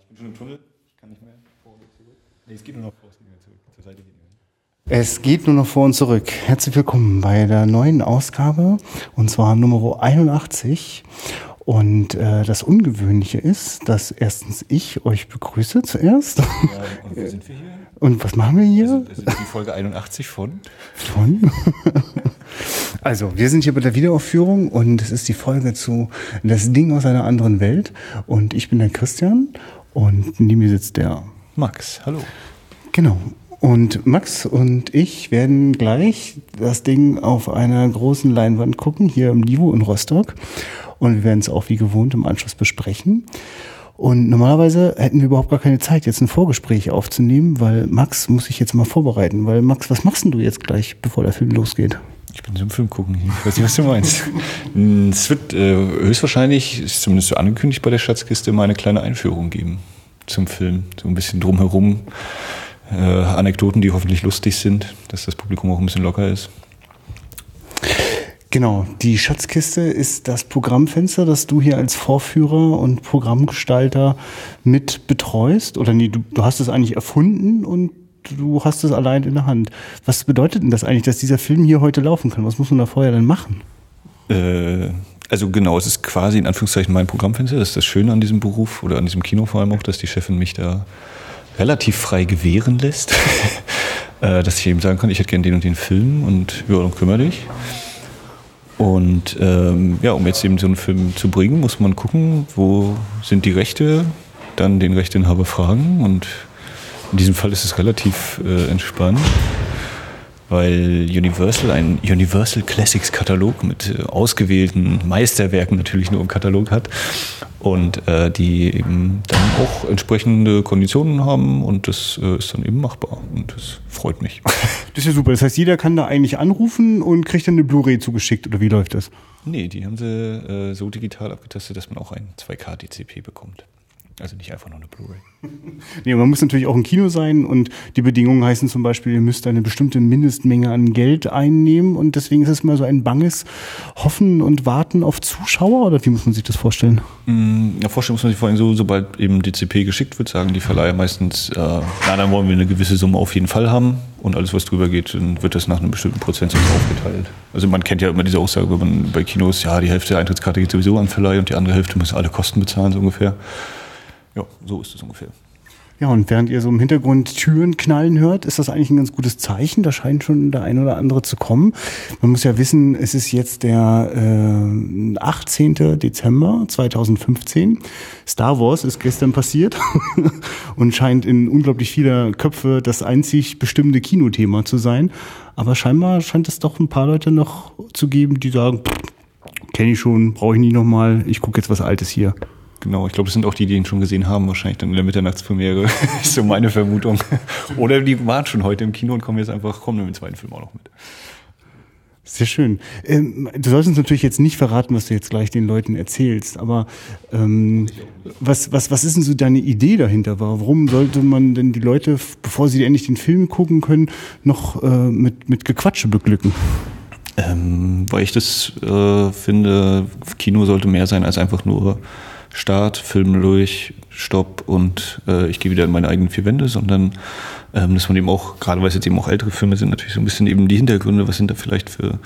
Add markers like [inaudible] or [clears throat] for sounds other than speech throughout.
ich bin schon im Tunnel. Ich kann nicht mehr vor oder zurück. Nee, es geht nur noch vor, es geht nicht mehr zurück. Zur Seite geht nicht mehr. Es geht nur noch vor und zurück. Herzlich willkommen bei der neuen Ausgabe und zwar Nummer 81. Und äh, das Ungewöhnliche ist, dass erstens ich euch begrüße zuerst. Ja, und [laughs] wo sind wir hier? Und was machen wir hier? Also, das ist die Folge 81 von. Von? [laughs] Also, wir sind hier bei der Wiederaufführung und es ist die Folge zu Das Ding aus einer anderen Welt. Und ich bin der Christian und neben mir sitzt der. Max, hallo. Genau. Und Max und ich werden gleich das Ding auf einer großen Leinwand gucken, hier im Livo in Rostock. Und wir werden es auch wie gewohnt im Anschluss besprechen. Und normalerweise hätten wir überhaupt gar keine Zeit, jetzt ein Vorgespräch aufzunehmen, weil Max muss sich jetzt mal vorbereiten. Weil Max, was machst denn du jetzt gleich, bevor der Film losgeht? Ich bin zum Film gucken. Ich weiß nicht, was du meinst. [laughs] es wird äh, höchstwahrscheinlich, ist zumindest so angekündigt bei der Schatzkiste, mal eine kleine Einführung geben zum Film. So ein bisschen drumherum. Äh, Anekdoten, die hoffentlich lustig sind, dass das Publikum auch ein bisschen locker ist. Genau, die Schatzkiste ist das Programmfenster, das du hier als Vorführer und Programmgestalter mit betreust. Oder nee, du, du hast es eigentlich erfunden und du hast es allein in der Hand. Was bedeutet denn das eigentlich, dass dieser Film hier heute laufen kann? Was muss man da vorher dann machen? Äh, also genau, es ist quasi in Anführungszeichen mein Programmfenster. Das ist das Schöne an diesem Beruf oder an diesem Kino vor allem auch, dass die Chefin mich da relativ frei gewähren lässt. [laughs] äh, dass ich eben sagen kann, ich hätte gerne den und den Film und ja, dann kümmere dich. Und ähm, ja, um jetzt eben so einen Film zu bringen, muss man gucken, wo sind die Rechte, dann den Rechteinhaber fragen und in diesem Fall ist es relativ äh, entspannt, weil Universal einen Universal Classics Katalog mit äh, ausgewählten Meisterwerken natürlich nur im Katalog hat und äh, die eben dann auch entsprechende Konditionen haben und das äh, ist dann eben machbar und das freut mich. Das ist ja super. Das heißt, jeder kann da eigentlich anrufen und kriegt dann eine Blu-ray zugeschickt oder wie läuft das? Nee, die haben sie äh, so digital abgetastet, dass man auch ein 2K-DCP bekommt. Also nicht einfach nur eine Blu-ray. [laughs] Nee, man muss natürlich auch im Kino sein und die Bedingungen heißen zum Beispiel, ihr müsst eine bestimmte Mindestmenge an Geld einnehmen und deswegen ist es mal so ein banges Hoffen und Warten auf Zuschauer oder wie muss man sich das vorstellen? Ja, vorstellen muss man sich vor allem so, sobald eben DCP geschickt wird, sagen die Verleiher meistens, äh, na, dann wollen wir eine gewisse Summe auf jeden Fall haben und alles, was drüber geht, dann wird das nach einem bestimmten Prozentsatz aufgeteilt. Also man kennt ja immer diese Aussage, wenn man bei Kinos, ja, die Hälfte der Eintrittskarte geht sowieso an Verleih und die andere Hälfte müssen alle Kosten bezahlen, so ungefähr. Ja, so ist es ungefähr. Ja, und während ihr so im Hintergrund Türen knallen hört, ist das eigentlich ein ganz gutes Zeichen. Da scheint schon der ein oder andere zu kommen. Man muss ja wissen, es ist jetzt der äh, 18. Dezember 2015. Star Wars ist gestern passiert [laughs] und scheint in unglaublich vieler Köpfe das einzig bestimmende Kinothema zu sein. Aber scheinbar scheint es doch ein paar Leute noch zu geben, die sagen, kenne ich schon, brauche ich nicht nochmal, ich gucke jetzt was Altes hier. Genau, ich glaube, das sind auch die, die ihn schon gesehen haben, wahrscheinlich dann in der Mitternachtspremiere, [laughs] ist so meine Vermutung. Oder die waren schon heute im Kino und kommen jetzt einfach, kommen im zweiten Film auch noch mit. Sehr schön. Ähm, du sollst uns natürlich jetzt nicht verraten, was du jetzt gleich den Leuten erzählst, aber ähm, was, was, was ist denn so deine Idee dahinter? Warum sollte man denn die Leute, bevor sie endlich den Film gucken können, noch äh, mit, mit Gequatsche beglücken? Ähm, weil ich das äh, finde, Kino sollte mehr sein als einfach nur Start, Film durch, Stopp und äh, ich gehe wieder in meine eigenen vier Wände, sondern ähm, dass man eben auch, gerade weil es jetzt eben auch ältere Filme sind, natürlich so ein bisschen eben die Hintergründe, was sind da vielleicht für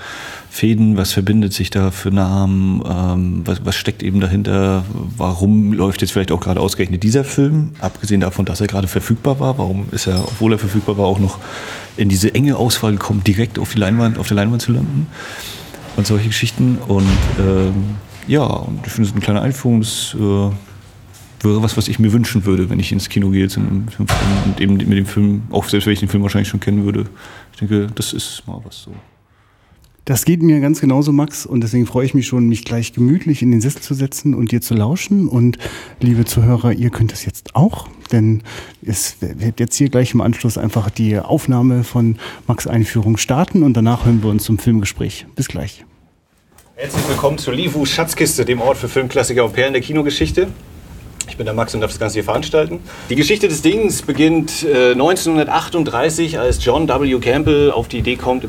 Fäden, was verbindet sich da für Namen, ähm, was, was steckt eben dahinter, warum läuft jetzt vielleicht auch gerade ausgerechnet dieser Film, abgesehen davon, dass er gerade verfügbar war, warum ist er, obwohl er verfügbar war, auch noch in diese enge Auswahl gekommen, direkt auf die Leinwand, auf der Leinwand zu landen und solche Geschichten und ähm, ja, und ich finde es eine kleine Einführung, das äh, wäre was, was ich mir wünschen würde, wenn ich ins Kino gehe jetzt in, in und eben mit dem Film, auch selbst wenn ich den Film wahrscheinlich schon kennen würde. Ich denke, das ist mal was so. Das geht mir ganz genauso, Max, und deswegen freue ich mich schon, mich gleich gemütlich in den Sessel zu setzen und dir zu lauschen. Und liebe Zuhörer, ihr könnt es jetzt auch, denn es wird jetzt hier gleich im Anschluss einfach die Aufnahme von Max Einführung starten und danach hören wir uns zum Filmgespräch. Bis gleich. Herzlich willkommen zur Livu Schatzkiste, dem Ort für Filmklassiker und Perlen der Kinogeschichte. Ich bin der Max und darf das Ganze hier veranstalten. Die Geschichte des Dings beginnt äh, 1938, als John W. Campbell auf die Idee kommt, äh,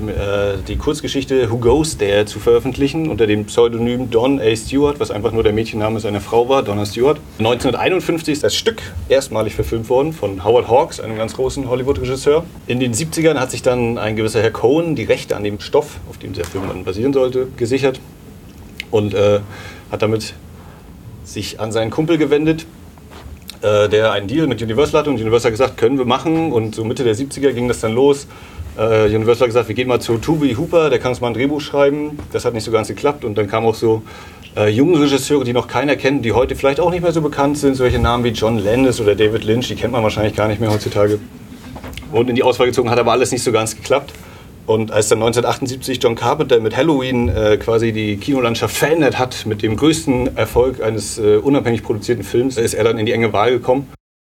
die Kurzgeschichte Who Goes There zu veröffentlichen unter dem Pseudonym Don A. Stewart, was einfach nur der Mädchenname seiner Frau war, Donna Stewart. 1951 ist das Stück erstmalig verfilmt worden von Howard Hawks, einem ganz großen Hollywood-Regisseur. In den 70ern hat sich dann ein gewisser Herr Cohen die Rechte an dem Stoff, auf dem der Film dann basieren sollte, gesichert und äh, hat damit sich an seinen Kumpel gewendet, äh, der einen Deal mit Universal hatte und Universal gesagt, können wir machen und so Mitte der 70er ging das dann los. Äh, Universal hat gesagt, wir gehen mal zu Tubi Hooper, der kann uns mal ein Drehbuch schreiben. Das hat nicht so ganz geklappt und dann kamen auch so äh, junge Regisseure, die noch keiner kennt, die heute vielleicht auch nicht mehr so bekannt sind, solche Namen wie John Landis oder David Lynch, die kennt man wahrscheinlich gar nicht mehr heutzutage. Und in die Auswahl gezogen hat aber alles nicht so ganz geklappt. Und als dann 1978 John Carpenter mit Halloween äh, quasi die Kinolandschaft verändert hat, mit dem größten Erfolg eines äh, unabhängig produzierten Films, ist er dann in die enge Wahl gekommen.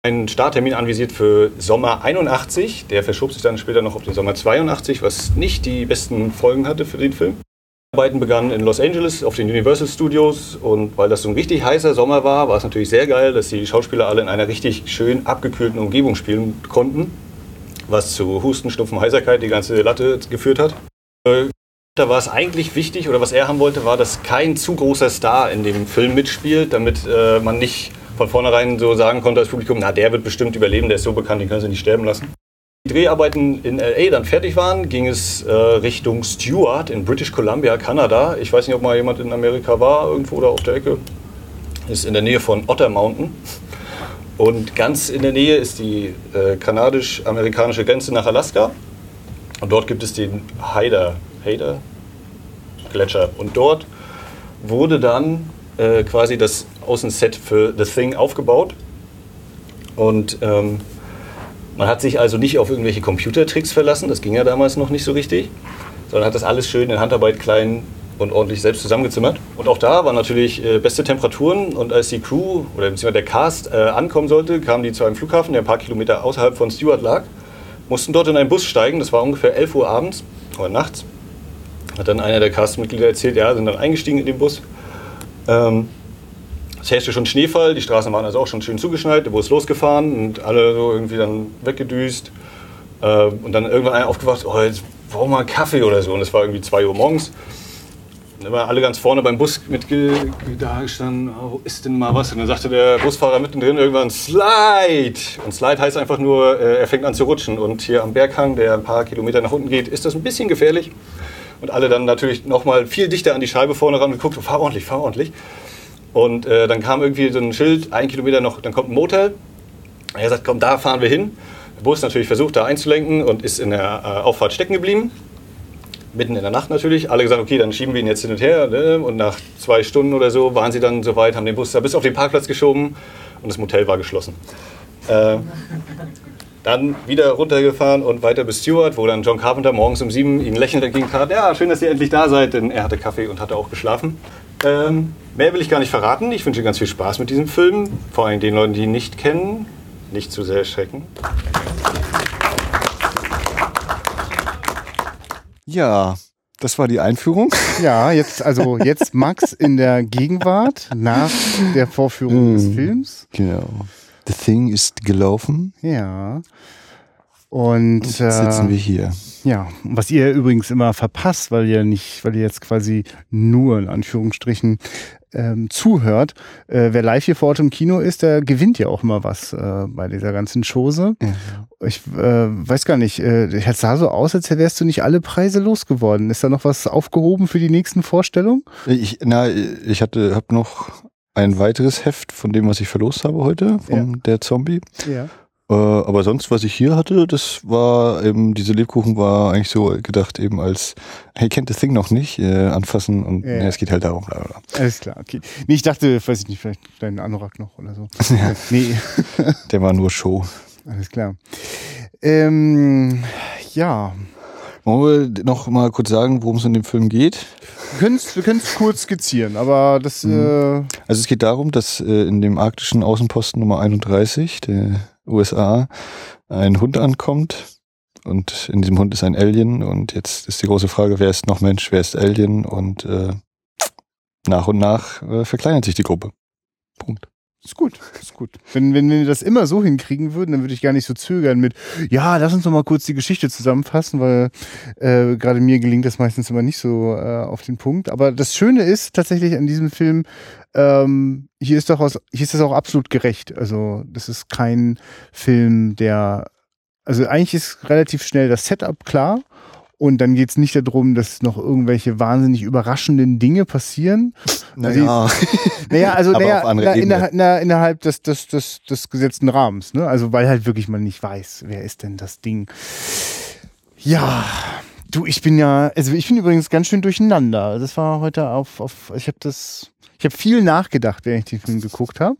Ein Starttermin anvisiert für Sommer 81, der verschob sich dann später noch auf den Sommer 82, was nicht die besten Folgen hatte für den Film. Die Arbeiten begannen in Los Angeles auf den Universal Studios und weil das so ein richtig heißer Sommer war, war es natürlich sehr geil, dass die Schauspieler alle in einer richtig schön abgekühlten Umgebung spielen konnten was zu Husten, Schnupfen, Heiserkeit die ganze Latte geführt hat. Äh, da war es eigentlich wichtig, oder was er haben wollte, war, dass kein zu großer Star in dem Film mitspielt, damit äh, man nicht von vornherein so sagen konnte als Publikum, na, der wird bestimmt überleben, der ist so bekannt, den können sie nicht sterben lassen. Die Dreharbeiten in LA dann fertig waren, ging es äh, Richtung Stewart in British Columbia, Kanada. Ich weiß nicht, ob mal jemand in Amerika war, irgendwo oder auf der Ecke. Ist in der Nähe von Otter Mountain. Und ganz in der Nähe ist die äh, kanadisch-amerikanische Grenze nach Alaska. Und dort gibt es den Haider, Haider Gletscher. Und dort wurde dann äh, quasi das Außenset für The Thing aufgebaut. Und ähm, man hat sich also nicht auf irgendwelche Computertricks verlassen, das ging ja damals noch nicht so richtig, sondern hat das alles schön in Handarbeit klein und ordentlich selbst zusammengezimmert. Und auch da waren natürlich äh, beste Temperaturen und als die Crew oder beziehungsweise der Cast äh, ankommen sollte, kamen die zu einem Flughafen, der ein paar Kilometer außerhalb von Stewart lag, mussten dort in einen Bus steigen, das war ungefähr 11 Uhr abends oder nachts. Hat dann einer der Castmitglieder erzählt, ja, sind dann eingestiegen in den Bus. Ähm, es herrschte schon Schneefall, die Straßen waren also auch schon schön zugeschneit, der Bus losgefahren und alle so irgendwie dann weggedüst. Äh, und dann irgendwann einer aufgewacht, oh, jetzt brauchen wir einen Kaffee oder so. Und es war irgendwie 2 Uhr morgens. Da waren alle ganz vorne beim Bus mit da gestanden, oh, ist denn mal was? Und dann sagte der Busfahrer mittendrin irgendwann Slide. Und Slide heißt einfach nur, äh, er fängt an zu rutschen. Und hier am Berghang, der ein paar Kilometer nach unten geht, ist das ein bisschen gefährlich. Und alle dann natürlich nochmal viel dichter an die Scheibe vorne ran und geguckt, fahr ordentlich, fahr ordentlich. Und äh, dann kam irgendwie so ein Schild, ein Kilometer noch, dann kommt ein Motel. Er sagt, komm, da fahren wir hin. Der Bus natürlich versucht, da einzulenken und ist in der äh, Auffahrt stecken geblieben mitten in der Nacht natürlich. Alle gesagt, okay, dann schieben wir ihn jetzt hin und her. Ne? Und nach zwei Stunden oder so waren sie dann soweit, haben den Bus da bis auf den Parkplatz geschoben und das Motel war geschlossen. Äh, dann wieder runtergefahren und weiter bis Stewart, wo dann John Carpenter morgens um sieben ihn lächelnd entgegentrat. Ja, schön, dass ihr endlich da seid, denn er hatte Kaffee und hatte auch geschlafen. Ähm, mehr will ich gar nicht verraten. Ich wünsche ganz viel Spaß mit diesem Film. Vor allem den Leuten, die ihn nicht kennen. Nicht zu sehr erschrecken. Ja, das war die Einführung. Ja, jetzt, also jetzt Max in der Gegenwart nach der Vorführung des hm, Films. Genau. The Thing ist gelaufen. Ja. Und jetzt sitzen äh, wir hier. Ja, was ihr übrigens immer verpasst, weil ihr nicht, weil ihr jetzt quasi nur in Anführungsstrichen ähm, zuhört. Äh, wer live hier vor Ort im Kino ist, der gewinnt ja auch immer was äh, bei dieser ganzen Chose. Mhm. Ich äh, weiß gar nicht, äh, es sah so aus, als wärst du nicht alle Preise losgeworden. Ist da noch was aufgehoben für die nächsten Vorstellungen? Ich, na, ich hatte, hab noch ein weiteres Heft von dem, was ich verlost habe heute, von ja. der Zombie. Ja. Äh, aber sonst, was ich hier hatte, das war eben, diese Lebkuchen war eigentlich so gedacht eben als, [laughs] hey, kennt das Ding noch nicht, äh, anfassen und ja. nee, es geht halt darum. Bla bla. Alles klar, okay. Nee, ich dachte, weiß ich nicht, vielleicht deinen Anorak noch oder so. [laughs] ja. Nee. [laughs] Der war nur Show. Alles klar. Ähm, ja. Wollen wir noch mal kurz sagen, worum es in dem Film geht? Wir können es kurz skizzieren, aber das. Mhm. Äh also es geht darum, dass äh, in dem arktischen Außenposten Nummer 31, der USA ein Hund ankommt und in diesem Hund ist ein Alien und jetzt ist die große Frage, wer ist noch Mensch, wer ist Alien und äh, nach und nach äh, verkleinert sich die Gruppe. Punkt. Ist gut, ist gut. Wenn, wenn wir das immer so hinkriegen würden, dann würde ich gar nicht so zögern mit, ja, lass uns noch mal kurz die Geschichte zusammenfassen, weil äh, gerade mir gelingt das meistens immer nicht so äh, auf den Punkt. Aber das Schöne ist tatsächlich an diesem Film, ähm, hier ist doch aus, hier ist das auch absolut gerecht. Also das ist kein Film, der, also eigentlich ist relativ schnell das Setup klar und dann geht es nicht darum, dass noch irgendwelche wahnsinnig überraschenden Dinge passieren. Naja, [laughs] naja also naja, na, innerhalb, na, innerhalb des, des, des, des gesetzten Rahmens. Ne? Also weil halt wirklich man nicht weiß, wer ist denn das Ding. Ja, du, ich bin ja, also ich bin übrigens ganz schön durcheinander. Das war heute auf, auf ich habe das, ich habe viel nachgedacht, während ich den Film geguckt habe.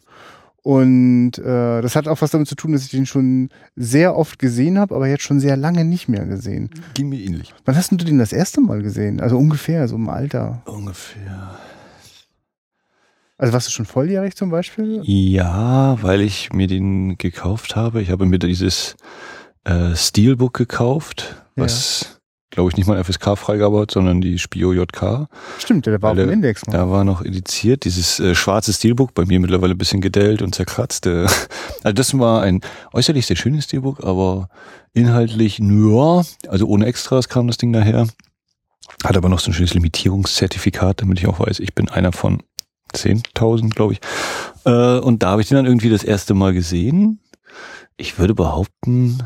Und äh, das hat auch was damit zu tun, dass ich den schon sehr oft gesehen habe, aber jetzt schon sehr lange nicht mehr gesehen. ging mir ähnlich. Wann hast du den das erste Mal gesehen? Also ungefähr, so im Alter. Ungefähr. Also warst du schon volljährig zum Beispiel? Ja, weil ich mir den gekauft habe. Ich habe mir dieses äh, Steelbook gekauft, was glaube ich nicht mal FSK-Freigabe hat, sondern die Spio JK. Stimmt, der war Weil auf dem Index. Mal. Da war noch ediziert, dieses äh, schwarze Steelbook, bei mir mittlerweile ein bisschen gedellt und zerkratzt. Äh, [laughs] also das war ein äußerlich sehr schönes Steelbook, aber inhaltlich nur, also ohne Extras kam das Ding daher. Hat aber noch so ein schönes Limitierungszertifikat, damit ich auch weiß, ich bin einer von 10.000, glaube ich. Äh, und da habe ich den dann irgendwie das erste Mal gesehen. Ich würde behaupten,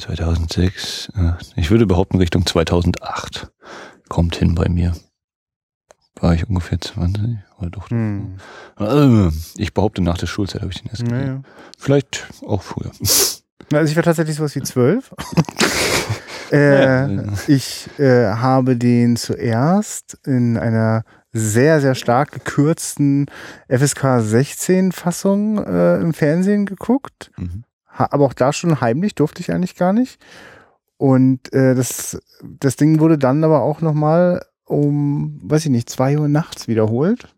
2006, äh, ich würde behaupten Richtung 2008 kommt hin bei mir. War ich ungefähr 20 oder doch? Hm. Äh, ich behaupte, nach der Schulzeit habe ich den erst gesehen. Naja. Vielleicht auch früher. Also ich war tatsächlich sowas wie zwölf. [laughs] äh, Ja. ich äh, habe den zuerst in einer sehr, sehr stark gekürzten FSK 16 Fassung äh, im Fernsehen geguckt. Mhm. Aber auch da schon heimlich, durfte ich eigentlich gar nicht. Und äh, das, das Ding wurde dann aber auch nochmal um, weiß ich nicht, zwei Uhr nachts wiederholt.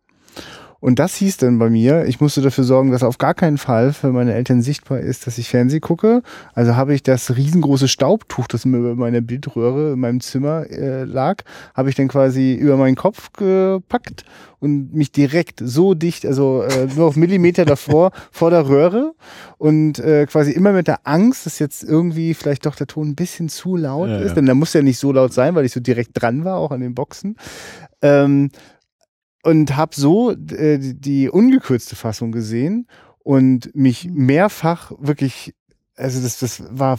Und das hieß dann bei mir, ich musste dafür sorgen, dass auf gar keinen Fall für meine Eltern sichtbar ist, dass ich Fernseh gucke. Also habe ich das riesengroße Staubtuch, das mir über meine Bildröhre in meinem Zimmer äh, lag, habe ich dann quasi über meinen Kopf gepackt und mich direkt so dicht, also äh, nur auf Millimeter davor, [laughs] vor der Röhre und äh, quasi immer mit der Angst, dass jetzt irgendwie vielleicht doch der Ton ein bisschen zu laut Ja, ist, denn der muss ja nicht so laut sein, weil ich so direkt dran war, auch an den Boxen. Ähm, und habe so äh, die- ungekürzte Fassung gesehen und mich mehrfach wirklich, also das, das war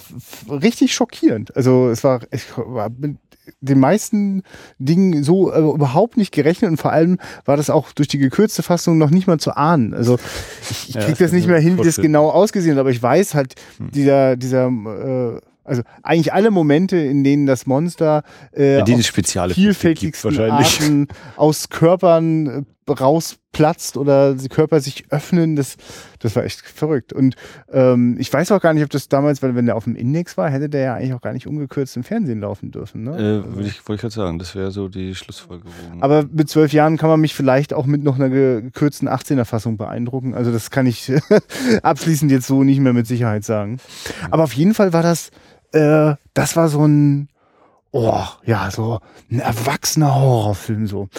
richtig schockierend. Also es war, ich war mit den meisten Dingen so äh, überhaupt nicht gerechnet und vor allem war das auch durch die gekürzte Fassung noch nicht mal zu ahnen. Also ich, ich Ja, krieg das das nicht mehr hin, wie das genau ausgesehen hat, aber ich weiß halt, Hm. dieser, dieser, äh, also eigentlich alle Momente, in denen das Monster äh, Ja, vielfältigsten. Arten aus Körpern äh, rausplatzt oder die Körper sich öffnen, das, das war echt verrückt. Und ähm, ich weiß auch gar nicht, ob das damals, weil wenn der auf dem Index war, hätte der ja eigentlich auch gar nicht ungekürzt im Fernsehen laufen dürfen. Ne? Äh, würde ich, wollte ich gerade sagen, das wäre so die Schlussfolgerung. Aber mit zwölf Jahren kann man mich vielleicht auch mit noch einer ge- gekürzten 18er-Fassung beeindrucken. Also das kann ich [laughs] abschließend jetzt so nicht mehr mit Sicherheit sagen. Aber auf jeden Fall war das, äh, das war so ein, oh, ja, so ein erwachsener Horrorfilm so.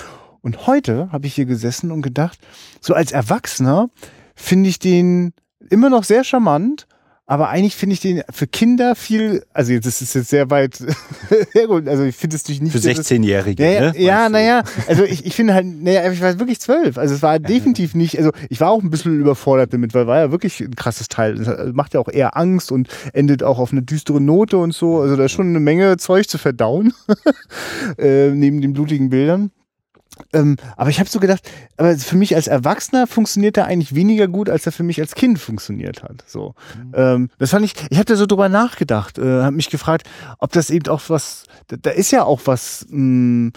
Und heute habe ich hier gesessen und gedacht, so als Erwachsener finde ich den immer noch sehr charmant, aber eigentlich finde ich den für Kinder viel, also jetzt ist es jetzt sehr weit [laughs] hergeholt, also ich finde es durch nicht Für so das- 16-Jährige, ja, ja, ne? ja naja, also ich, ich finde halt, naja, ich war wirklich zwölf. Also es war definitiv nicht, also ich war auch ein bisschen überfordert damit, weil war ja wirklich ein krasses Teil. Das macht ja auch eher Angst und endet auch auf eine düstere Note und so. Also da ist schon eine Menge Zeug zu verdauen, [laughs] äh, neben den blutigen Bildern. Ähm, aber ich habe so gedacht, aber für mich als Erwachsener funktioniert er eigentlich weniger gut, als er für mich als Kind funktioniert hat. So, ähm, das fand ich. Ich habe da so drüber nachgedacht, äh, habe mich gefragt, ob das eben auch was. Da, da ist ja auch was. Mh,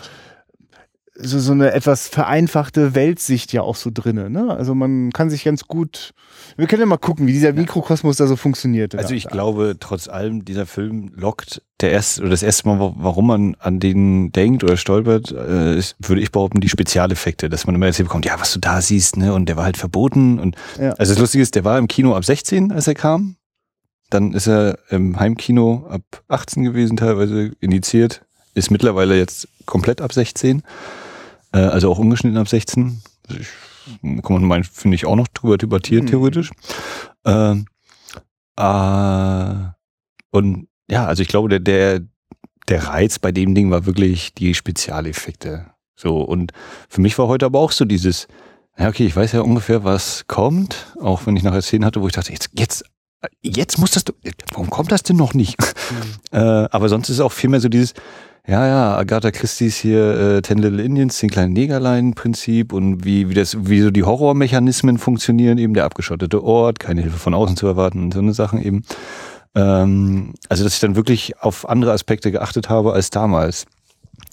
so, so eine etwas vereinfachte Weltsicht ja auch so drinne. Ne? Also man kann sich ganz gut. Wir können ja mal gucken, wie dieser Mikrokosmos da so funktioniert. Also ich glaube, trotz allem, dieser Film lockt der erste oder das erste Mal, wa- warum man an den denkt oder stolpert, äh, ist, würde ich behaupten, die Spezialeffekte, dass man immer erzählt bekommt, ja, was du da siehst, ne, und der war halt verboten und Ja. also das Lustige ist, der war im Kino ab 16, als er kam. Dann ist er im Heimkino ab 18 gewesen, teilweise indiziert, ist mittlerweile jetzt komplett ab 16, äh, also auch ungeschnitten ab 16. Also ich kann man, finde ich, auch noch drüber debattieren, mhm. theoretisch. Ähm, äh, und ja, also ich glaube, der, der, der Reiz bei dem Ding war wirklich die Spezialeffekte. So, und für mich war heute aber auch so dieses, ja, okay, ich weiß ja ungefähr, was kommt, auch wenn ich nachher Szenen hatte, wo ich dachte, jetzt, jetzt, jetzt muss das, warum kommt das denn noch nicht? Mhm. [laughs] äh, aber sonst ist es auch vielmehr so dieses, ja, ja, Agatha Christie's hier äh, Ten Little Indians, den kleinen Negerlein-Prinzip und wie, wie das, wie so die Horrormechanismen funktionieren, eben der abgeschottete Ort, keine Hilfe von außen zu erwarten und so eine Sachen eben. Ähm, also, dass ich dann wirklich auf andere Aspekte geachtet habe als damals.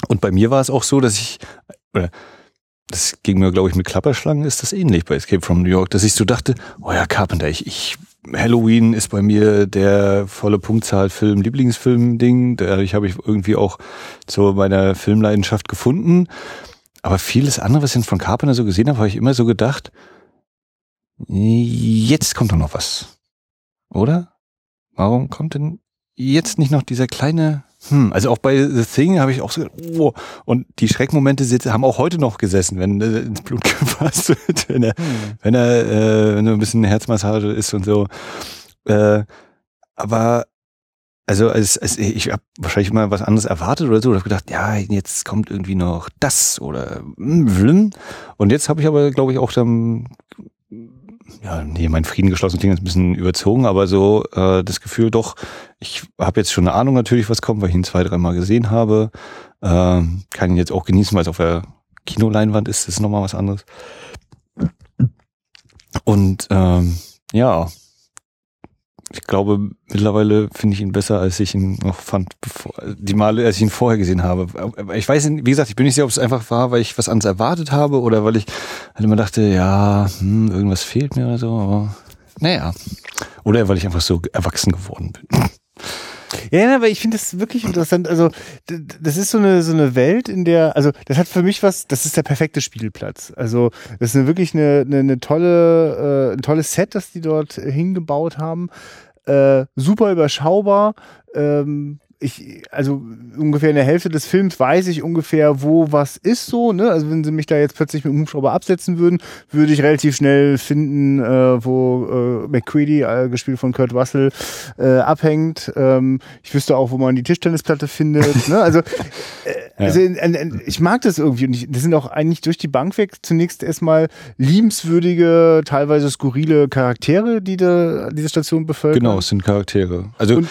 Und bei mir war es auch so, dass ich, oder das ging mir, glaube ich, mit Klapperschlangen ist das ähnlich bei Escape from New York, dass ich so dachte, oh ja, Carpenter, ich, ich Halloween ist bei mir der volle Punktzahl-Film, Lieblingsfilm-Ding. Dadurch habe ich irgendwie auch zu meiner Filmleidenschaft gefunden. Aber vieles andere, was ich von Carpenter so gesehen habe, habe ich immer so gedacht, jetzt kommt doch noch was. Oder? Warum kommt denn jetzt nicht noch dieser kleine hm, also auch bei The Thing habe ich auch so, oh, und die Schreckmomente haben auch heute noch gesessen, wenn äh, ins Blut gefasst wird, wenn er, hm. wenn er, äh, wenn er ein bisschen Herzmassage ist und so. Äh, aber also als, als ich habe wahrscheinlich mal was anderes erwartet oder so, habe gedacht, ja, jetzt kommt irgendwie noch das oder hm, und jetzt habe ich aber, glaube ich, auch dann ja, nee, mein Frieden geschlossen klingt ein bisschen überzogen, aber so äh, das Gefühl doch, ich habe jetzt schon eine Ahnung natürlich, was kommt, weil ich ihn zwei, dreimal gesehen habe. Ähm, kann ihn jetzt auch genießen, weil es auf der Kinoleinwand ist, das ist nochmal was anderes. Und ähm, ja, ich glaube, mittlerweile finde ich ihn besser, als ich ihn noch fand, bevor, die Male, als ich ihn vorher gesehen habe. Ich weiß nicht, wie gesagt, ich bin nicht sicher, ob es einfach war, weil ich was anderes erwartet habe oder weil ich halt immer dachte, ja, hm, irgendwas fehlt mir oder so, aber naja. Oder weil ich einfach so erwachsen geworden bin. Ja, aber ich finde das wirklich interessant. Also, das ist so eine, so eine Welt, in der, also, das hat für mich was, das ist der perfekte Spielplatz. Also, das ist eine, wirklich eine, eine, eine tolle, äh, ein tolles Set, das die dort hingebaut haben. Äh, super überschaubar. Ähm, ich, also ungefähr in der Hälfte des Films weiß ich ungefähr, wo was ist so. Ne? Also wenn sie mich da jetzt plötzlich mit dem Hubschrauber absetzen würden, würde ich relativ schnell finden, äh, wo äh, McCready, äh, gespielt von Kurt Russell, äh, abhängt. Ähm, ich wüsste auch, wo man die Tischtennisplatte findet. ne? Also, [laughs] äh, ja. also in, in, in, ich mag das irgendwie. Und ich, das sind auch eigentlich durch die Bank weg zunächst erstmal liebenswürdige, teilweise skurrile Charaktere, die da, diese Station bevölkern. Genau, es sind Charaktere. Also und,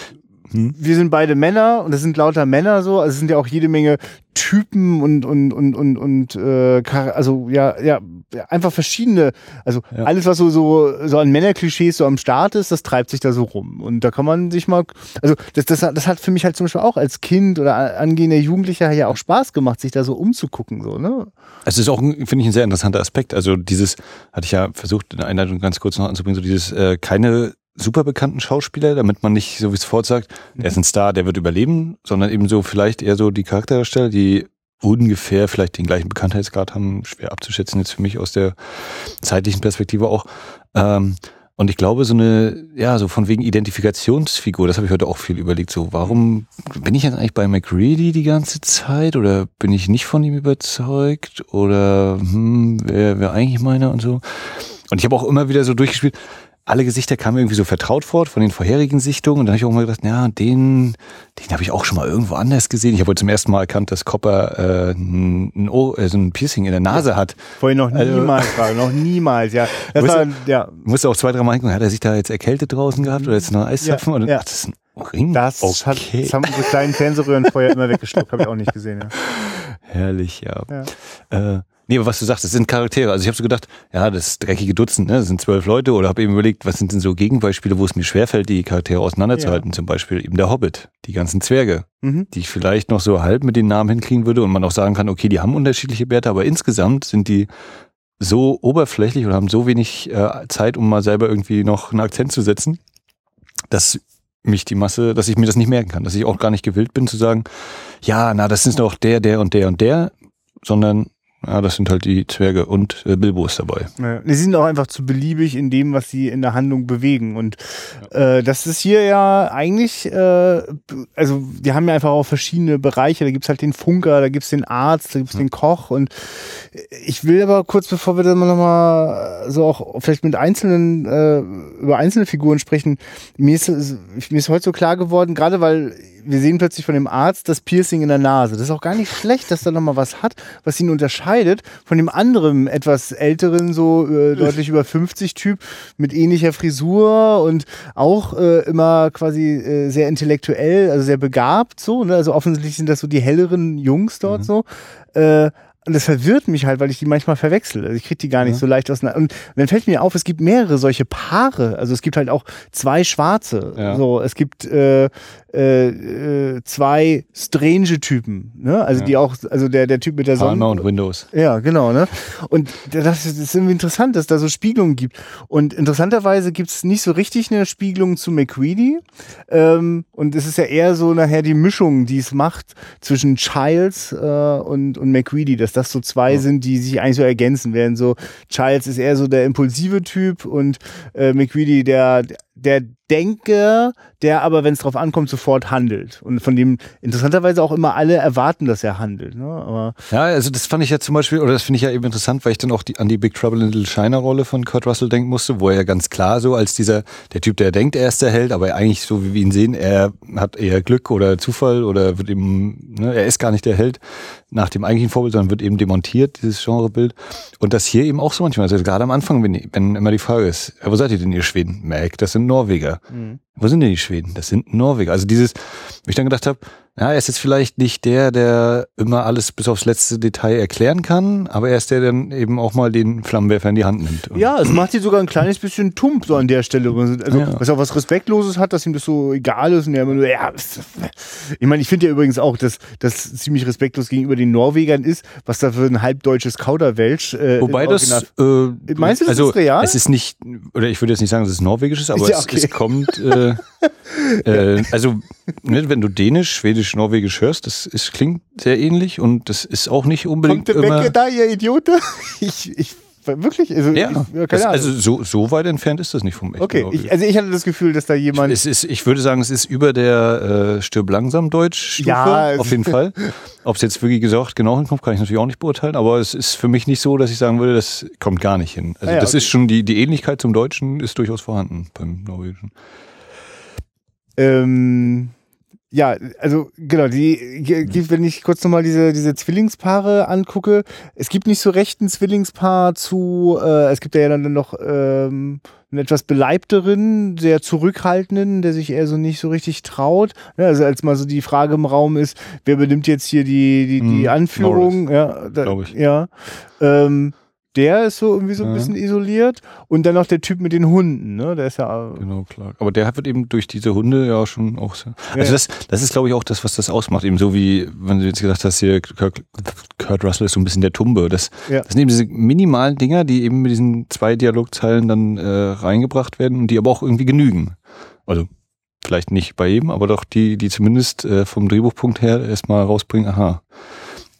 hm? Wir sind beide Männer und es sind lauter Männer so. Also es sind ja auch jede Menge Typen und und und und und äh, also ja ja einfach verschiedene. Also ja. alles was so so so an Männerklischees so am Start ist, das treibt sich da so rum und da kann man sich mal. Also das das das hat für mich halt zum Beispiel auch als Kind oder angehender Jugendlicher ja auch Spaß gemacht, sich da so umzugucken so ne. Es ist auch finde ich ein sehr interessanter Aspekt. Also dieses hatte ich ja versucht in der Einleitung ganz kurz noch anzubringen, so dieses äh, keine super bekannten Schauspieler, damit man nicht, so wie es sofort sagt, er ist ein Star, der wird überleben, sondern eben so vielleicht eher so die Charakterdarsteller, die ungefähr vielleicht den gleichen Bekanntheitsgrad haben, schwer abzuschätzen jetzt für mich aus der zeitlichen Perspektive auch. Ähm, und ich glaube, so eine, ja, so von wegen Identifikationsfigur, das habe ich heute auch viel überlegt. So, warum bin ich jetzt eigentlich bei McReady die ganze Zeit oder bin ich nicht von ihm überzeugt oder hm, wer, wer eigentlich meiner und so. Und ich habe auch immer wieder so durchgespielt, alle Gesichter kamen irgendwie so vertraut vor von den vorherigen Sichtungen. Und dann habe ich auch mal gedacht, ja, den, den habe ich auch schon mal irgendwo anders gesehen. Ich habe zum ersten Mal erkannt, dass Copper äh, ein, Ohr, äh, so ein Piercing in der Nase hat. Vorhin noch also, niemals, war, noch niemals, ja. Das musste, war, ja. Musste auch zwei, drei Mal denken, hat er sich da jetzt erkältet draußen gehabt oder jetzt noch Eiszapfen? Ja, und, ja. Ach, das ist ein Ring? Das, okay. hat, das haben unsere kleinen Fernsehröhren vorher immer weggeschluckt, habe ich auch nicht gesehen. Ja. Herrlich, ja. ja. Äh, Nee, aber was du sagst, das sind Charaktere. Also ich habe so gedacht, ja, das dreckige Dutzend, ne, das sind zwölf Leute. Oder habe eben überlegt, was sind denn so Gegenbeispiele, wo es mir schwerfällt, die Charaktere auseinanderzuhalten. Ja. Zum Beispiel eben der Hobbit, die ganzen Zwerge, mhm. die ich vielleicht noch so halb mit den Namen hinkriegen würde und man auch sagen kann, okay, die haben unterschiedliche Werte, aber insgesamt sind die so oberflächlich oder haben so wenig äh, Zeit, um mal selber irgendwie noch einen Akzent zu setzen, dass mich die Masse, dass ich mir das nicht merken kann, dass ich auch gar nicht gewillt bin zu sagen, ja, na, das ist doch der, der und der und der, sondern ja, das sind halt die Zwerge und äh, Bilbo ist dabei. Ja, sie sind auch einfach zu beliebig in dem, was sie in der Handlung bewegen. Und äh, das ist hier ja eigentlich, äh, also die haben ja einfach auch verschiedene Bereiche. Da gibt's halt den Funker, da gibt's den Arzt, da gibt's ja. den Koch. Und ich will aber kurz, bevor wir dann nochmal so auch vielleicht mit einzelnen, äh, über einzelne Figuren sprechen, mir ist, mir ist heute so klar geworden, gerade weil wir sehen plötzlich von dem Arzt das Piercing in der Nase. Das ist auch gar nicht schlecht, dass er nochmal was hat, was ihn unterscheidet von dem anderen etwas älteren, so äh, deutlich über 50 Typ mit ähnlicher Frisur und auch äh, immer quasi äh, sehr intellektuell, also sehr begabt so. Ne? Also offensichtlich sind das so die helleren Jungs dort mhm. so. Und das verwirrt mich halt, weil ich die manchmal verwechsel. Also ich kriege die gar nicht ja. so leicht auseinander. Und dann fällt mir auf, es gibt mehrere solche Paare. Also es gibt halt auch zwei Schwarze. Ja. So, es gibt äh, äh, äh, zwei strange Typen, ne? Also ja. die auch, also der, der Typ mit der Sonne. und Windows. Ja, genau, ne? Und das ist irgendwie interessant, dass da so Spiegelungen gibt. Und interessanterweise gibt es nicht so richtig eine Spiegelung zu McQueedy. Ähm, und es ist ja eher so nachher die Mischung, die es macht zwischen Childs äh, und, und McQueedy, dass das so zwei ja. sind, die sich eigentlich so ergänzen werden. So, Childs ist eher so der impulsive Typ und äh, McQueedy der, der Denker, der aber, wenn es drauf ankommt, sofort handelt. Und von dem interessanterweise auch immer alle erwarten, dass er handelt. Ne? Aber ja, also das fand ich ja zum Beispiel, oder das finde ich ja eben interessant, weil ich dann auch die, an die Big Trouble in Little China Rolle von Kurt Russell denken musste, wo er ja ganz klar so als dieser, der Typ, der denkt, er ist der Held, aber eigentlich so wie wir ihn sehen, er hat eher Glück oder Zufall oder wird eben, ne, er ist gar nicht der Held nach dem eigentlichen Vorbild, sondern wird eben demontiert, dieses Genrebild. Und das hier eben auch so manchmal, also gerade am Anfang, wenn, wenn immer die Frage ist, wo seid ihr denn ihr Schweden? Mac, das sind Norweger. Mhm. Wo sind denn die Schweden? Das sind Norweger. Also dieses, wo ich dann gedacht habe, ja, er ist jetzt vielleicht nicht der, der immer alles bis aufs letzte Detail erklären kann, aber er ist der, der dann eben auch mal den Flammenwerfer in die Hand nimmt. Ja, es macht ihn sogar ein kleines bisschen tump so an der Stelle. Also, ja. was auch was Respektloses hat, dass ihm das so egal ist und er immer nur, ja, ich meine, ich finde ja übrigens auch, dass das ziemlich respektlos gegenüber den Norwegern ist, was da für ein halbdeutsches Kauderwelsch. Äh, Wobei das, äh, meinst du, das also, ist real? Es ist nicht, oder ich würde jetzt nicht sagen, dass es norwegisch ist, aber [laughs] ja, okay. es, es, kommt, äh, äh, also, ne, wenn du Dänisch, Schwedisch, Schwedisch, Norwegisch hörst, das ist, klingt sehr ähnlich und das ist auch nicht unbedingt Kommt immer... Becke da, ihr Idiote? [laughs] Ich, ich wirklich? Also, ja, ich, das, also so, so weit entfernt ist das nicht vom echten Okay, ich, also ich hatte das Gefühl, dass da jemand... Es ist, ich würde sagen, es ist über der äh, Stirb langsam Deutsch-Stufe, ja, auf jeden Fall. Ob es jetzt wirklich gesagt genau hinkommt, kann ich natürlich auch nicht beurteilen, aber es ist für mich nicht so, dass ich sagen würde, das kommt gar nicht hin. Also ah ja, das okay. ist schon, die, die Ähnlichkeit zum Deutschen ist durchaus vorhanden beim Norwegischen. Ähm ja, also genau, die, wenn ich kurz nochmal diese, diese Zwillingspaare angucke, es gibt nicht so recht ein Zwillingspaar zu, äh, es gibt ja dann noch ähm, einen etwas beleibteren, sehr zurückhaltenden, der sich eher so nicht so richtig traut. Ja, also als mal so die Frage im Raum ist, wer benimmt jetzt hier die, die, die hm, Anführung? Norris, ja, glaube ich. Ja. Ähm, der ist so irgendwie so ein ja. bisschen isoliert. Und dann noch der Typ mit den Hunden, ne? Der ist ja. Genau, klar. Aber der wird eben durch diese Hunde ja schon auch sehr. Also das, das ist, glaube ich, auch das, was das ausmacht. Eben so wie, wenn du jetzt gesagt hast, hier Kurt, Kurt Russell ist so ein bisschen der Tumbe. Das, ja. das sind eben diese minimalen Dinger, die eben mit diesen zwei Dialogzeilen dann äh, reingebracht werden und die aber auch irgendwie genügen. Also vielleicht nicht bei jedem, aber doch die, die zumindest äh, vom Drehbuchpunkt her erstmal rausbringen, aha.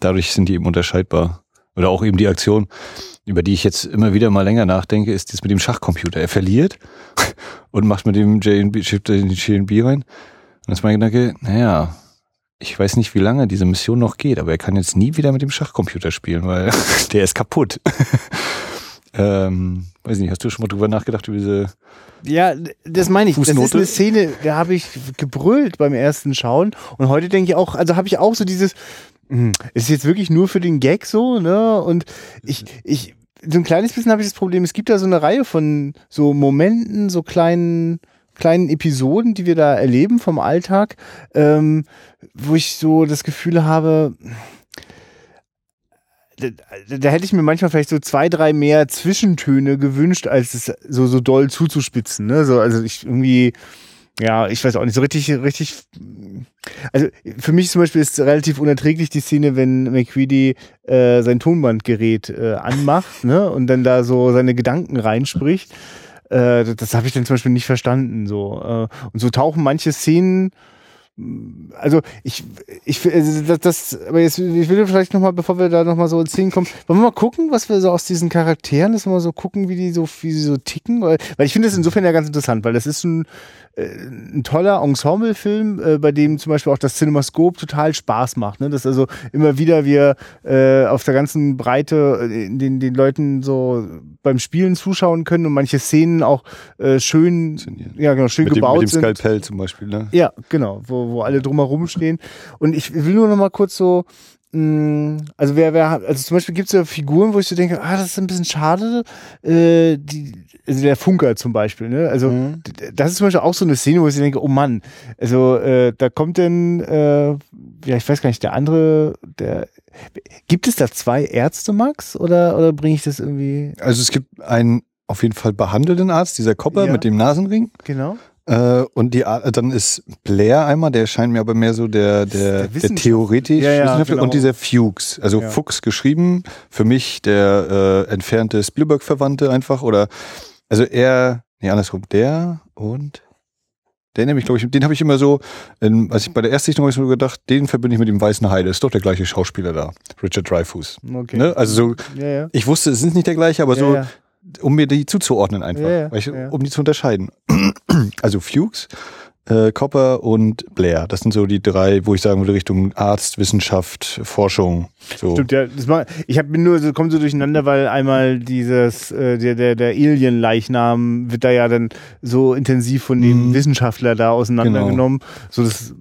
Dadurch sind die eben unterscheidbar. Oder auch eben die Aktion, über die ich jetzt immer wieder mal länger nachdenke, ist das mit dem Schachcomputer. Er verliert [laughs] und macht mit dem JNB, schiebt den JNB rein. Und das ist mein Gedanke, naja, ich weiß nicht, wie lange diese Mission noch geht, aber er kann jetzt nie wieder mit dem Schachcomputer spielen, weil [laughs] der ist kaputt. [laughs] ähm, weiß nicht, hast du schon mal drüber nachgedacht über diese ja, das meine ich. Fußnote? Das ist eine Szene, da habe ich gebrüllt beim ersten Schauen. Und heute denke ich auch, also habe ich auch so dieses, ist jetzt wirklich nur für den Gag so, ne? Und ich, ich, so ein kleines bisschen habe ich das Problem, es gibt da so eine Reihe von so Momenten, so kleinen, kleinen Episoden, die wir da erleben vom Alltag, ähm, wo ich so das Gefühl habe, da, da, hätte ich mir manchmal vielleicht so zwei, drei mehr Zwischentöne gewünscht, als es so, so doll zuzuspitzen. Ne? So, also ich irgendwie, ja, ich weiß auch nicht, so richtig, richtig. Also für mich zum Beispiel ist relativ unerträglich die Szene, wenn McQueedy äh, sein Tonbandgerät äh, anmacht [laughs] ne, und dann da so seine Gedanken reinspricht. Äh, das habe ich dann zum Beispiel nicht verstanden. So. Äh, und so tauchen manche Szenen also ich, ich, also das, das, aber jetzt, ich will vielleicht nochmal, bevor wir da nochmal so ins Szenen kommen, wollen wir mal gucken, was wir so aus diesen Charakteren, dass wir mal so gucken, wie die so, wie sie so ticken, weil, weil ich finde das insofern ja ganz interessant, weil das ist ein, äh, ein toller Ensemblefilm, äh, bei dem zum Beispiel auch das Cinemascope total Spaß macht, ne? dass also immer wieder wir äh, auf der ganzen Breite äh, den, den Leuten so beim Spielen zuschauen können und manche Szenen auch äh, schön, ja genau, schön mit gebaut dem, mit dem sind. Skalpell zum Beispiel, ne? Ja, genau, wo, wo alle drumherum stehen. Und ich will nur noch mal kurz so, mh, also wer, wer, hat- also zum Beispiel gibt es ja Figuren, wo ich so denke, ah, das ist ein bisschen schade, äh, die, also der Funker zum Beispiel, ne? Also Mhm. das ist zum Beispiel auch so eine Szene, wo ich so denke, oh Mann, also äh, da kommt denn, äh, ja, ich weiß gar nicht, der andere, der, gibt es da zwei Ärzte, Max, oder, oder bringe ich das irgendwie, Also es gibt einen auf jeden Fall behandelnden Arzt, dieser Kopper Ja. mit dem Nasenring. genau? Äh, und die, Ar- dann ist Blair einmal, der scheint mir aber mehr so der, der, Der der, theoretisch Ja, ja, Wissenschaftler. genau. und dieser Fuchs, also Ja. Fuchs geschrieben, für mich der äh, entfernte Spielberg-Verwandte einfach oder also er, nee, andersrum, der und der nämlich, glaube ich, den habe ich immer so, ähm, als ich bei der Erstsichtung habe ich so gedacht, den verbinde ich mit dem Weißen Heide, ist doch der gleiche Schauspieler da, Richard Dreyfuss. Okay. Ne? Also so, Ja, ja. ich wusste, es ist nicht der gleiche, aber ja, so. Um mir die zuzuordnen einfach, Ja, ich, um die zu unterscheiden. [clears throat] Also Fuchs, äh, Copper und Blair. Das sind so die drei, wo ich sagen würde, Richtung Arzt, Wissenschaft, Forschung. So. Stimmt, ja. Das war, ich hab, bin nur so, komm so durcheinander, weil einmal dieses, äh, der, der, der Alien-Leichnam wird da ja dann so intensiv von dem Mhm. Wissenschaftler da auseinandergenommen. So das,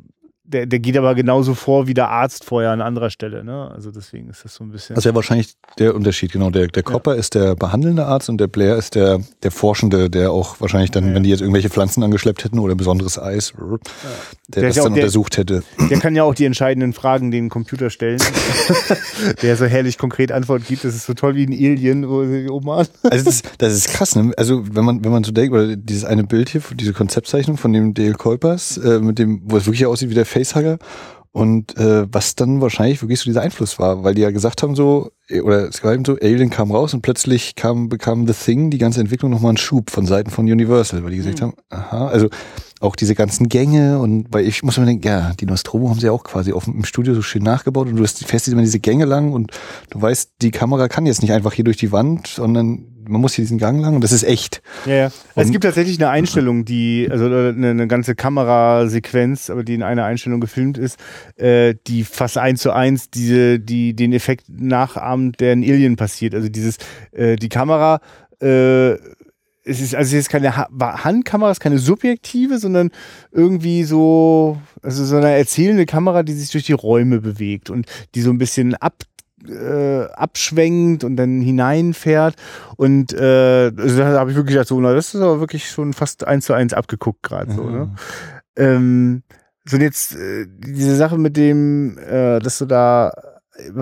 der, der geht aber genauso vor wie der Arzt vorher an anderer Stelle, ne? Also deswegen ist das so ein bisschen. Das wäre wahrscheinlich der Unterschied, genau. Der, der Copper ist der behandelnde Arzt und der Blair ist der, der Forschende, der auch wahrscheinlich dann, Ja. wenn die jetzt irgendwelche Pflanzen angeschleppt hätten oder besonderes Eis, der, Der das ist ja dann untersucht hätte. der kann ja auch die entscheidenden Fragen dem Computer stellen. [laughs] der so herrlich konkret Antwort gibt. Das ist so toll wie ein Alien, oben an. Also das, das ist krass, ne? Also wenn man, wenn man so denkt, oder dieses eine Bild hier, diese Konzeptzeichnung von dem Dale Kuipers, äh, mit dem, wo es wirklich aussieht wie der Facehugger. Und äh, was dann wahrscheinlich wirklich so dieser Einfluss war, weil die ja gesagt haben so, äh, oder es war eben so, Alien kam raus und plötzlich kam, bekam The Thing, die ganze Entwicklung nochmal einen Schub von Seiten von Universal, weil die gesagt haben, aha, also auch diese ganzen Gänge und weil ich muss mir denken, ja, die Nostromo haben sie ja auch quasi auf, im Studio so schön nachgebaut und du hast, fährst immer diese Gänge lang und du weißt, die Kamera kann jetzt nicht einfach hier durch die Wand, sondern man muss hier diesen Gang lang und das ist echt. Ja, ja. Es gibt tatsächlich eine Einstellung, die, also eine, eine ganze Kamerasequenz, aber die in einer Einstellung gefilmt ist, äh, die fast eins zu eins diese, die den Effekt nachahmt, der in Alien passiert. Also dieses, äh, die Kamera, äh, es ist also jetzt keine ha Handkamera, es ist keine subjektive, sondern irgendwie so, also so eine erzählende Kamera, die sich durch die Räume bewegt und die so ein bisschen ab äh, abschwenkt und dann hineinfährt. Und äh, also da habe ich wirklich gedacht, so, na, das ist aber wirklich schon fast eins zu eins abgeguckt gerade so, ne? Ähm, so und jetzt äh, diese Sache mit dem, äh, dass du da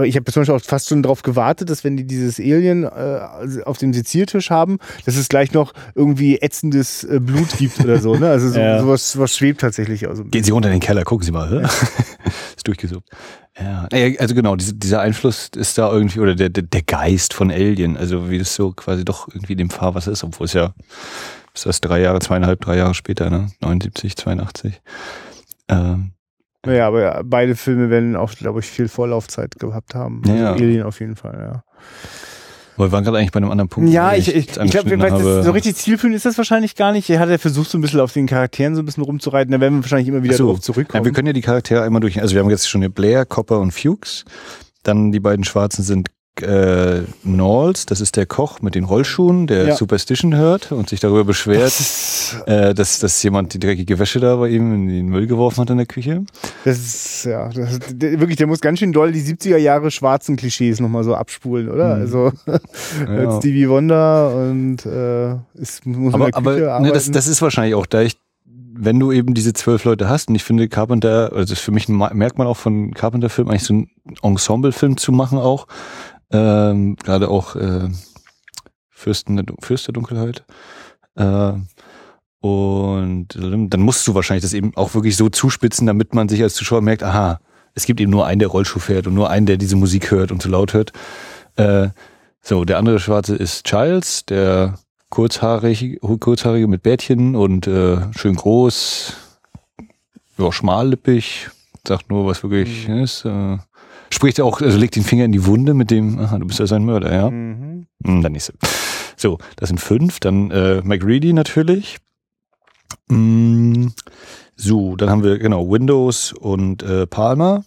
ich habe zum Beispiel auch fast schon darauf gewartet, dass wenn die dieses Alien äh, auf dem Seziertisch haben, dass es gleich noch irgendwie ätzendes äh, Blut gibt oder so. Ne? Also so, [laughs] Ja. sowas, sowas schwebt tatsächlich. Also Gehen Sie runter in den Keller, gucken Sie mal. hä? [laughs] ist durchgesuppt. Ja, also genau, diese, dieser Einfluss ist da irgendwie, oder der, der, Geist von Alien, also wie das so quasi doch irgendwie dem Fahrwasser ist, obwohl es ja, ist das drei Jahre, zweieinhalb, drei Jahre später, ne? 79, 82. Ähm, Naja, aber ja, beide Filme werden auch, glaube ich, viel Vorlaufzeit gehabt haben. Ja, ja. Alien auf jeden Fall, ja. Aber wir waren gerade eigentlich bei einem anderen Punkt. Ja, ich, ich, ich glaube, so richtig zielführend ist das wahrscheinlich gar nicht. Er hat ja versucht, so ein bisschen auf den Charakteren so ein bisschen rumzureiten. Da werden wir wahrscheinlich immer wieder so. drauf zurückkommen. Ja, wir können ja die Charaktere einmal durch. Also wir haben jetzt schon eine Blair, Copper und Fuchs. Dann die beiden Schwarzen sind äh, Knowles, das ist der Koch mit den Rollschuhen, der Ja. Superstition hört und sich darüber beschwert, das äh, dass, dass jemand die dreckige Wäsche da bei ihm in den Müll geworfen hat in der Küche. das ist, ja, das ist, der, wirklich, der muss ganz schön doll die 70er Jahre schwarzen Klischees nochmal so abspulen, oder? Mhm. Also, als Stevie Wonder und, äh, ist, muss in Aber, der Küche aber ne, das, das ist wahrscheinlich auch da ich, wenn du eben diese zwölf Leute hast, und ich finde Carpenter, also das ist für mich ein Ma- Merkmal auch von Carpenter-Film, eigentlich so einen Ensemble-Film zu machen auch. Ähm, Gerade auch äh, Fürsten Fürst der Dunkelheit. Äh, und dann musst du wahrscheinlich das eben auch wirklich so zuspitzen, damit man sich als Zuschauer merkt, aha, es gibt eben nur einen, der Rollschuh fährt und nur einen, der diese Musik hört und so laut hört. Äh, so, der andere Schwarze ist Giles, der kurzhaarig, kurzhaarige mit Bärtchen und äh, schön groß. ja, schmallippig, sagt nur, was wirklich ist. Äh, spricht auch, also legt den Finger in die Wunde mit dem, aha, du bist ja sein Mörder, ja. Mhm. Hm, dann nicht so. So, das sind fünf. Dann äh, McReady natürlich. Mm, so, dann haben wir genau Windows und äh, Palmer.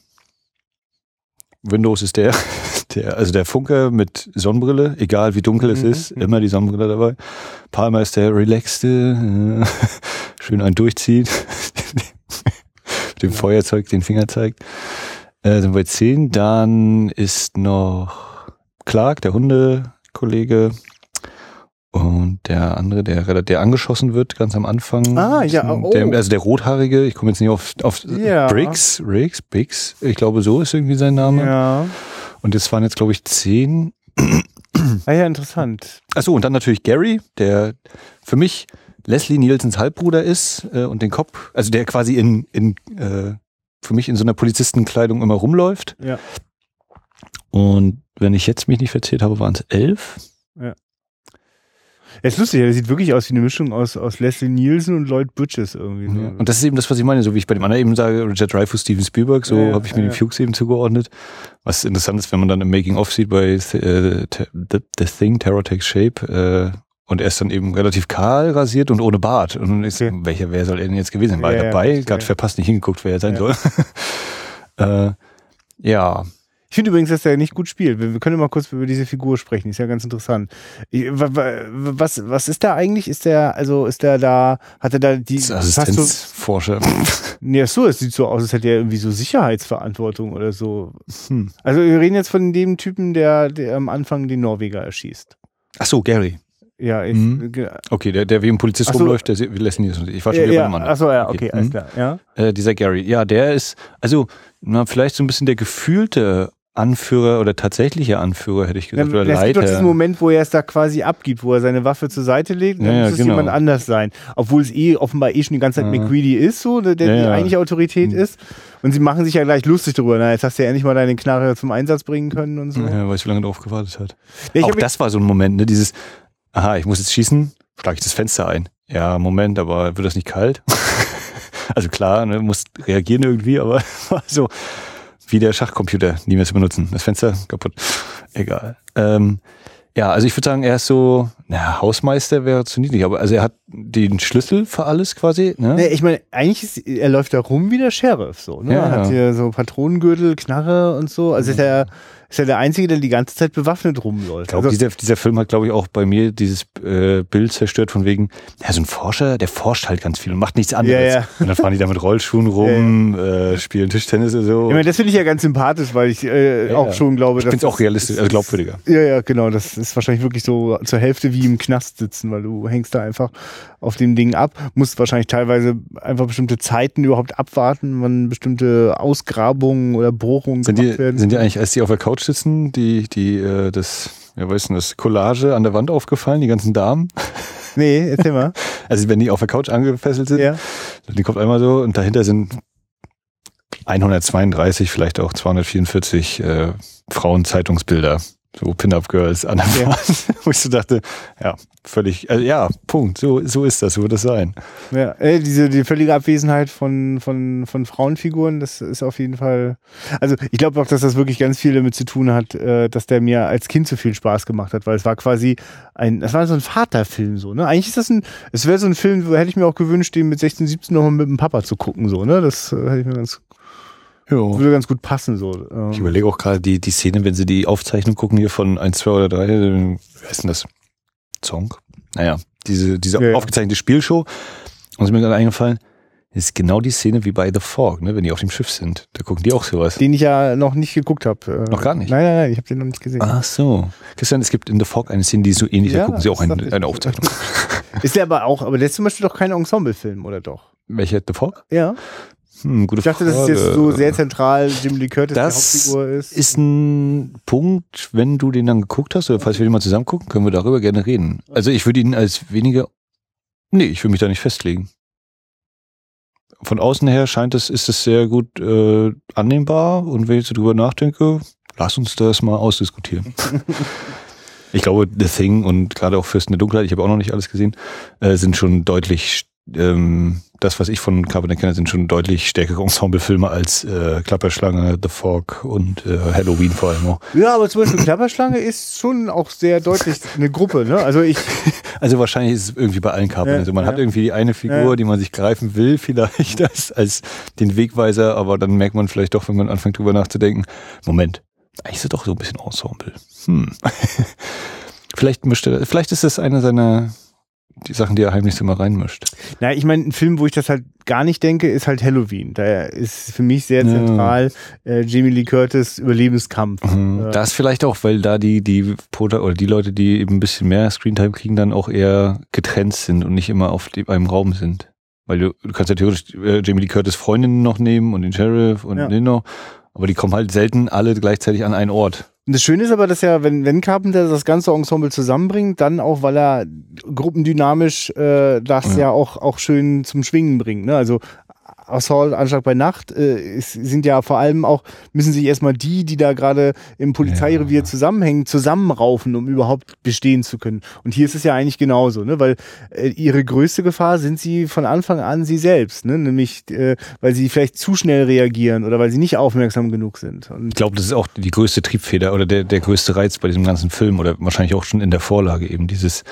Windows ist der, [laughs] der, also der Funke mit Sonnenbrille, egal wie dunkel es Mhm, ist, mhm. immer die Sonnenbrille dabei. Palmer ist der relaxte, äh, [laughs] schön einen durchzieht, [laughs] dem Feuerzeug den Finger zeigt. Äh, sind wir bei zehn. Dann ist noch Clark, der Hundekollege. Und der andere, der, der angeschossen wird ganz am Anfang. Ah, ja, oh. Der, also der Rothaarige, ich komme jetzt nicht auf, auf Ja. Briggs, Briggs, Biggs, ich glaube so ist irgendwie sein Name. Ja. Und das waren jetzt, glaube ich, zehn. Ah ja, interessant. Achso, und dann natürlich Gary, der für mich Leslie Nielsens Halbbruder ist äh, und den Kopf, also der quasi in, in äh, für mich in so einer Polizistenkleidung immer rumläuft. Ja. Und wenn ich jetzt mich nicht verzählt habe, waren es elf. Er ist lustig, er sieht wirklich aus wie eine Mischung aus, aus Leslie Nielsen und Lloyd Bridges irgendwie. So. Ja. Und das ist eben das, was ich meine, so wie ich bei dem anderen eben sage, Richard Dreyfuss, Steven Spielberg, so Ja, ja, habe ich mir ja, den Fuchs eben zugeordnet. Was interessant ist, wenn man dann im Making-of sieht bei äh, T- The, The Thing, Terror Takes Shape, äh, und er ist dann eben relativ kahl rasiert und ohne Bart. Und dann ist, Okay. welcher, wer soll er denn jetzt gewesen sein? War Ja, ja, dabei? verstehe. Gerade verpasst nicht hingeguckt, wer er sein Ja. soll. [laughs] äh, ja. Ich finde übrigens, dass er nicht gut spielt. Wir, können mal kurz über diese Figur sprechen. Ist ja ganz interessant. Ich, wa- wa- was, was ist da eigentlich? Ist der, also ist der da, hat er da die, Das so, Assistenzforscher. [laughs] nee, ach so, es sieht so aus, als hätte er irgendwie so Sicherheitsverantwortung oder so. Hm. Also wir reden jetzt von dem Typen, der, der am Anfang den Norweger erschießt. Ach so, Gary. Ja, ich, Mhm. Okay, der, der wie ein Polizist so. rumläuft, der lässt ihn nicht. Ich war schon ja, wieder ja, beim anderen. ach so, ja, okay, alles Mhm. klar. Ja. Äh, dieser Gary, ja, der ist, also, na, vielleicht so ein bisschen der gefühlte Anführer oder tatsächliche Anführer, hätte ich Ja, gesagt, oder es gibt doch diesen Leiter. Moment, wo er es da quasi abgibt, wo er seine Waffe zur Seite legt Ja, dann ja, muss es genau. jemand anders sein. Obwohl es eh offenbar eh schon die ganze Zeit Ja. McCready ist, so, der, der Ja, die ja. eigentliche Autorität Hm. ist. Und sie machen sich ja gleich lustig darüber. Na, jetzt hast du ja endlich mal deine Knarre zum Einsatz bringen können und so. Ja, weil ich so lange drauf gewartet hat. Ja, Auch das war so ein Moment, ne, dieses, aha, ich muss jetzt schießen, schlage ich das Fenster ein. Ja, Moment, aber wird das nicht kalt? [laughs] also klar, ne, muss reagieren irgendwie, aber [laughs] so wie der Schachcomputer, nie mehr zu benutzen. Das Fenster kaputt. Egal. Ähm, ja, also ich würde sagen, er ist so, na, Hausmeister wäre zu niedlich, aber also er hat den Schlüssel für alles quasi, ne? Nee, ich meine, eigentlich ist, er läuft da rum wie der Sheriff, so, ne? Ja, er hat ja. hier so Patronengürtel, Knarre und so. Also ist er, ist er der Einzige, der die ganze Zeit bewaffnet rumläuft. Ich glaube, also, dieser, dieser Film hat, glaube ich, auch bei mir dieses äh, Bild zerstört von wegen, ja, so ein Forscher, der forscht halt ganz viel und macht nichts anderes. Ja, ja. Und dann fahren die da mit Rollschuhen [laughs] rum, Äh, spielen Tischtennis oder so. ich meine, das finde ich ja ganz sympathisch, weil ich äh, Ja, auch ja. schon glaube, ich finde es auch realistisch, also glaubwürdiger. Ja, ja, genau. Das ist wahrscheinlich wirklich so zur Hälfte wie im Knast sitzen, weil du hängst da einfach auf dem Ding ab, musst wahrscheinlich teilweise einfach bestimmte Zeiten überhaupt abwarten, wann bestimmte Ausgrabungen oder Bohrungen Sind gemacht die, werden. sind die eigentlich, als die auf der Couch sitzen, die, die, äh, das, ja, weißt du, das Collage an der Wand aufgefallen, die ganzen Damen? [laughs] nee, erzähl mal. [laughs] Also wenn die auf der Couch angefesselt sind, ja. die kommt einmal so und dahinter sind 132, vielleicht auch 244 äh, Frauenzeitungsbilder, so Pin-Up-Girls an der Ja. [laughs] Wo ich so dachte, ja, völlig, äh, ja, Punkt, so, so ist das, so wird es sein. Ja, äh, diese die völlige Abwesenheit von, von, von Frauenfiguren, das ist auf jeden Fall. Also ich glaube auch, dass das wirklich ganz viel damit zu tun hat, äh, dass der mir als Kind so viel Spaß gemacht hat, weil es war quasi ein, das war so ein Vaterfilm so, ne? Eigentlich ist das ein, es wäre so ein Film, wo hätte ich mir auch gewünscht, den mit 16, 17 nochmal mit dem Papa zu gucken, so, ne? Das äh, hätte ich mir ganz, Jo. würde ganz gut passen, so. Ähm, Ich überlege auch gerade die, die Szene, wenn sie die Aufzeichnung gucken hier von 1, 2 oder 3, äh, wer ist denn das? Song? Naja, diese, diese Ja, ja. aufgezeichnete Spielshow. Und ist mir gerade eingefallen, ist genau die Szene wie bei The Fog, ne, wenn die auf dem Schiff sind. Da gucken die auch sowas. den ich ja noch nicht geguckt habe. Äh, Noch gar nicht? Nein, nein, nein, ich habe den noch nicht gesehen. Ach so. Christian, es gibt in The Fog eine Szene, die so ähnlich, Ja, da gucken sie auch eine, eine Aufzeichnung. [laughs] Ist der aber auch, aber der ist zum Beispiel doch kein Ensemblefilm, oder doch? Welcher The Fog? Ja. Hm, Ich dachte, Frage. das ist jetzt so sehr zentral, Jim Lee Curtis Das die Hauptfigur ist. ist ein Punkt, wenn du den dann geguckt hast, oder falls wir den mal zusammen gucken, können wir darüber gerne reden. Also ich würde ihn als weniger, nee, ich will mich da nicht festlegen. Von außen her scheint es, ist es sehr gut äh, annehmbar und wenn ich so drüber nachdenke, lass uns das mal ausdiskutieren. [laughs] ich glaube, The Thing und gerade auch Fürsten der Dunkelheit, ich habe auch noch nicht alles gesehen, äh, sind schon deutlich ähm, das, was ich von Carpenter kenne, sind schon deutlich stärkere Ensemblefilme als äh, Klapperschlange, The Fog und äh, Halloween vor allem auch. Ja, aber zum Beispiel Klapperschlange ist schon auch sehr deutlich eine Gruppe. Ne? Also ich. [laughs] Also wahrscheinlich ist es irgendwie bei allen Carpenter. Ja, also man ja. hat irgendwie die eine Figur, Ja. die man sich greifen will, vielleicht als, als den Wegweiser, aber dann merkt man vielleicht doch, wenn man anfängt drüber nachzudenken, Moment, eigentlich ist es doch so ein bisschen Ensemble. Hm. [laughs] vielleicht mischt er, vielleicht ist das eine seiner die Sachen, die er heimlich immer reinmischt. Na, ich meine, ein Film, wo ich das halt gar nicht denke, ist halt Halloween. Da ist für mich sehr Ja. zentral äh, Jamie Lee Curtis Überlebenskampf. Mhm. Äh, Das vielleicht auch, weil da die, die Prota oder die Leute, die eben ein bisschen mehr Screentime kriegen, dann auch eher getrennt sind und nicht immer auf dem, einem Raum sind. Weil du, du kannst ja theoretisch äh, Jamie Lee Curtis Freundinnen noch nehmen und den Sheriff und Ja. den noch, aber die kommen halt selten alle gleichzeitig an einen Ort. Und das Schöne ist aber, dass ja, wenn, wenn Carpenter das ganze Ensemble zusammenbringt, dann auch, weil er gruppendynamisch äh, das ja, Ja. auch, auch schön zum Schwingen bringt. Ne? Also Assault, Anschlag bei Nacht äh, sind ja vor allem auch, müssen sich erstmal die, die da gerade im Polizeirevier Ja. zusammenhängen, zusammenraufen, um überhaupt bestehen zu können. Und hier ist es ja eigentlich genauso, ne? weil äh, ihre größte Gefahr sind sie von Anfang an sie selbst, ne? nämlich äh, weil sie vielleicht zu schnell reagieren oder weil sie nicht aufmerksam genug sind. Und Ich glaube, das ist auch die größte Triebfeder oder der, der größte Reiz bei diesem ganzen Film oder wahrscheinlich auch schon in der Vorlage eben dieses,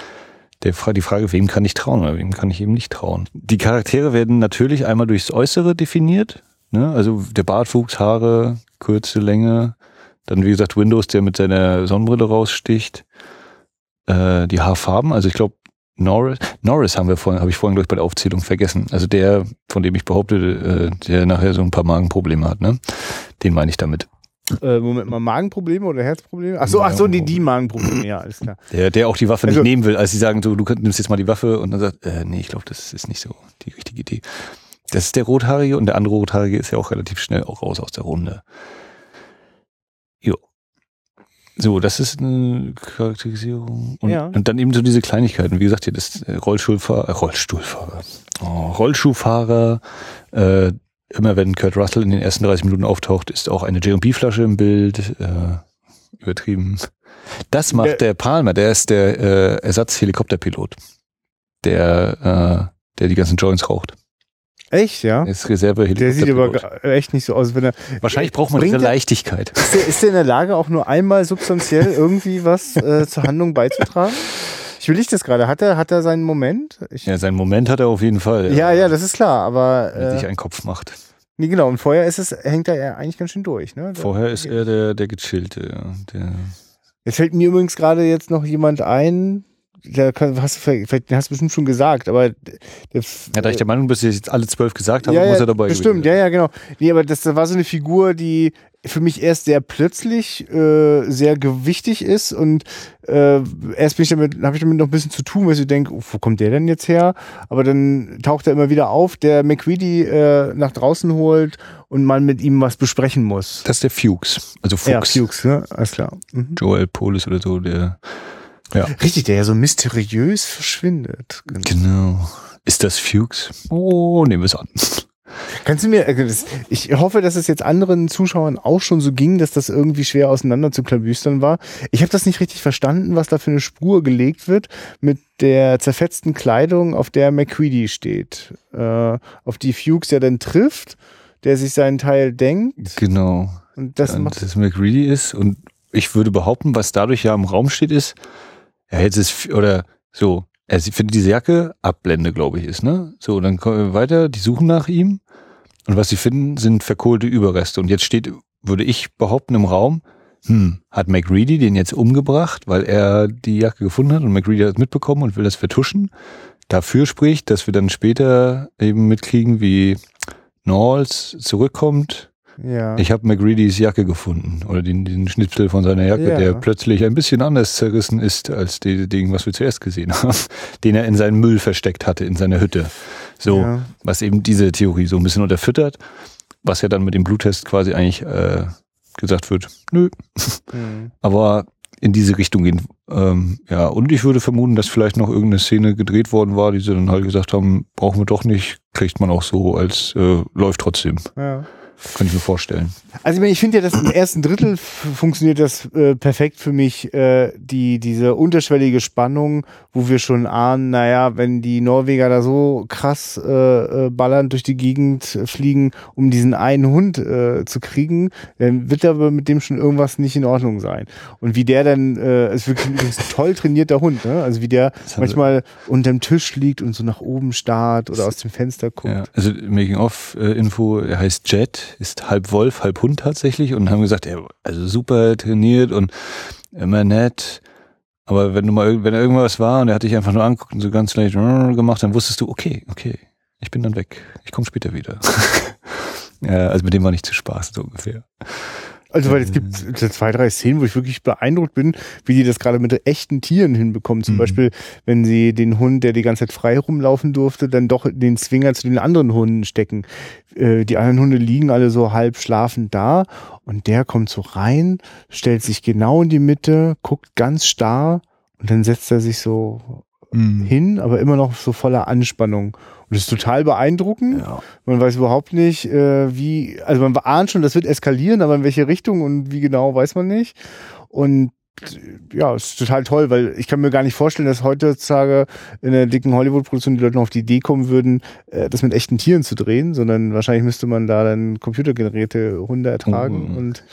der, die Frage, wem kann ich trauen oder wem kann ich eben nicht trauen. Die Charaktere werden natürlich einmal durchs Äußere definiert, ne? also der Bartwuchs, Haare, Kürze, Länge, dann wie gesagt Windows, der mit seiner Sonnenbrille raussticht, äh, die Haarfarben, also ich glaube Norris, Norris haben wir vorhin, habe ich vorhin glaube ich bei der Aufzählung vergessen. Also der, von dem ich behaupte, äh, der nachher so ein paar Magenprobleme hat, ne? Den meine ich damit. Äh, Moment mal, Magenprobleme oder Herzprobleme? Ach so, ach so, die, die Magenprobleme, ja, alles klar. Der, der auch die Waffe Also- nicht nehmen will, als sie sagen, so, du nimmst jetzt mal die Waffe und dann sagt, äh, nee, ich glaube, das ist nicht so die richtige Idee. Das ist der Rothaarige und der andere Rothaarige ist ja auch relativ schnell auch raus aus der Runde. Jo. So, das ist eine Charakterisierung. Und, Ja. und dann eben so diese Kleinigkeiten. Wie gesagt, hier das äh, Rollstuhlfahrer, äh, Rollstuhlfahrer, oh, Rollschuhfahrer, äh, immer wenn Kurt Russell in den ersten 30 Minuten auftaucht, ist auch eine J&B-Flasche im Bild, äh, übertrieben. Das macht Der- der, Palmer, der ist der äh, Ersatzhelikopterpilot, der, äh, der die ganzen Joints raucht. Echt, ja? Der ist Reserve Der sieht aber echt nicht so aus, wenn er. Wahrscheinlich braucht man Bringt diese der- Leichtigkeit. Ist der, ist der in der Lage, auch nur einmal substanziell [laughs] irgendwie was äh, zur Handlung beizutragen? Ich will nicht das gerade. Hat er, hat er seinen Moment? Ich, Ja, seinen Moment hat er auf jeden Fall. ja, ja, das ist klar, aber Wenn er sich äh, einen Kopf macht. nee, genau. Und vorher ist es, hängt er eigentlich ganz schön durch. Ne? Vorher ist er der, der gechillte. ja, Der, Jetzt fällt mir übrigens gerade jetzt noch jemand ein. Kann, hast du vielleicht, den hast du bestimmt schon gesagt, aber der, ja, da ich der Meinung bin, dass ich jetzt alle zwölf gesagt habe, ja, muss er dabei Bestimmt, gewesen ja, ja, genau. Nee, aber das, das war so eine Figur, die für mich erst sehr plötzlich äh, sehr gewichtig ist und äh, erst bin ich damit, habe ich damit noch ein bisschen zu tun, weil ich denke, wo kommt der denn jetzt her? Aber dann taucht er immer wieder auf, der McReady äh, nach draußen holt und man mit ihm was besprechen muss. Das ist der Fuchs. Also Fuchs. Ja, Fuchs, ne? Alles klar. Mhm. Joel Polis oder so, der. Ja. Richtig, der ja so mysteriös verschwindet. Genau. Ist das Fuchs? Oh, nehmen wir es an. Kannst du mir, äh, ich hoffe, dass es jetzt anderen Zuschauern auch schon so ging, dass das irgendwie schwer auseinander zu klabüstern war. Ich habe das nicht richtig verstanden, was da für eine Spur gelegt wird mit der zerfetzten Kleidung, auf der McCready steht, äh, auf die Fuchs ja dann trifft, der sich seinen Teil denkt Genau. und das und macht das McReady ist. Und ich würde behaupten, was dadurch ja im Raum steht, ist, er hätte es, oder so, er findet diese Jacke, Abblende, glaube ich, ist, ne? So, dann kommen wir weiter, die suchen nach ihm. Und was sie finden, sind verkohlte Überreste. Und jetzt steht, würde ich behaupten, im Raum, hm, hat McReady den jetzt umgebracht, weil er die Jacke gefunden hat und McReady hat es mitbekommen und will das vertuschen. Dafür spricht, dass wir dann später eben mitkriegen, wie Knowles zurückkommt ja. ich habe McReadys Jacke gefunden oder den, den Schnipsel von seiner Jacke, Ja. der plötzlich ein bisschen anders zerrissen ist als die Ding, was wir zuerst gesehen haben, [laughs] den er in seinen Müll versteckt hatte, in seiner Hütte. So, Ja. was eben diese Theorie so ein bisschen unterfüttert, was ja dann mit dem Bluttest quasi eigentlich äh, gesagt wird, nö, [laughs] Hm. aber in diese Richtung gehen. Ähm, ja, und ich würde vermuten, dass vielleicht noch irgendeine Szene gedreht worden war, die sie dann halt gesagt haben, brauchen wir doch nicht, kriegt man auch so, als äh, läuft trotzdem. Ja. Kann ich mir vorstellen. Also ich, meine, ich finde ja, dass im ersten Drittel funktioniert das äh, perfekt für mich, äh, die, diese unterschwellige Spannung, wo wir schon ahnen, naja, wenn die Norweger da so krass äh, äh, ballernd durch die Gegend fliegen, um diesen einen Hund äh, zu kriegen, dann wird aber mit dem schon irgendwas nicht in Ordnung sein. Und wie der dann, äh, ist wirklich ein toll trainierter Hund, ne? Also wie der manchmal unterm Tisch liegt und so nach oben starrt oder aus dem Fenster guckt. Ja, also Making-of-Info, er heißt Jet, ist halb Wolf, halb Hund tatsächlich und haben gesagt, er also super trainiert und immer nett. Aber wenn du mal, wenn irgendwas war und er hat dich einfach nur angeguckt und so ganz leicht gemacht, dann wusstest du, okay, okay, ich bin dann weg. Ich komme später wieder. [laughs] also mit dem war nicht zu Spaß, so ungefähr. Also, weil es gibt zwei, drei Szenen, wo ich wirklich beeindruckt bin, wie die das gerade mit echten Tieren hinbekommen. Zum mhm. Beispiel, wenn sie den Hund, der die ganze Zeit frei rumlaufen durfte, dann doch den Zwinger zu den anderen Hunden stecken. Äh, die anderen Hunde liegen alle so halb schlafend da und der kommt so rein, stellt sich genau in die Mitte, guckt ganz starr und dann setzt er sich so mhm. hin, aber immer noch so voller Anspannung. Und das ist total beeindruckend. Ja. Man weiß überhaupt nicht, äh, wie, also man ahnt schon, das wird eskalieren, aber in welche Richtung und wie genau, weiß man nicht. Und ja, ist total toll, weil ich kann mir gar nicht vorstellen, dass heutzutage in der dicken Hollywood-Produktion die Leute noch auf die Idee kommen würden, äh, das mit echten Tieren zu drehen, sondern wahrscheinlich müsste man da dann computergenerierte Hunde ertragen mhm. und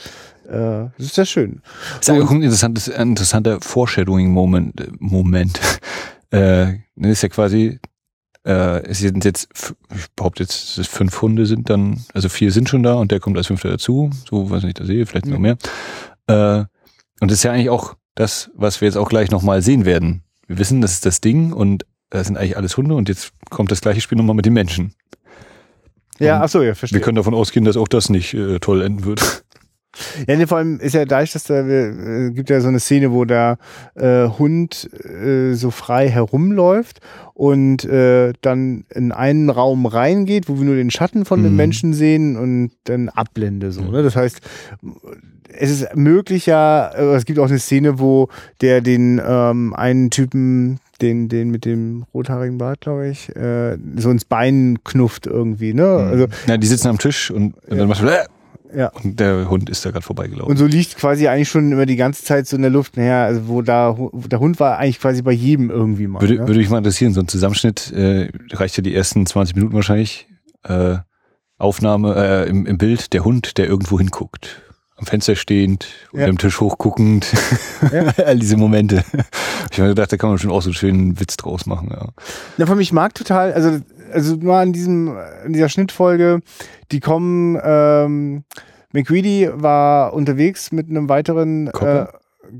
äh, das ist sehr schön. Das ist auch ein interessantes, interessanter Foreshadowing-Moment. Moment. [laughs] Äh, das ist ja quasi äh, es sind jetzt, ich behaupte jetzt, dass fünf Hunde sind dann, also vier sind schon da und der kommt als fünfter dazu. So, weiß nicht, da sehe, vielleicht noch mehr. Äh, und das ist ja eigentlich auch das, was wir jetzt auch gleich nochmal sehen werden. Wir wissen, das ist das Ding und das sind eigentlich alles Hunde und jetzt kommt das gleiche Spiel nochmal mit den Menschen. Ja, ach so, ja, verstehe. Wir können davon ausgehen, dass auch das nicht äh, toll enden wird. Ja, nee, vor allem ist ja dadurch, dass da äh, gibt ja so eine Szene, wo der äh, Hund äh, so frei herumläuft und äh, dann in einen Raum reingeht, wo wir nur den Schatten von mhm. dem Menschen sehen und dann Abblende so. Ne? Das heißt, es ist möglicher, äh, es gibt auch eine Szene, wo der den ähm, einen Typen den, den mit dem rothaarigen Bart, glaube ich, äh, so ins Bein knufft irgendwie, ne? Mhm. Also, ja, die sitzen am Tisch und, und dann machst du, äh, ja. Und der Hund ist da gerade vorbeigelaufen. Und so liegt quasi eigentlich schon immer die ganze Zeit so in der Luft. Naja, also wo da wo der Hund war eigentlich quasi bei jedem irgendwie mal. Würde, ne? würde mich mal interessieren, so ein Zusammenschnitt äh, reicht ja die ersten 20 Minuten wahrscheinlich. Äh, Aufnahme äh, im, im Bild, der Hund, der irgendwo hinguckt. Am Fenster stehend, ja. unter dem Tisch hochguckend. Ja. [laughs] All diese Momente. Ich habe mir gedacht, da kann man schon auch so einen schönen Witz draus machen. Ja. Na, von mich mag total, also also nur an diesem, in dieser Schnittfolge, die kommen, ähm, McReady war unterwegs mit einem weiteren, äh,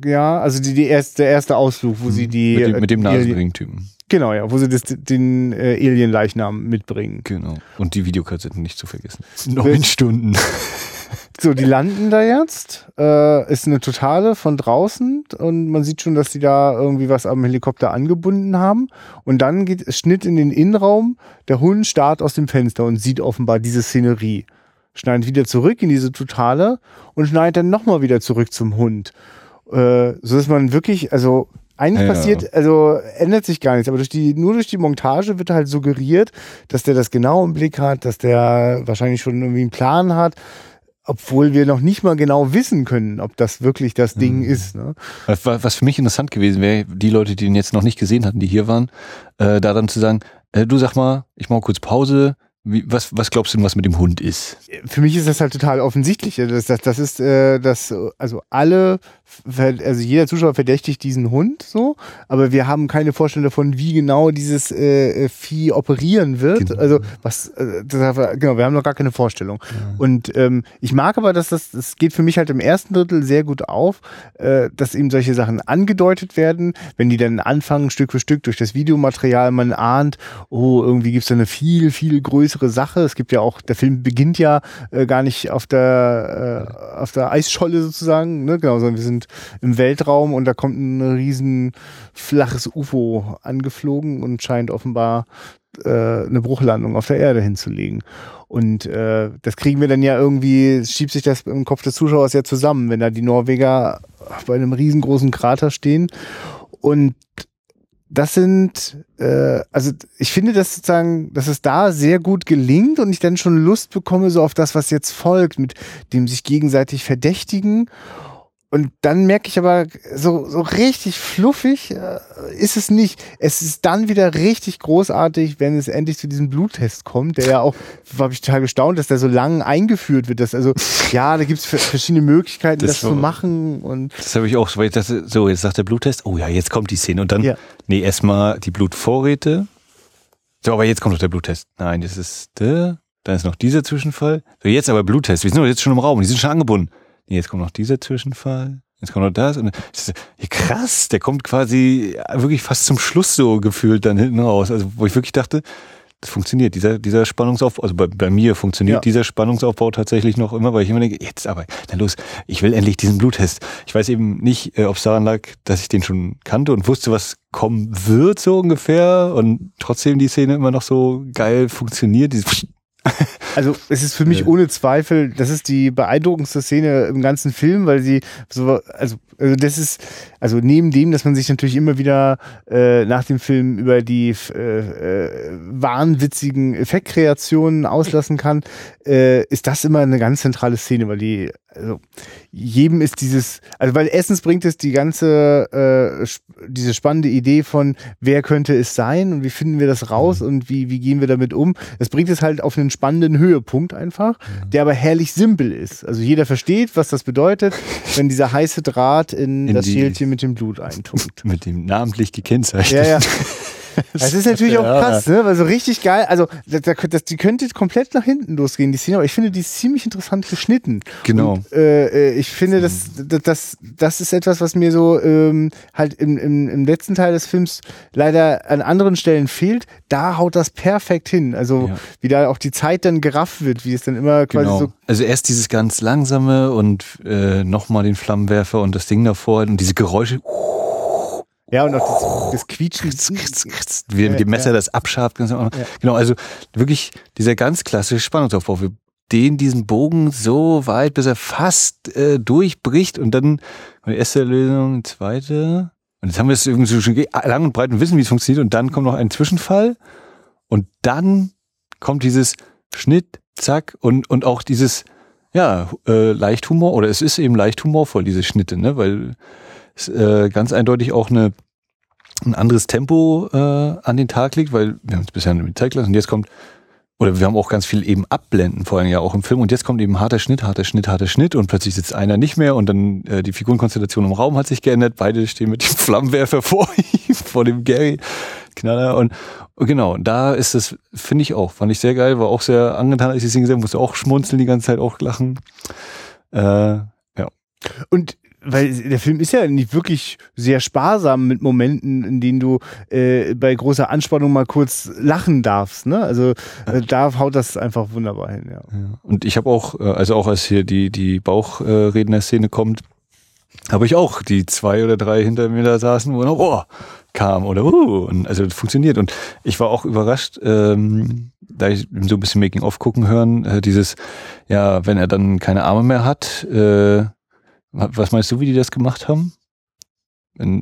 ja, also die, die erste, der erste Ausflug, wo mhm. sie die. Mit dem, mit dem Nasenring-Typen. Genau, ja, wo sie das, den äh, Alien-Leichnam mitbringen. Genau. Und die Videokassetten nicht zu vergessen. Neun Stunden. [laughs] So, die landen da jetzt. Äh, ist eine totale von draußen und man sieht schon, dass die da irgendwie was am Helikopter angebunden haben. Und dann geht es Schnitt in den Innenraum. Der Hund starrt aus dem Fenster und sieht offenbar diese Szenerie. Schneidet wieder zurück in diese totale und schneidet dann nochmal wieder zurück zum Hund. Äh, so dass man wirklich, also eigentlich ja. passiert, also ändert sich gar nichts, aber durch die, nur durch die Montage wird halt suggeriert, dass der das genau im Blick hat, dass der wahrscheinlich schon irgendwie einen Plan hat obwohl wir noch nicht mal genau wissen können, ob das wirklich das Ding mhm. ist. Ne? Was, für mich interessant gewesen wäre, die Leute, die ihn jetzt noch nicht gesehen hatten, die hier waren, äh, da dann zu sagen, äh, du sag mal, ich mache kurz Pause, wie, was, was glaubst du denn, was mit dem Hund ist? Für mich ist das halt total offensichtlich. Das, das, das ist, äh, das, also alle, also jeder Zuschauer verdächtigt diesen Hund so, aber wir haben keine Vorstellung davon, wie genau dieses äh, Vieh operieren wird. Genau. Also was, äh, das, genau, wir haben noch gar keine Vorstellung. Ja. Und ähm, ich mag aber, dass das, das geht für mich halt im ersten Drittel sehr gut auf, äh, dass eben solche Sachen angedeutet werden, wenn die dann anfangen, Stück für Stück durch das Videomaterial, man ahnt, oh, irgendwie gibt's da eine viel, viel größere größere Sache. Es gibt ja auch, der Film beginnt ja äh, gar nicht auf der, äh, auf der Eisscholle sozusagen, ne? genau, sondern wir sind im Weltraum und da kommt ein riesen flaches UFO angeflogen und scheint offenbar äh, eine Bruchlandung auf der Erde hinzulegen. Und äh, das kriegen wir dann ja irgendwie, schiebt sich das im Kopf des Zuschauers ja zusammen, wenn da die Norweger bei einem riesengroßen Krater stehen. Und das sind, äh, also ich finde, dass sozusagen, dass es da sehr gut gelingt und ich dann schon Lust bekomme so auf das, was jetzt folgt, mit dem sich gegenseitig verdächtigen und dann merke ich aber, so, so richtig fluffig äh, ist es nicht. Es ist dann wieder richtig großartig, wenn es endlich zu diesem Bluttest kommt, der ja auch, [laughs] habe ich total gestaunt, dass der so lang eingeführt wird. Dass, also, ja, da gibt es verschiedene Möglichkeiten, das, das zu machen. Und das habe ich auch, weil ich dachte, so, jetzt sagt der Bluttest, oh ja, jetzt kommt die Szene. Und dann, ja. nee, erstmal die Blutvorräte. So, aber jetzt kommt doch der Bluttest. Nein, das ist der. Dann ist noch dieser Zwischenfall. So, jetzt aber Bluttest. Wir sind doch jetzt schon im Raum, die sind schon angebunden jetzt kommt noch dieser Zwischenfall, jetzt kommt noch das. Und das krass, der kommt quasi wirklich fast zum Schluss so gefühlt dann hinten raus. Also wo ich wirklich dachte, das funktioniert. Dieser, dieser Spannungsaufbau, also bei, bei mir funktioniert ja. dieser Spannungsaufbau tatsächlich noch immer, weil ich immer denke, jetzt aber, na los, ich will endlich diesen Bluttest. Ich weiß eben nicht, äh, ob es daran lag, dass ich den schon kannte und wusste, was kommen wird, so ungefähr. Und trotzdem die Szene immer noch so geil funktioniert. Dieses [laughs] also es ist für mich ohne Zweifel, das ist die beeindruckendste Szene im ganzen Film, weil sie so, also, also das ist, also neben dem, dass man sich natürlich immer wieder äh, nach dem Film über die äh, äh, wahnwitzigen Effektkreationen auslassen kann, äh, ist das immer eine ganz zentrale Szene, weil die also jedem ist dieses, also weil erstens bringt es die ganze, äh, diese spannende Idee von, wer könnte es sein und wie finden wir das raus mhm. und wie, wie gehen wir damit um. Es bringt es halt auf einen spannenden Höhepunkt einfach, mhm. der aber herrlich simpel ist. Also jeder versteht, was das bedeutet, [laughs] wenn dieser heiße Draht in, in das Schälchen mit dem Blut eintunkt. [laughs] Mit dem namentlich gekennzeichnet. Ja, ja. [laughs] Das ist natürlich auch krass, ne? Weil so richtig geil, also das, das, die könnte komplett nach hinten losgehen, die Szene, aber ich finde, die ist ziemlich interessant geschnitten. Genau. Und, äh, äh ich finde, das, das, das ist etwas, was mir so ähm, halt im, im, im letzten Teil des Films leider an anderen Stellen fehlt. Da haut das perfekt hin. Also ja. wie da auch die Zeit dann gerafft wird, wie es dann immer quasi genau. so. Also erst dieses ganz langsame und äh, nochmal den Flammenwerfer und das Ding davor und diese Geräusche. Ja, und auch das, das Quietschen. [laughs] Wie ja, die Messer das abscharft. Ja. Genau, also wirklich dieser ganz klassische Spannungsaufbau. Wir dehnen diesen Bogen so weit, bis er fast äh, durchbricht und dann die erste Lösung, zweite. Und jetzt haben wir es irgendwie schon lang und breit und wissen, wie es funktioniert. Und dann kommt noch ein Zwischenfall. Und dann kommt dieses Schnitt, zack, und, und auch dieses, ja, äh, leicht Humor, oder es ist eben leicht humorvoll, diese Schnitte, ne? Weil äh, ganz eindeutig auch eine, ein anderes Tempo äh, an den Tag legt, weil wir haben es bisher mit Zeit gelassen. Und jetzt kommt, oder wir haben auch ganz viel eben Abblenden, vor allem ja auch im Film. Und jetzt kommt eben harter Schnitt, harter Schnitt, harter Schnitt. Und plötzlich sitzt einer nicht mehr. Und dann äh, die Figurenkonstellation im Raum hat sich geändert, beide stehen mit dem [laughs] Flammenwerfer vor ihm, vor dem Gary Knaller. Und, genau, da ist es, finde ich auch, fand ich sehr geil, war auch sehr angetan, als ich es gesehen habe, musste auch schmunzeln die ganze Zeit, auch lachen. Äh, ja. Und weil der Film ist ja nicht wirklich sehr sparsam mit Momenten, in denen du äh, bei großer Anspannung mal kurz lachen darfst. Ne? Also äh, da haut das einfach wunderbar hin. Ja. ja. Und ich habe auch, äh, also auch als hier die die Bauchredner-Szene kommt, habe ich auch die zwei oder drei hinter mir da saßen, wo noch oh, kam oder uh, und also das funktioniert. Und ich war auch überrascht, ähm, da ich so ein bisschen Making of gucken hören, äh, dieses ja, wenn er dann keine Arme mehr hat. Äh, was meinst du, wie die das gemacht haben?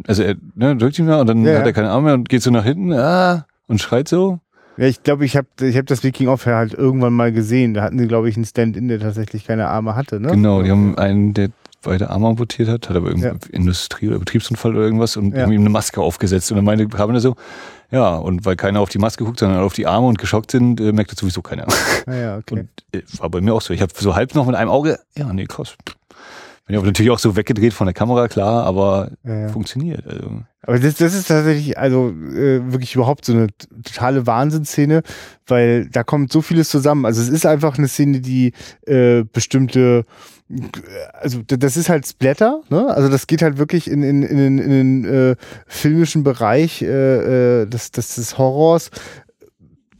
Also er ne, drückt ihn mal und dann ja, hat er keine Arme mehr und geht so nach hinten ah, und schreit so. Ja, ich glaube, ich habe ich hab das Making of halt irgendwann mal gesehen. Da hatten sie, glaube ich, einen Stand-in, der tatsächlich keine Arme hatte. Ne? Genau, die haben einen, der beide Arme amputiert hat, hat aber irgendwie ja. Industrie- oder Betriebsunfall oder irgendwas und ja. haben ihm eine Maske aufgesetzt. Und dann meine haben da so, ja, und weil keiner auf die Maske guckt, sondern auf die Arme und geschockt sind, äh, merkt das sowieso keiner. Ah ja, okay. Und äh, war bei mir auch so. Ich habe so halb noch mit einem Auge, ja, nee, krass. Bin ja natürlich auch so weggedreht von der Kamera, klar, aber ja, ja. funktioniert. Also. Aber das, das ist tatsächlich also äh, wirklich überhaupt so eine totale Wahnsinnsszene, weil da kommt so vieles zusammen. Also es ist einfach eine Szene, die äh, bestimmte also das ist halt Splatter, ne? Also das geht halt wirklich in, in, in, in den äh, filmischen Bereich äh, äh des, des, des Horrors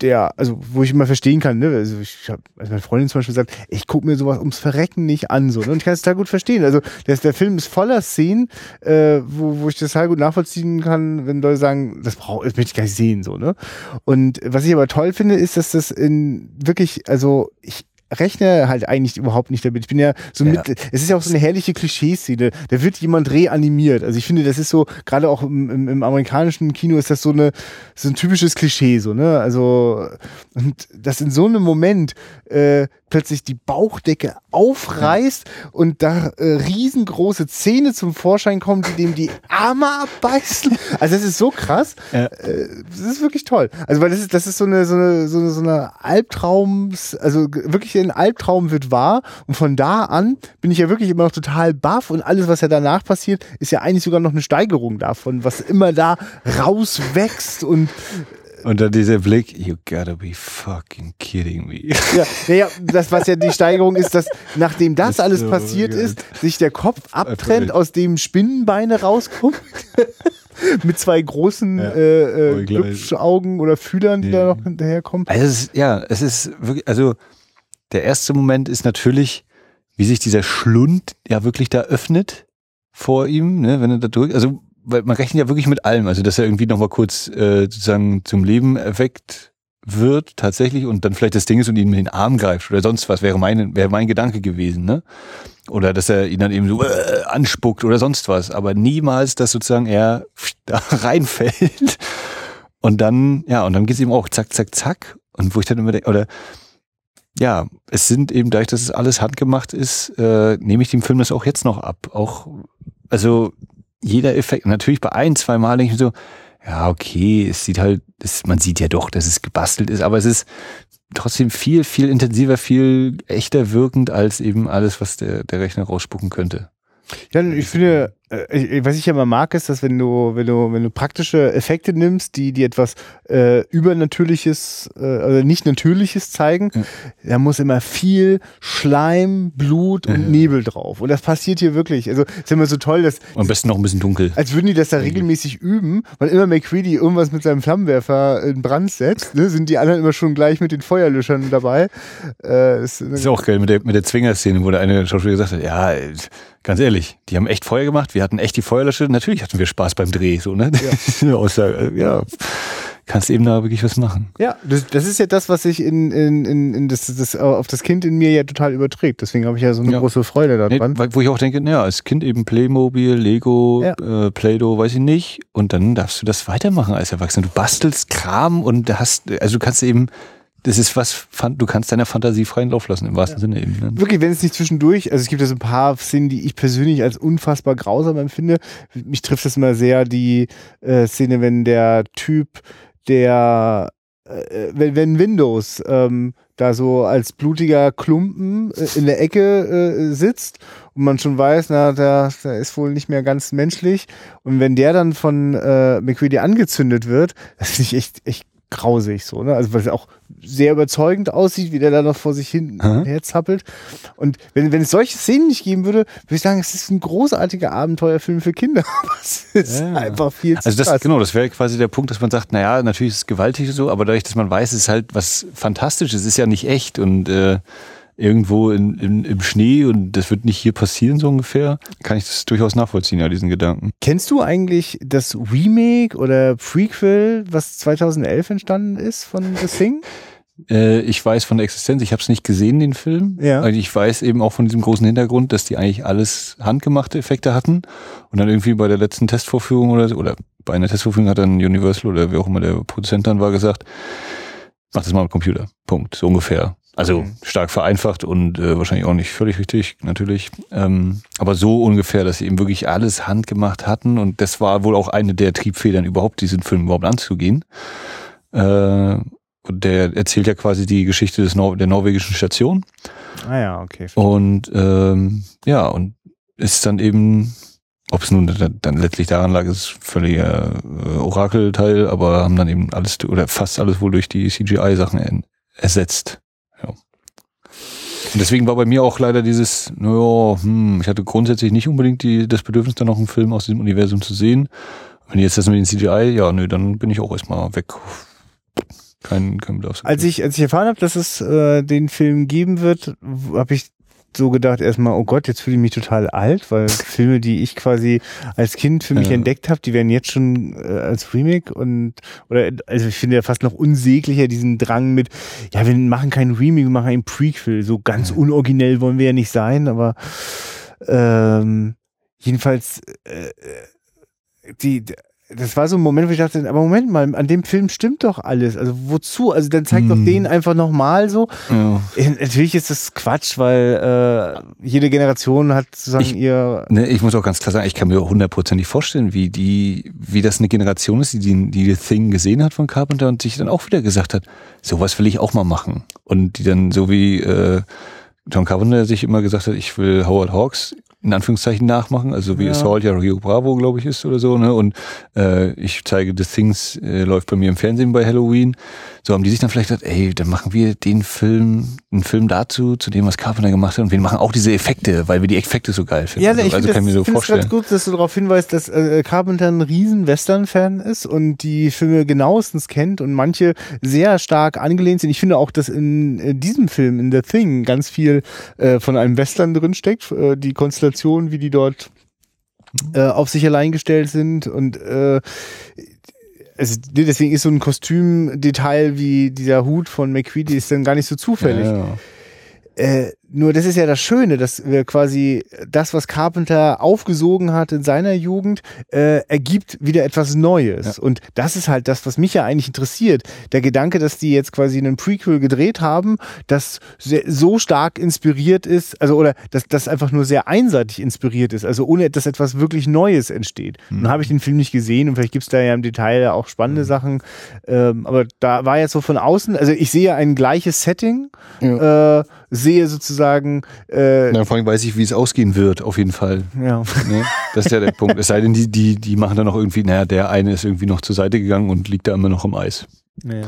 der, also wo ich immer verstehen kann, ne, also ich habe, also meine Freundin zum Beispiel sagt, ich gucke mir sowas ums Verrecken nicht an, so, ne? und ich kann es total gut verstehen. Also der, der Film ist voller Szenen, äh, wo, wo ich das total gut nachvollziehen kann, wenn Leute sagen, das brauche das möchte ich gar nicht sehen, so, ne. Und was ich aber toll finde, ist, dass das in wirklich, also ich rechne halt eigentlich überhaupt nicht damit. Ich bin ja so Ja. mit, es ist ja auch so eine herrliche Klischeeszene. Da wird jemand reanimiert. Also ich finde, das ist so, gerade auch im, im, im amerikanischen Kino ist das so eine, so ein typisches Klischee, so, ne? Also, und dass in so einem Moment äh, plötzlich die Bauchdecke aufreißt und da äh, riesengroße Zähne zum Vorschein kommen, die dem die Arme abbeißen. Also das ist so krass. Ja. Äh, das ist wirklich toll. Also weil das ist, das ist so eine, so eine, so eine, so eine Albtraums, also wirklich ein Albtraum wird wahr und von da an bin ich ja wirklich immer noch total baff und alles, was ja danach passiert, ist ja eigentlich sogar noch eine Steigerung davon, was immer da rauswächst und Und dann dieser Blick, you gotta be fucking kidding me. Ja, naja, das, was ja die Steigerung ist, dass nachdem das, Das alles so passiert geil. ist, sich der Kopf abtrennt, aus dem Spinnenbeine rauskommen. [laughs] Mit zwei großen Ja, äh, äh. Glubschaugen oder Fühlern, die Ja. da noch hinterherkommen. Also es ist, ja, es ist wirklich, also der erste Moment ist natürlich, wie sich dieser Schlund ja wirklich da öffnet vor ihm, ne, wenn er da durch, also weil man rechnet ja wirklich mit allem, also dass er irgendwie nochmal kurz äh, sozusagen zum Leben erweckt wird tatsächlich und dann vielleicht das Ding ist und ihn mit den Arm greift oder sonst was, wäre mein, wäre mein Gedanke gewesen, ne? Oder dass er ihn dann eben so äh, anspuckt oder sonst was, aber niemals, dass sozusagen er [laughs] da reinfällt und dann, ja, und dann geht's eben auch zack, zack, zack. Und wo ich dann immer denke, oder ja, es sind eben, dadurch, dass es alles handgemacht ist, äh, nehme ich dem Film das auch jetzt noch ab. Auch, also jeder Effekt, natürlich bei ein, zwei Mal denke ich mir so, ja, okay, es sieht halt, es, man sieht ja doch, dass es gebastelt ist, aber es ist trotzdem viel, viel intensiver, viel echter wirkend als eben alles, was der, der Rechner rausspucken könnte. Ja, ich finde, ich- was ich ja immer mag, ist, dass wenn du, wenn du, wenn du praktische Effekte nimmst, die, die etwas äh, übernatürliches, äh, oder nicht natürliches zeigen, Ja. da muss immer viel Schleim, Blut und Ja. Nebel drauf. Und das passiert hier wirklich. Also ist immer so toll, dass Am besten noch ein bisschen dunkel. als würden die das da regelmäßig üben, weil immer McCready irgendwas mit seinem Flammenwerfer in Brand setzt, ne, sind die anderen immer schon gleich mit den Feuerlöschern dabei. Äh, ist, ist auch geil mit der, mit der Zwingerszene, wo der eine Schauspieler gesagt hat, ja, äh, ganz ehrlich, die haben echt Feuer gemacht, wir hatten echt die Feuerlöscher, natürlich hatten wir Spaß beim Dreh, so, ne? Ja. [laughs] Äh, ja, kannst eben da wirklich was machen. ja, das, das ist ja das, was sich in, in, in, in das, das auf das Kind in mir ja total überträgt. Deswegen habe ich ja so eine Ja. große Freude Nee, daran. weil- wo ich auch denke, naja, als Kind eben Playmobil, Lego, Ja. äh, Play-Doh, weiß ich nicht, und dann darfst du das weitermachen als Erwachsener. Du bastelst Kram und hast, also du kannst eben, das ist was, du kannst deiner Fantasie freien Lauf lassen, im wahrsten Sinne eben. Ne? Wirklich, wenn es nicht zwischendurch, also es gibt ja so ein paar Szenen, die ich persönlich als unfassbar grausam empfinde. Mich trifft das immer sehr, die äh, Szene, wenn der Typ, der, äh, wenn, wenn Windows ähm, da so als blutiger Klumpen äh, in der Ecke äh, sitzt und man schon weiß, na, der, der ist wohl nicht mehr ganz menschlich. Und wenn der dann von äh, McCready angezündet wird, [laughs] das finde ich echt, echt grausig so, ne? Also weil es auch sehr überzeugend aussieht, wie der da noch vor sich hin Aha. her zappelt. Und wenn, wenn es solche Szenen nicht geben würde, würde ich sagen, es ist ein großartiger Abenteuerfilm für Kinder. [laughs] Aber es ist Ja. einfach viel zu Also das, krass. genau, das wäre quasi der Punkt, dass man sagt, naja, natürlich ist es gewaltig und so, aber dadurch, dass man weiß, es ist halt was Fantastisches, es ist ja nicht echt und äh, irgendwo in, in, im Schnee und das wird nicht hier passieren, so ungefähr, kann ich das durchaus nachvollziehen, ja, diesen Gedanken. Kennst du eigentlich das Remake oder Prequel, was 2011 entstanden ist von The Thing? [laughs] Äh, ich weiß von der Existenz, ich habe es nicht gesehen, den Film. Ja. Ich weiß eben auch von diesem großen Hintergrund, dass die eigentlich alles handgemachte Effekte hatten und dann irgendwie bei der letzten Testvorführung oder so, oder bei einer Testvorführung hat dann Universal oder wer auch immer der Produzent dann war gesagt, mach das mal mit Computer. Punkt. So ungefähr. Also Mhm. stark vereinfacht und äh, wahrscheinlich auch nicht völlig richtig, natürlich. Ähm, aber so ungefähr, dass sie eben wirklich alles handgemacht hatten und das war wohl auch eine der Triebfedern überhaupt, diesen Film überhaupt anzugehen. Äh, und der erzählt ja quasi die Geschichte des Nor der norwegischen Station. Ah ja, okay. Und ähm, ja, und ist dann eben, ob es nun dann, letztlich daran lag, ist völliger äh, Orakelteil, aber haben dann eben alles oder fast alles wohl durch die CGI-Sachen en- ersetzt. Ja. Und deswegen war bei mir auch leider dieses, naja, hm, ich hatte grundsätzlich nicht unbedingt die, das Bedürfnis, dann noch einen Film aus diesem Universum zu sehen. Wenn jetzt das mit den CGI, ja, nö, dann bin ich auch erstmal weg. Kein, kein Bedarf. Als ich, als ich erfahren habe, dass es äh, den Film geben wird, habe ich so gedacht erstmal, oh Gott, jetzt fühle ich mich total alt, weil Filme, die ich quasi als Kind für mich Ja. entdeckt habe, die werden jetzt schon äh, als Remake und oder also ich finde ja fast noch unsäglicher diesen Drang mit, ja, wir machen kein Remake, wir machen ein Prequel. So ganz unoriginell wollen wir ja nicht sein, aber ähm, jedenfalls äh, die das war so ein Moment, wo ich dachte, aber Moment mal, an dem Film stimmt doch alles. Also wozu? Also dann zeigt doch Hm. den einfach nochmal so. Ja. Äh, Natürlich ist das Quatsch, weil äh, jede Generation hat sozusagen Ich- ihr. Ne, ich muss auch ganz klar sagen, ich kann mir hundertprozentig vorstellen, wie die, wie das eine Generation ist, die, die die The Thing gesehen hat von Carpenter und sich dann auch wieder gesagt hat, sowas will ich auch mal machen. Und die dann so wie äh, John Carpenter sich immer gesagt hat, ich will Howard Hawks in Anführungszeichen nachmachen, also wie Ja. Assault ja Rio Bravo, glaube ich, ist oder so, ne? Und äh, ich zeige The Things, äh, läuft bei mir im Fernsehen bei Halloween. So haben die sich dann vielleicht gedacht, ey, dann machen wir den Film, einen Film dazu, zu dem, was Carpenter gemacht hat, und wir machen auch diese Effekte, weil wir die Effekte so geil finden. Ja, also, ich also finde so es ganz gut, dass du darauf hinweist, dass äh, Carpenter ein riesen Western-Fan ist und die Filme genauestens kennt und manche sehr stark angelehnt sind. Ich finde auch, dass in, äh, diesem Film, in The Thing, ganz viel äh, von einem Western drinsteckt. Äh, die Konstellation, wie die dort äh, auf sich allein gestellt sind und äh, also deswegen ist so ein Kostümdetail wie dieser Hut von McQueedy ist dann gar nicht so zufällig. Ja, ja. Äh, nur das ist ja das Schöne, dass wir quasi das, was Carpenter aufgesogen hat in seiner Jugend, äh, ergibt wieder etwas Neues. Und das ist halt das, was mich ja eigentlich interessiert. Der Gedanke, dass die jetzt quasi einen Prequel gedreht haben, das sehr, so stark inspiriert ist, also oder dass das einfach nur sehr einseitig inspiriert ist, also ohne dass etwas wirklich Neues entsteht. Nun habe ich den Film nicht gesehen und vielleicht gibt es da ja im Detail auch spannende Sachen. Ähm, aber da war jetzt so von außen, also ich sehe ein gleiches Setting, äh, sehe sozusagen, äh, Na, vor allem weiß ich, wie es ausgehen wird, auf jeden Fall. ja. Ne? Das ist ja der Punkt. Es sei denn, die, die, die machen dann noch irgendwie, naja, der eine ist irgendwie noch zur Seite gegangen und liegt da immer noch im Eis. ja.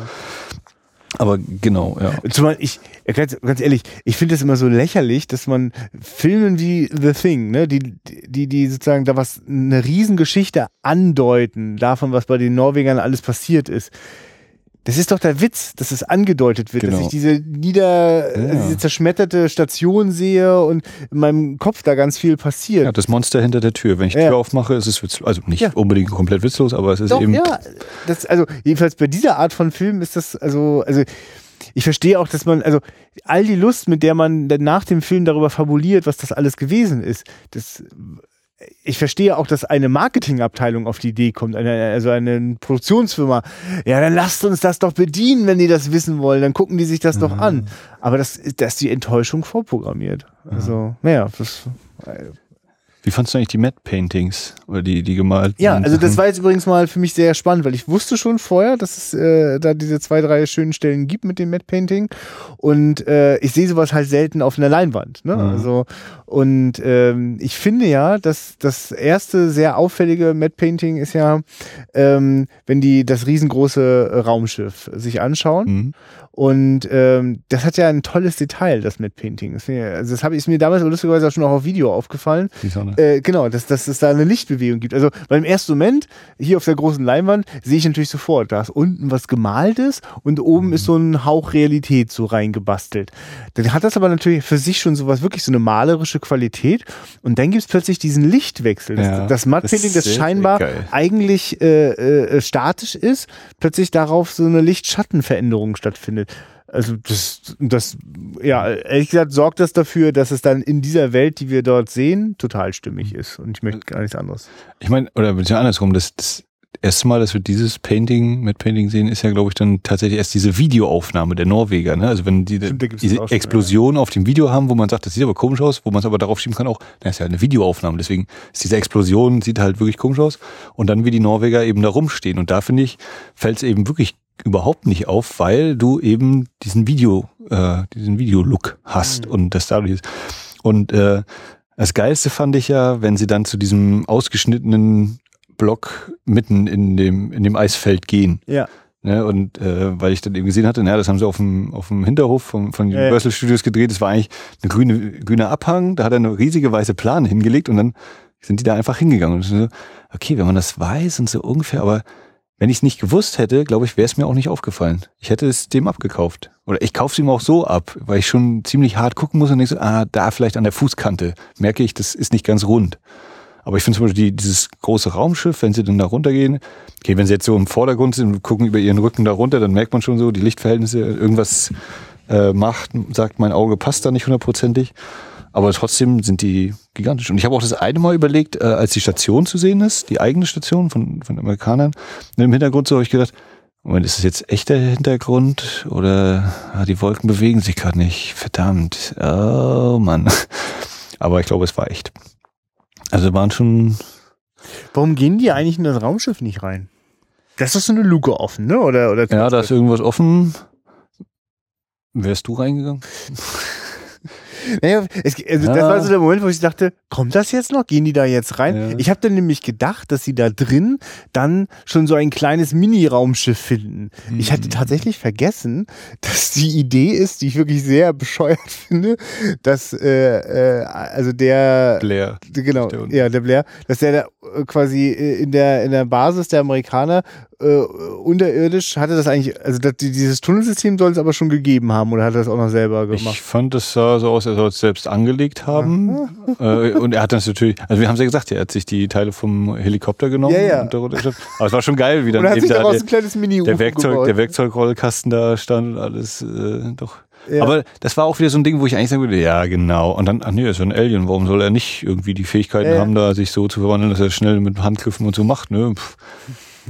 Aber genau, ja. Zumal ich, ja, ganz, ganz ehrlich, ich finde es immer so lächerlich, dass man Filmen wie The Thing, ne, die, die, die sozusagen da was, eine Riesengeschichte andeuten, davon, was bei den Norwegern alles passiert ist. Das ist doch der Witz, dass es angedeutet wird, dass Genau. ich diese nieder, Ja. diese zerschmetterte Station sehe und in meinem Kopf da ganz viel passiert. ja. Das Monster hinter der Tür. Wenn ich die Ja. Tür aufmache, ist es witzlos. Also nicht Ja. unbedingt komplett witzlos, aber es ist Doch, eben. ja. Das, also, jedenfalls bei dieser Art von Film ist das, also, also, ich verstehe auch, dass man, also, all die Lust, mit der man dann nach dem Film darüber fabuliert, was das alles gewesen ist, das, ich verstehe auch, dass eine Marketingabteilung auf die Idee kommt, eine, also eine Produktionsfirma. Ja, dann lasst uns das doch bedienen, wenn die das wissen wollen. Dann gucken die sich das doch an. Aber das, ist- das ist die Enttäuschung vorprogrammiert. Also, naja, das, Wie fandst du eigentlich die Matte Paintings? Oder die, die gemalt? Ja, also das war jetzt übrigens mal für mich sehr spannend, weil ich wusste schon vorher, dass es äh, da diese zwei, drei schönen Stellen gibt mit dem Matte Painting und äh, ich sehe sowas halt selten auf einer Leinwand. Ne? Also und ähm, ich finde ja, dass das erste sehr auffällige Matte Painting ist ja, ähm, wenn die das riesengroße Raumschiff sich anschauen Mhm. Und ähm, das hat ja ein tolles Detail, das Matte Painting. Das, also das habe ich mir damals lustigerweise auch schon auch auf Video aufgefallen. Die Sonne. Äh, genau, dass, dass es da eine Lichtbewegung gibt. Also beim ersten Moment, hier auf der großen Leinwand, sehe ich natürlich sofort, da ist unten was gemaltes und oben ist so ein Hauch Realität so reingebastelt. Dann hat das aber natürlich für sich schon sowas, wirklich so eine malerische Qualität. Und dann gibt es plötzlich diesen Lichtwechsel. Das, Ja, das Matte Painting, das das scheinbar geil. eigentlich äh, äh, statisch ist, plötzlich darauf so eine Licht-Schatten-Veränderung stattfindet. Also das, das, ja, ehrlich gesagt sorgt das dafür, dass es dann in dieser Welt, die wir dort sehen, total stimmig ist. Und ich möchte gar nichts anderes. Ich meine, oder andersrum, das, das erste Mal, dass wir dieses Painting mit Painting sehen, ist ja, glaube ich, dann tatsächlich erst diese Videoaufnahme der Norweger. Ne? Also wenn die Stimmt, diese Explosion auf dem Video haben, wo man sagt, das sieht aber komisch aus, wo man es aber darauf schieben kann, auch, na, ist ja eine Videoaufnahme. Deswegen ist diese Explosion, sieht halt wirklich komisch aus. Und dann, wie die Norweger eben da rumstehen. Und da finde ich, fällt es eben wirklich überhaupt nicht auf, weil du eben diesen Video, äh, diesen Videolook hast und das dadurch ist. Und äh, das Geilste fand ich ja, wenn sie dann zu diesem ausgeschnittenen Block mitten in dem, in dem Eisfeld gehen. Ja. Ne, und äh, weil ich dann eben gesehen hatte, naja, das haben sie auf dem, auf dem Hinterhof von, von Ja, Universal Studios gedreht. Das war eigentlich eine grüne, grüner Abhang. Da hat er eine riesige weiße Plane hingelegt und dann sind die da einfach hingegangen. Und so, okay, wenn man das weiß und so ungefähr, aber wenn ich es nicht gewusst hätte, glaube ich, wäre es mir auch nicht aufgefallen. Ich hätte es dem abgekauft. Oder ich kaufe es ihm auch so ab, weil ich schon ziemlich hart gucken muss und denke so, ah, da vielleicht an der Fußkante merke ich, das ist nicht ganz rund. Aber ich finde zum Beispiel die, dieses große Raumschiff, wenn sie dann da runtergehen, okay, wenn sie jetzt so im Vordergrund sind und gucken über ihren Rücken da runter, dann merkt man schon so, die Lichtverhältnisse, irgendwas äh, macht, sagt mein Auge passt da nicht hundertprozentig. Aber trotzdem sind die gigantisch. Und ich habe auch das eine Mal überlegt, äh, als die Station zu sehen ist, die eigene Station von, von Amerikanern, und im Hintergrund so habe ich gedacht, Moment, ist das jetzt echter Hintergrund oder ah, die Wolken bewegen sich gerade nicht? Verdammt. Oh Mann. [laughs] Aber ich glaube, es war echt. Also waren schon. Warum gehen die eigentlich in das Raumschiff nicht rein? Das ist so eine Luke offen, ne? Oder, oder Ja, da ist irgendwas offen. Wärst du reingegangen? [laughs] Naja, es, also Ja. Das war so der Moment, wo ich dachte, kommt das jetzt noch? Gehen die da jetzt rein? Ja. Ich habe dann nämlich gedacht, dass sie da drin dann schon so ein kleines Mini-Raumschiff finden. Ich hatte tatsächlich vergessen, dass die Idee ist, die ich wirklich sehr bescheuert finde, dass äh, äh, also der Blair. genau, unten. ja, der Blair, dass der da äh, quasi äh, in der in der Basis der Amerikaner äh, unterirdisch hatte das eigentlich, also das, die- dieses Tunnelsystem soll es aber schon gegeben haben oder hat er das auch noch selber gemacht? Ich fand, es sah so aus, als soll es selbst angelegt haben. äh, und er hat das natürlich, also wir haben es ja gesagt, er hat sich die Teile vom Helikopter genommen. Ja, ja. Und. Aber es war schon geil, wie dann hat eben sich da daraus der, ein kleines mini der, Werkzeug, der Werkzeugrollkasten da stand und alles, äh, doch. Ja. Aber das war auch wieder so ein Ding, wo ich eigentlich sagen würde, ja, genau. Und dann, ach nee, er ist ja ein Alien. Warum soll er nicht irgendwie die Fähigkeiten ja. haben, da sich so zu verwandeln, dass er schnell mit Handgriffen und so macht, ne? Pff.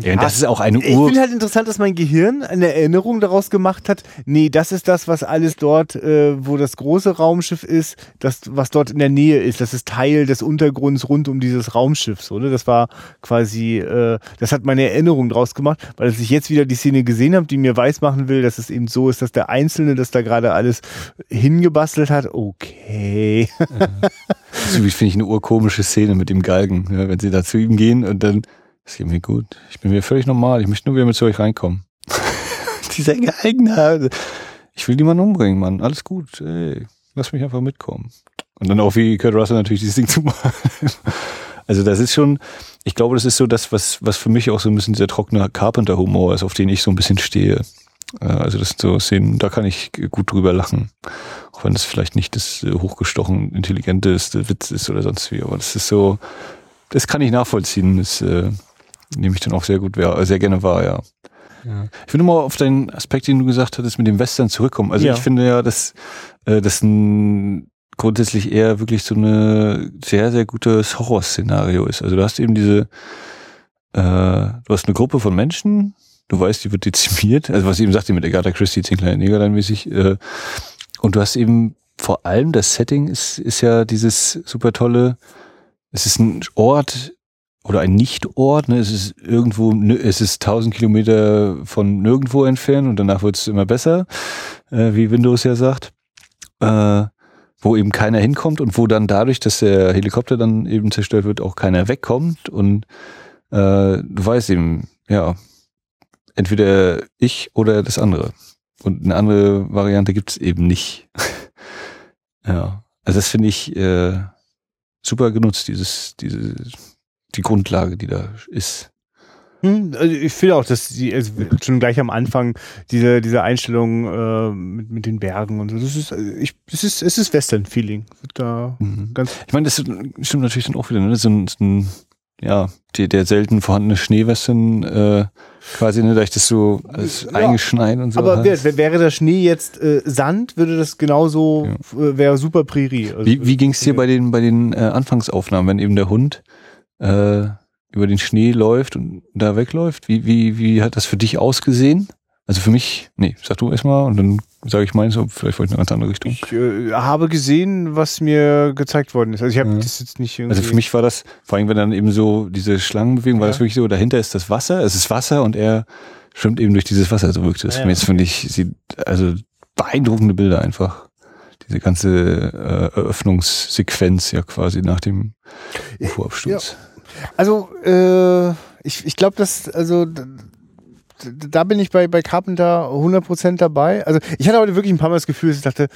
Ja, und das ist auch eine Ich Uhr. finde halt interessant, dass mein Gehirn eine Erinnerung daraus gemacht hat, nee, das ist das, was alles dort, äh, wo das große Raumschiff ist, das, was dort in der Nähe ist, das ist Teil des Untergrunds rund um dieses Raumschiff, oder? Das war quasi, äh, das hat meine Erinnerung draus gemacht, weil als ich jetzt wieder die Szene gesehen habe, die mir weismachen will, dass es eben so ist, dass der Einzelne das da gerade alles hingebastelt hat, okay. Das ist, finde ich, eine urkomische Szene mit dem Galgen, ja, wenn sie da zu ihm gehen und dann, es geht mir gut. Ich bin mir völlig normal. Ich möchte nur wieder mit zu euch reinkommen. [laughs] Galgen da. Ich will niemanden umbringen, Mann. Alles gut. Ey, lass mich einfach mitkommen. Und dann auch wie Kurt Russell natürlich dieses Ding zu machen. [laughs] Also das ist schon, ich glaube, das ist so das, was, was für mich auch so ein bisschen dieser trockene Carpenter-Humor ist, auf den ich so ein bisschen stehe. Äh, Also das sind so Szenen, da kann ich gut drüber lachen. Auch wenn das vielleicht nicht das äh, hochgestochen intelligenteste Witz ist oder sonst wie. Aber das ist so, das kann ich nachvollziehen. Das äh, nehme ich dann auch sehr gut, wahr- sehr gerne wahr, ja. Ich will nur mal auf deinen Aspekt, den du gesagt hattest, mit dem Western zurückkommen. Also Ja. ich finde ja, dass äh, das ein grundsätzlich eher wirklich so eine sehr, sehr gutes Horrorszenario ist. Also du hast eben diese, äh, du hast eine Gruppe von Menschen, du weißt, die wird dezimiert, also was ich eben sagte mit Agatha Christie, zehn kleine Negerlein mäßig, äh, und du hast eben vor allem das Setting ist, ist ja dieses super tolle, es ist ein Ort oder ein Nicht-Ort, ne? es ist irgendwo, es ist tausend Kilometer von nirgendwo entfernt und danach wird es immer besser, äh, wie Windows ja sagt, äh, wo eben keiner hinkommt und wo dann dadurch, dass der Helikopter dann eben zerstört wird, auch keiner wegkommt und äh, du weißt eben, ja, entweder ich oder das andere. Und eine andere Variante gibt es eben nicht. [laughs] ja. Also das finde ich äh, super genutzt, dieses, diese, die Grundlage, die da ist. Hm, also ich finde auch, dass die also schon gleich am Anfang diese, diese Einstellung äh, mit, mit den Bergen und so, das ist, äh, ich, es ist, es ist Western-Feeling. Da Mhm. ganz Ich meine, das stimmt natürlich dann auch wieder, ne? So ein, so ein ja, der, der selten vorhandene Schneewestern, äh, quasi, ne, da ich das so als Ja. eingeschneit und so. Aber hast. wär, wäre der Schnee jetzt äh, Sand, würde das genauso, äh, wäre super Prärie. Also, Wie, wie ging es dir bei den, bei den äh, Anfangsaufnahmen, wenn eben der Hund äh, über den Schnee läuft und da wegläuft? Wie, wie, wie hat das für dich ausgesehen? Also für mich, nee, sag du erstmal und dann sage ich meins, vielleicht wollte ich in eine ganz andere Richtung. Ich äh, habe gesehen, was mir gezeigt worden ist. Also ich habe Ja. das jetzt nicht irgendwie. Also für mich war das, vor allem wenn dann eben so diese Schlangenbewegung, war Ja. das wirklich so, dahinter ist das Wasser, es ist Wasser und er schwimmt eben durch dieses Wasser, so wirkt es. Ja, ist, finde ich, sieht, also beeindruckende Bilder einfach. Diese ganze äh, Eröffnungssequenz ja quasi nach dem UFO-Absturz. Also, äh, ich, ich glaube, dass, also, da bin ich bei, bei Carpenter 100% dabei. Also, ich hatte heute wirklich ein paar Mal das Gefühl, dass ich dachte,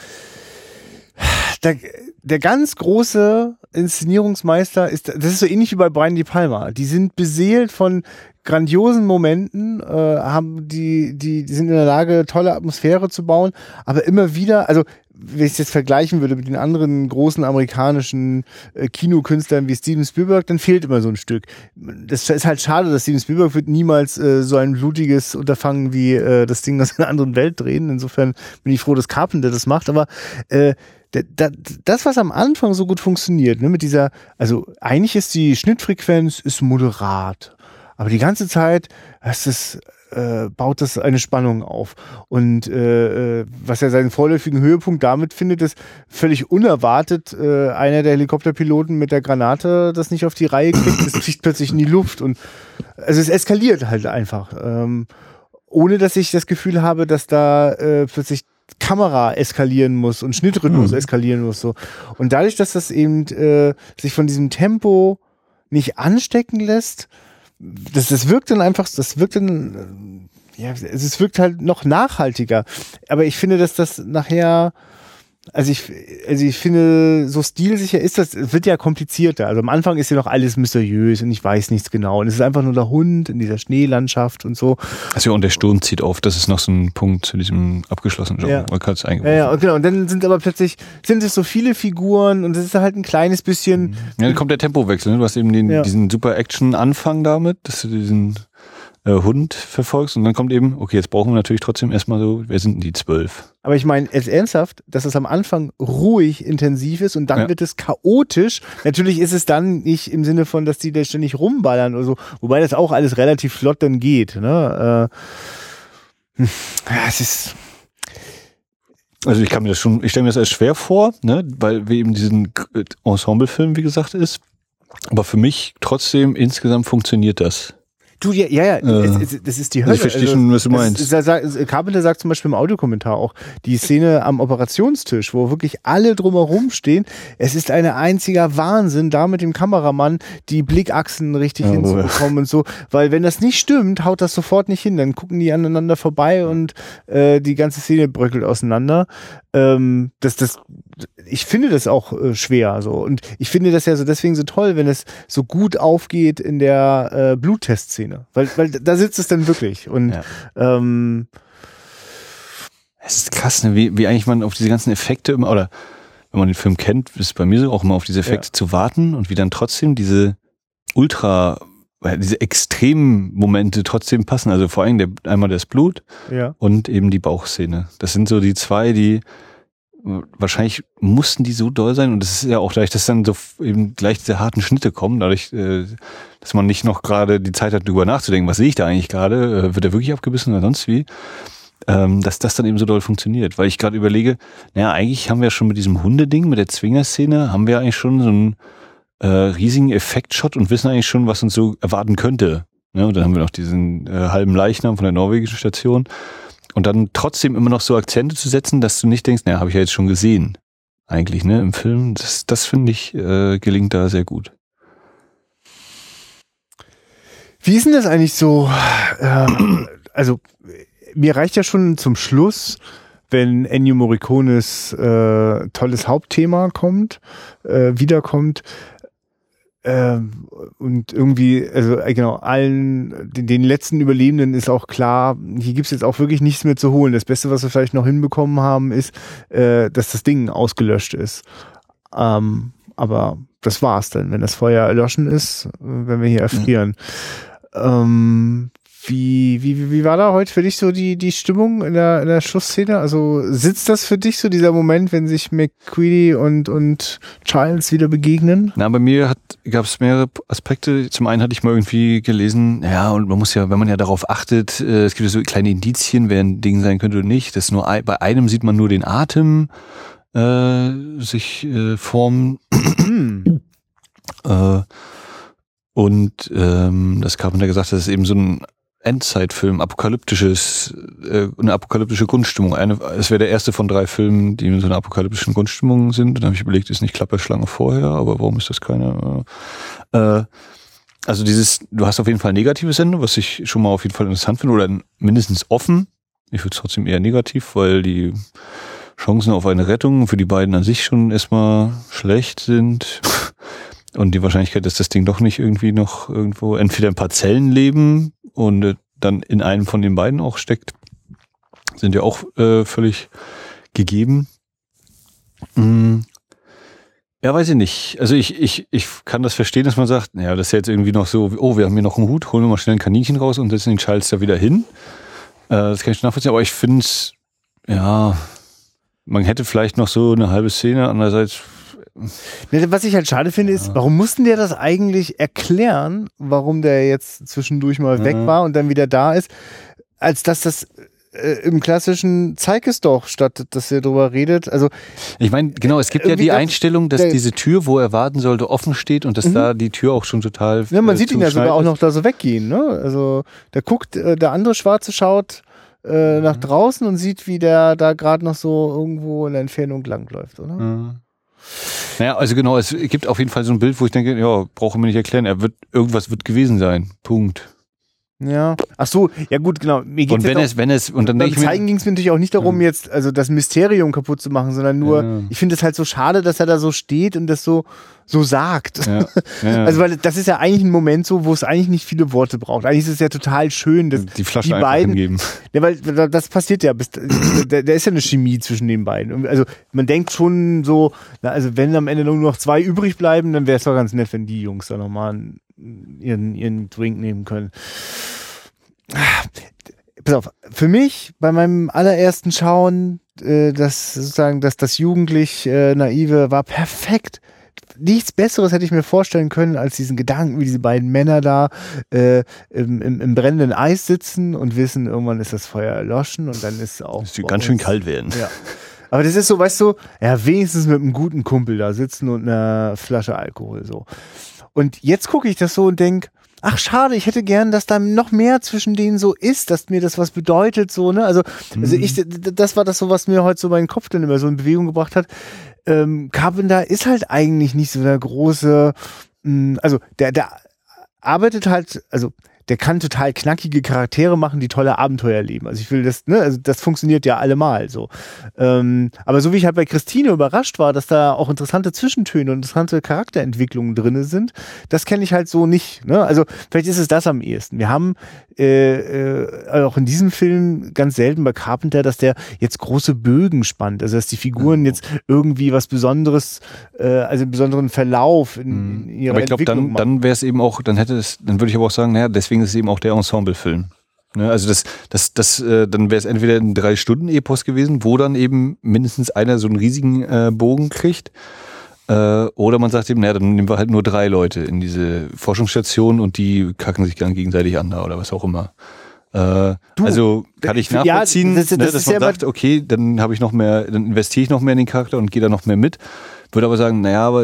der, der ganz große Inszenierungsmeister ist, das ist so ähnlich wie bei Brian De Palma. Die sind beseelt von grandiosen Momenten, äh, haben die, die, die sind in der Lage, tolle Atmosphäre zu bauen, aber immer wieder, also wenn ich es jetzt vergleichen würde mit den anderen großen amerikanischen äh, Kinokünstlern wie Steven Spielberg, dann fehlt immer so ein Stück. Das ist halt schade, dass Steven Spielberg wird niemals äh, so ein blutiges Unterfangen wie äh, das Ding aus einer anderen Welt drehen. Insofern bin ich froh, dass Carpenter das macht. Aber äh, das, was am Anfang so gut funktioniert, ne, mit dieser, also eigentlich ist die Schnittfrequenz ist moderat, aber die ganze Zeit ist es äh, baut das eine Spannung auf. Und äh, äh, was er seinen vorläufigen Höhepunkt damit findet, ist völlig unerwartet äh, einer der Helikopterpiloten mit der Granate das nicht auf die Reihe kriegt, es fliegt plötzlich in die Luft und also es eskaliert halt einfach. Ähm, ohne dass ich das Gefühl habe, dass da äh, plötzlich Kamera eskalieren muss und Schnittrhythmus mhm. eskalieren muss. So. Und dadurch, dass das eben äh, sich von diesem Tempo nicht anstecken lässt, das, das wirkt dann einfach, das wirkt dann, ja, es wirkt halt noch nachhaltiger. Aber ich finde, dass das nachher also ich, also ich finde, so stilsicher ist das, wird ja komplizierter. Also am Anfang ist ja noch alles mysteriös und ich weiß nichts genau. Und es ist einfach nur der Hund in dieser Schneelandschaft und so. Also und der Sturm zieht auf, das ist noch so ein Punkt zu diesem abgeschlossenen Job. Ja. ja, ja, genau. Und dann sind aber plötzlich, sind es so viele Figuren und es ist halt ein kleines bisschen. Ja, dann kommt der Tempowechsel, ne? Du hast eben den, ja. diesen super Action-Anfang damit, dass du diesen äh, Hund verfolgst und dann kommt eben, okay, jetzt brauchen wir natürlich trotzdem erstmal so, wer sind denn die zwölf? Aber ich meine, es ernsthaft, dass es am Anfang ruhig intensiv ist und dann ja. wird es chaotisch. Natürlich ist es dann nicht im Sinne von, dass die da ständig rumballern oder so, wobei das auch alles relativ flott dann geht. Ne? Äh, hm, ja, es ist. Also ich kann mir das schon, ich stelle mir das als schwer vor, ne, weil wir eben diesen Ensemblefilm, wie gesagt, ist. Aber für mich trotzdem insgesamt funktioniert das. Du, ja, ja, ja äh, es, das ist die Hölle. Ich verstehe also, schon, was du meinst. Ist, Carpenter sagt zum Beispiel im Audiokommentar auch, die Szene am Operationstisch, wo wirklich alle drumherum stehen, es ist ein einziger Wahnsinn, da mit dem Kameramann die Blickachsen richtig oh, hinzubekommen und so, weil wenn das nicht stimmt, haut das sofort nicht hin, dann gucken die aneinander vorbei und äh, die ganze Szene bröckelt auseinander. Ähm, das, das, ich finde das auch äh, schwer so und ich finde das ja so deswegen so toll, wenn es so gut aufgeht in der äh, Bluttestszene, weil, weil da sitzt es dann wirklich und ja. ähm, es ist krass, ne? wie, wie eigentlich man auf diese ganzen Effekte immer oder wenn man den Film kennt, ist es bei mir so auch immer auf diese Effekte ja. zu warten und wie dann trotzdem diese ultra diese extremen Momente trotzdem passen. Also vor allem der, einmal das Blut ja. und eben die Bauchszene. Das sind so die zwei, die wahrscheinlich mussten die so doll sein und es ist ja auch dadurch, dass dann so eben gleich diese harten Schnitte kommen, dadurch, äh, dass man nicht noch gerade die Zeit hat, darüber nachzudenken, was sehe ich da eigentlich gerade, äh, wird er wirklich abgebissen oder sonst wie, ähm, dass das dann eben so doll funktioniert. Weil ich gerade überlege, naja, eigentlich haben wir schon mit diesem Hundeding, mit der Zwingerszene, haben wir eigentlich schon so einen äh, riesigen Effektshot und wissen eigentlich schon, was uns so erwarten könnte. Ja, und dann haben wir noch diesen äh, halben Leichnam von der norwegischen Station. Und dann trotzdem immer noch so Akzente zu setzen, dass du nicht denkst, naja, habe ich ja jetzt schon gesehen. Eigentlich, ne, im Film. Das, das finde ich, äh, gelingt da sehr gut. Wie ist denn das eigentlich so? Äh, also, mir reicht ja schon zum Schluss, wenn Ennio Morricones äh, tolles Hauptthema kommt, äh, wiederkommt, ähm, und irgendwie, also äh, genau, allen, den, den, letzten Überlebenden ist auch klar, hier gibt's jetzt auch wirklich nichts mehr zu holen. Das Beste, was wir vielleicht noch hinbekommen haben, ist, äh, dass das Ding ausgelöscht ist. Ähm, aber das war's dann. Wenn das Feuer erloschen ist, äh, wenn wir hier erfrieren. Mhm. Ähm, wie, wie, wie war da heute für dich so die, die Stimmung in der, in der Schlussszene? Also sitzt das für dich so dieser Moment, wenn sich McQueedy und, und Childs wieder begegnen? Na, bei mir gab es mehrere Aspekte. Zum einen hatte ich mal irgendwie gelesen, ja, und man muss ja, wenn man ja darauf achtet, äh, es gibt ja so kleine Indizien, wer ein Ding sein könnte oder nicht. Das nur bei einem sieht man nur den Atem äh, sich äh, formen. [clears throat] äh, und ähm, das Carpenter gesagt, das ist eben so ein Endzeitfilm, apokalyptisches, äh, eine apokalyptische Grundstimmung. Eine, es wäre der erste von drei Filmen, die in so einer apokalyptischen Grundstimmung sind. Dann habe ich überlegt, ist nicht Klapperschlange vorher, aber warum ist das keine? Äh, also dieses, du hast auf jeden Fall negative Sendung, was ich schon mal auf jeden Fall interessant finde, oder mindestens offen. Ich würde trotzdem eher negativ, weil die Chancen auf eine Rettung für die beiden an sich schon erstmal schlecht sind. und die Wahrscheinlichkeit, dass das Ding doch nicht irgendwie noch irgendwo entweder ein paar Zellen leben und äh, dann in einem von den beiden auch steckt, sind ja auch äh, völlig gegeben. Mm. Ja, weiß ich nicht. Also ich, ich, ich kann das verstehen, dass man sagt, ja, das ist jetzt irgendwie noch so, oh, wir haben hier noch einen Hut, holen wir mal schnell ein Kaninchen raus und setzen den Schals da wieder hin. Äh, das kann ich nachvollziehen, aber ich finde es, ja, man hätte vielleicht noch so eine halbe Szene, andererseits Was ich halt schade finde, ist, warum mussten der das eigentlich erklären, warum der jetzt zwischendurch mal weg Mhm. war und dann wieder da ist, als dass das äh, im klassischen Zeig es doch, statt dass er drüber redet. Also Ich meine, genau, es gibt ja die Einstellung, dass diese Tür, wo er warten sollte, offen steht und dass da die Tür auch schon total. ne, man äh, sieht ihn ja sogar auch noch da so weggehen. Ne? Also der guckt, äh, der andere Schwarze schaut äh, nach draußen und sieht, wie der da gerade noch so irgendwo in der Entfernung langläuft, oder? Mhm. Naja, also genau, es gibt auf jeden Fall so ein Bild, wo ich denke, ja, brauche mir nicht erklären, er wird, irgendwas wird gewesen sein. Punkt. Ja. Ach so, ja gut, genau. Mir geht's Und wenn auch- es, wenn es, und dann Beim Zeigen ging es mir natürlich auch nicht darum, jetzt also das Mysterium kaputt zu machen, sondern nur, Ja. ich finde es halt so schade, dass er da so steht und das so, so sagt. ja, [laughs] ja, Also, weil das ist ja eigentlich ein Moment so, wo es eigentlich nicht viele Worte braucht. Eigentlich ist es ja total schön, dass die Flasche die beiden, hingeben. ja, weil da- das passiert ja, bis, da, da ist ja eine Chemie zwischen den beiden. Also man denkt schon so, na, also wenn am Ende nur noch zwei übrig bleiben, dann wäre es doch ganz nett, wenn die Jungs da nochmal ihren, ihren Drink nehmen können. Pass auf, für mich bei meinem allerersten Schauen, äh, das sozusagen, dass das jugendlich äh, naive war perfekt. Nichts Besseres hätte ich mir vorstellen können, als diesen Gedanken, wie diese beiden Männer da äh, im, im, im brennenden Eis sitzen und wissen, irgendwann ist das Feuer erloschen und dann ist auch. Es wird ganz schön kalt werden. Ja. Aber das ist so, weißt du, ja, wenigstens mit einem guten Kumpel da sitzen und einer Flasche Alkohol so. Und jetzt gucke ich das so und denk, ach schade, ich hätte gern, dass da noch mehr zwischen denen so ist, dass mir das was bedeutet, so, ne? Also, also ich, d- d- das war das so, was mir heute so meinen Kopf dann immer so in Bewegung gebracht hat. Ähm, Carpenter ist halt eigentlich nicht so der große, mh, also der, der arbeitet halt, also der kann total knackige Charaktere machen, die tolle Abenteuer leben. Also ich will das, ne, also das funktioniert ja allemal so. Ähm, aber so wie ich halt bei Christine überrascht war, dass da auch interessante Zwischentöne und interessante Charakterentwicklungen drinne sind, das kenne ich halt so nicht. Ne? Also vielleicht ist es das am ehesten. Wir haben äh, äh, auch in diesem Film ganz selten bei Carpenter, dass der jetzt große Bögen spannt. Also dass die Figuren jetzt irgendwie was Besonderes, äh, also einen besonderen Verlauf in, in ihrer Aber ich glaube, dann, dann wäre es eben auch, dann hätte es, dann würde ich aber auch sagen, naja, deswegen ist es eben auch der Ensemble-Film. Ne, also das, das, das, äh, dann wäre es entweder ein Drei-Stunden-Epos gewesen, wo dann eben mindestens einer so einen riesigen äh, Bogen kriegt. Äh, oder man sagt eben, naja, dann nehmen wir halt nur drei Leute in diese Forschungsstation und die kacken sich dann gegenseitig an da oder was auch immer. Äh, Du, also kann ich ja, nachvollziehen, das- das ne, dass ja man sagt, okay, dann habe ich noch mehr, dann investiere ich noch mehr in den Charakter und gehe da noch mehr mit. Würde aber sagen, naja, aber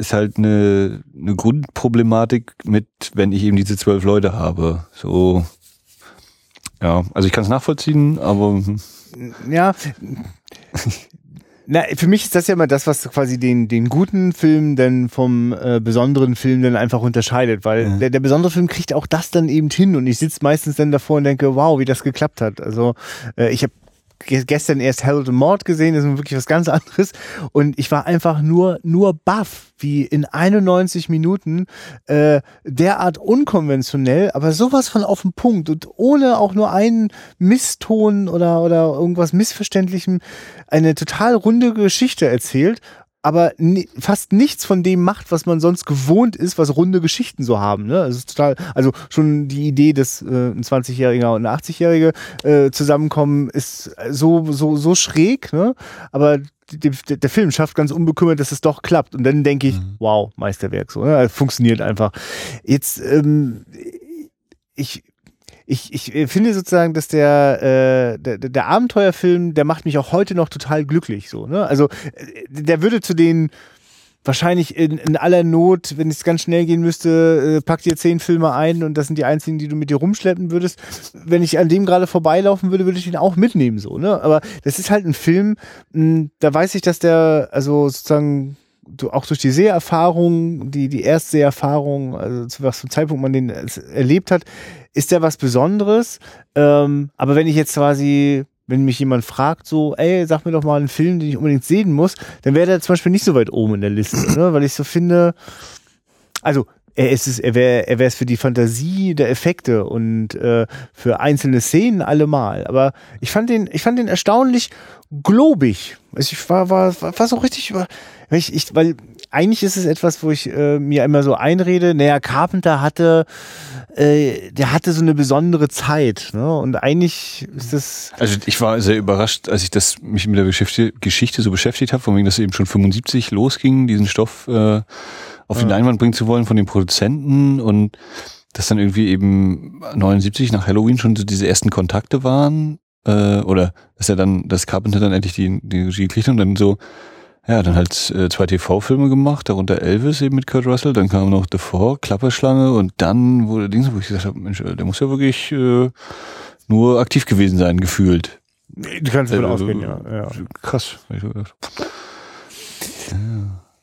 ist halt eine, eine Grundproblematik mit, wenn ich eben diese zwölf Leute habe. So, ja, also ich kann es nachvollziehen, aber hm, ja. [laughs] Na, für mich ist das ja immer das, was quasi den, den guten Film dann vom äh, besonderen Film dann einfach unterscheidet, weil der, der besondere Film kriegt auch das dann eben hin und ich sitze meistens dann davor und denke, wow, wie das geklappt hat. Also äh, ich habe gestern erst Harold Mord gesehen, das ist wirklich was ganz anderes. Und ich war einfach nur nur baff, wie in 91 Minuten äh, derart unkonventionell, aber sowas von auf den Punkt und ohne auch nur einen Misston oder oder irgendwas missverständlichem eine total runde Geschichte erzählt aber fast nichts von dem macht, was man sonst gewohnt ist, was runde Geschichten so haben. Ne? Also, total, also schon die Idee, dass äh, ein 20-Jähriger und ein 80-Jährige äh, zusammenkommen, ist so, so, so schräg, ne? aber die, die, der Film schafft ganz unbekümmert, dass es doch klappt. Und dann denke ich, wow, Meisterwerk, so, ne? Also funktioniert einfach. Jetzt, ähm, ich, ich, ich äh, finde sozusagen, dass der, äh, der, der Abenteuerfilm, der macht mich auch heute noch total glücklich. So, ne? Also äh, der würde zu den wahrscheinlich in, in aller Not, wenn es ganz schnell gehen müsste, äh, pack dir zehn Filme ein und das sind die einzigen, die du mit dir rumschleppen würdest. Wenn ich an dem gerade vorbeilaufen würde, würde ich ihn auch mitnehmen, so, ne? Aber das ist halt ein Film, mh, da weiß ich, dass der, also sozusagen du, auch durch die Seherfahrung, die, die Erstseherfahrung, also zu was zum Zeitpunkt man den erlebt hat, ist der was Besonderes. Ähm, aber wenn ich jetzt quasi, wenn mich jemand fragt, so, ey, sag mir doch mal einen Film, den ich unbedingt sehen muss, dann wäre der zum Beispiel nicht so weit oben in der Liste, ne? weil ich so finde, also er ist es, er wäre er wäre es für die Fantasie der Effekte und äh, für einzelne Szenen allemal. Aber ich fand den, ich fand den erstaunlich globig. Also ich war, war, war, so richtig, weil ich, ich, weil eigentlich ist es etwas, wo ich äh, mir immer so einrede, naja, Carpenter hatte, äh, der hatte so eine besondere Zeit. Ne? Und eigentlich ist das. Also ich war sehr überrascht, als ich das mich mit der Geschichte, Geschichte so beschäftigt habe, von wegen, dass eben schon 75 losging, diesen Stoff äh, auf die Leinwand bringen zu wollen von den Produzenten und dass dann irgendwie eben 79 nach Halloween schon so diese ersten Kontakte waren äh, oder dass er dann, dass Carpenter dann endlich die, die Regie kriegte und dann so, ja, dann halt äh, zwei TV-Filme gemacht, darunter Elvis eben mit Kurt Russell, dann kam noch The Four, Klapperschlange und dann wurde Dings, wo ich gesagt habe, Mensch, der muss ja wirklich äh, nur aktiv gewesen sein, gefühlt. Du kannst davon Äh, ausgehen, ja. ja. Krass. gedacht.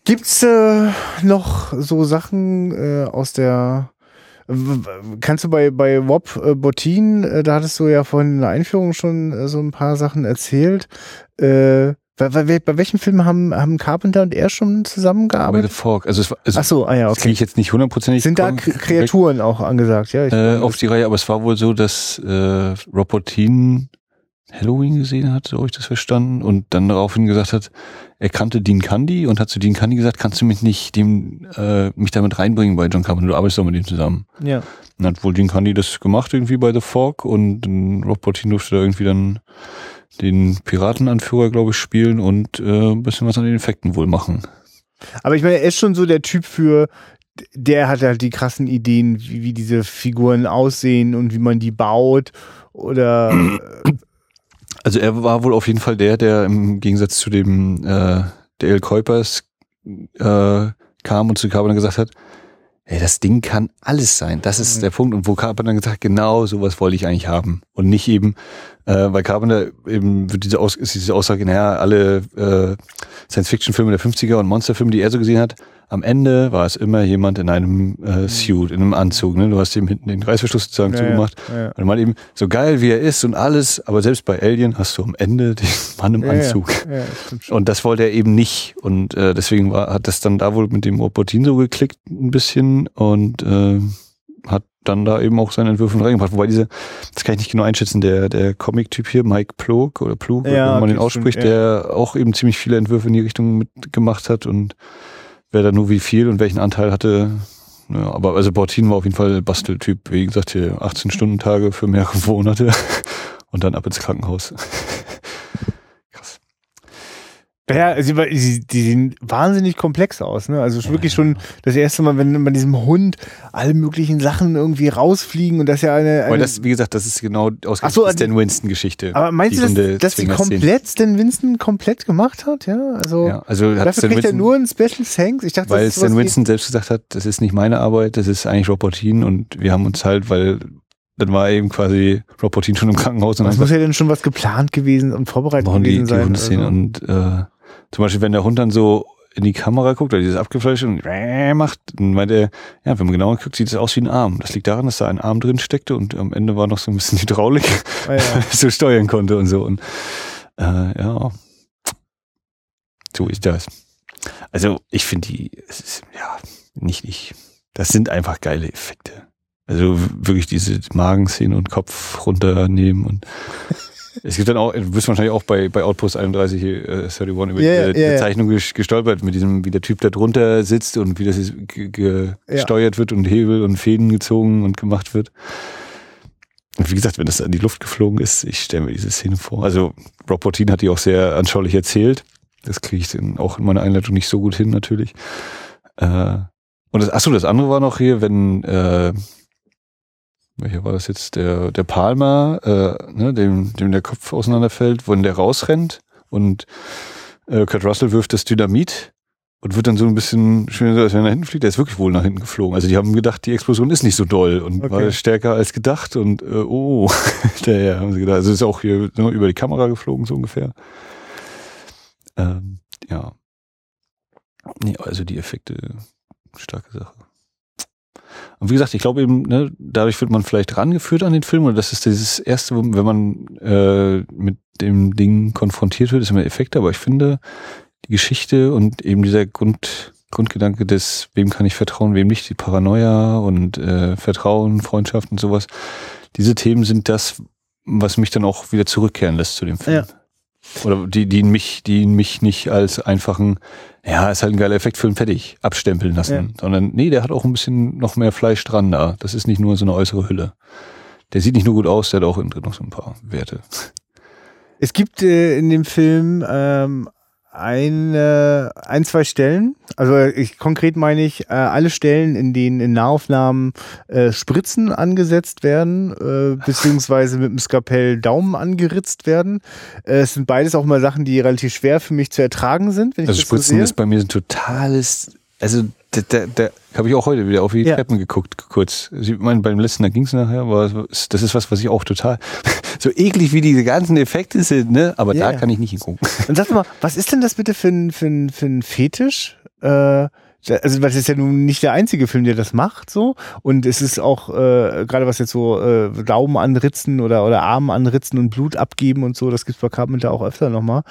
Gibt's äh, noch so Sachen äh, aus der Kannst du bei, bei Wob äh, Bottin, äh, da hattest du ja vorhin in der Einführung schon äh, so ein paar Sachen erzählt. Äh, bei, bei, bei welchen Filmen haben, haben Carpenter und er schon Aber The zusammengearbeitet? Fork, also es war, also Ach so, ah ja, das okay. ich jetzt nicht hundertprozentig Sind da Kreaturen auch angesagt, ja? Ich äh, auf die Reihe, aber es war wohl so, dass äh, Rob Bottin Halloween gesehen hat, so habe ich das verstanden, und dann daraufhin gesagt hat, er kannte Dean Candy und hat zu Dean Candy gesagt, kannst du mich nicht dem, äh, mich damit reinbringen bei John Carpenter, du arbeitest doch mit ihm zusammen. ja. Dann hat wohl Dean Candy das gemacht irgendwie bei The Fork und Rob Bottin durfte da irgendwie dann den Piratenanführer, glaube ich, spielen und äh, ein bisschen was an den Effekten wohl machen. Aber ich meine, er ist schon so der Typ für, der hat halt die krassen Ideen, wie, wie diese Figuren aussehen und wie man die baut. Oder [clears throat] Also er war wohl auf jeden Fall der, der im Gegensatz zu dem äh, Dale Kuipers äh, kam und zu Carpenter gesagt hat, ey, das Ding kann alles sein. Das ist Mhm. der Punkt. Und wo Carpenter gesagt hat, genau sowas wollte ich eigentlich haben. Und nicht eben, äh, weil Carpenter eben wird diese, Aus ist diese Aussage, naja, alle äh, Science-Fiction-Filme der 50er und Monsterfilme, die er so gesehen hat, am Ende war es immer jemand in einem äh, Suit, in einem Anzug. Ne? Du hast ihm hinten den Reißverschluss sozusagen Ja, ja, zugemacht. ja. Und man eben, so geil wie er ist und alles, aber selbst bei Alien hast du am Ende den [laughs] Mann im Ja, Anzug. Ja, ja. Und das wollte er eben nicht. Und äh, deswegen war, hat das dann da wohl mit dem Robotin so geklickt ein bisschen und äh, hat dann da eben auch seine Entwürfe reingebracht. Wobei diese, das kann ich nicht genau einschätzen, der, der Comic-Typ hier, Mike Plog oder Plug, Ja, wie man den ausspricht, stimmt, ja. der auch eben ziemlich viele Entwürfe in die Richtung mitgemacht hat und wer da nur wie viel und welchen Anteil hatte. Ja, aber also Bortin war auf jeden Fall Basteltyp, wie gesagt, hier 18-Stunden-Tage für mehrere Monate [laughs] und dann ab ins Krankenhaus. Ja, also die, die, die sehen wahnsinnig komplex aus, ne? Also wirklich schon das erste Mal, wenn bei diesem Hund alle möglichen Sachen irgendwie rausfliegen und das ja eine. Aber eine das, wie gesagt, das ist genau aus so, der Stan Winston-Geschichte. aber meinst die du, dass, dass die sehen. komplett Stan Winston komplett gemacht hat? Ja, also Ja, also hat dafür Stan kriegt er Winston, nur einen Special Thanks. Ich dachte, weil Stan Winston selbst gesagt hat, das ist nicht meine Arbeit, das ist eigentlich Rob Bottin und wir haben uns halt, weil dann war eben quasi Rob Bottin schon im Krankenhaus und dann muss ja dann schon was geplant gewesen und vorbereitet die, gewesen die sein. Hundeszenen also. und äh, zum Beispiel, wenn der Hund dann so in die Kamera guckt oder dieses abgefleischt und macht, dann meint er, ja, wenn man genauer guckt, sieht es aus wie ein Arm. Das liegt daran, dass da ein Arm drin steckte und am Ende war noch so ein bisschen Hydraulik, Ah, ja. [laughs] so steuern konnte und so. Und äh, ja, so ist das. Also ich finde die, es ist, ja, nicht, nicht. Das sind einfach geile Effekte. Also wirklich diese Magenszene und Kopf runternehmen und [laughs] es gibt dann auch, du bist wahrscheinlich auch bei, bei Outpost 31, äh, 31 über Ja, die, ja. Zeichnung ges- gestolpert, mit diesem, wie der Typ da drunter sitzt und wie das ist ge- ge- Ja. gesteuert wird und Hebel und Fäden gezogen und gemacht wird. Und wie gesagt, wenn das an die Luft geflogen ist, ich stelle mir diese Szene vor. Also Rob Bottin hat die auch sehr anschaulich erzählt. Das kriege ich dann auch in meiner Einleitung nicht so gut hin, natürlich. Äh, und das, achso, das andere war noch hier, wenn, äh, welcher war das jetzt? Der, der Palmer, äh, ne, dem, dem der Kopf auseinanderfällt, wenn der rausrennt und äh, Kurt Russell wirft das Dynamit und wird dann so ein bisschen schön, als wenn er nach hinten fliegt. Der ist wirklich wohl nach hinten geflogen. Also die haben gedacht, die Explosion ist nicht so doll und Okay. war stärker als gedacht und äh, oh, [laughs] der haben sie gedacht. Also ist auch hier ne, über die Kamera geflogen, so ungefähr. Ähm, ja. Nee, also die Effekte, starke Sache. Und wie gesagt, ich glaube eben, ne, dadurch wird man vielleicht rangeführt an den Film, oder das ist dieses erste, wenn man äh, mit dem Ding konfrontiert wird, ist immer Effekte, aber ich finde, die Geschichte und eben dieser Grund, Grundgedanke des, wem kann ich vertrauen, wem nicht, die Paranoia und äh, Vertrauen, Freundschaft und sowas. Diese Themen sind das, was mich dann auch wieder zurückkehren lässt zu dem Film. Ja. Oder die, die mich, die mich nicht als einfachen, ja, ist halt ein geiler Effekt, Film fertig, abstempeln lassen. Ja. Sondern, nee, der hat auch ein bisschen noch mehr Fleisch dran da. Das ist nicht nur so eine äußere Hülle. Der sieht nicht nur gut aus, der hat auch innen drin noch so ein paar Werte. Es gibt äh, in dem Film ähm, eine, ein, zwei Stellen, also ich, konkret meine ich äh, alle Stellen, in denen in Nahaufnahmen äh, Spritzen angesetzt werden, äh, beziehungsweise mit dem Skapell Daumen angeritzt werden. Äh, es sind beides auch mal Sachen, die relativ schwer für mich zu ertragen sind, wenn ich Also das so Spritzen sehe. ist bei mir ein totales, also da, da, da habe ich auch heute wieder auf die Ja. Treppen geguckt, kurz. Sie meinen, beim letzten, da ging es nachher, aber das ist was, was ich auch total, [laughs] so eklig wie diese ganzen Effekte sind, ne? Aber Ja, da ja. kann ich nicht hingucken. Und sag mal, [laughs] was ist denn das bitte für ein, für ein, für ein Fetisch? Äh, also das ist ja nun nicht der einzige Film, der das macht, so. Und es ist auch, äh, gerade was jetzt so äh, Daumen anritzen oder, oder Arm anritzen und Blut abgeben und so, das gibt's bei Carpenter auch öfter nochmal.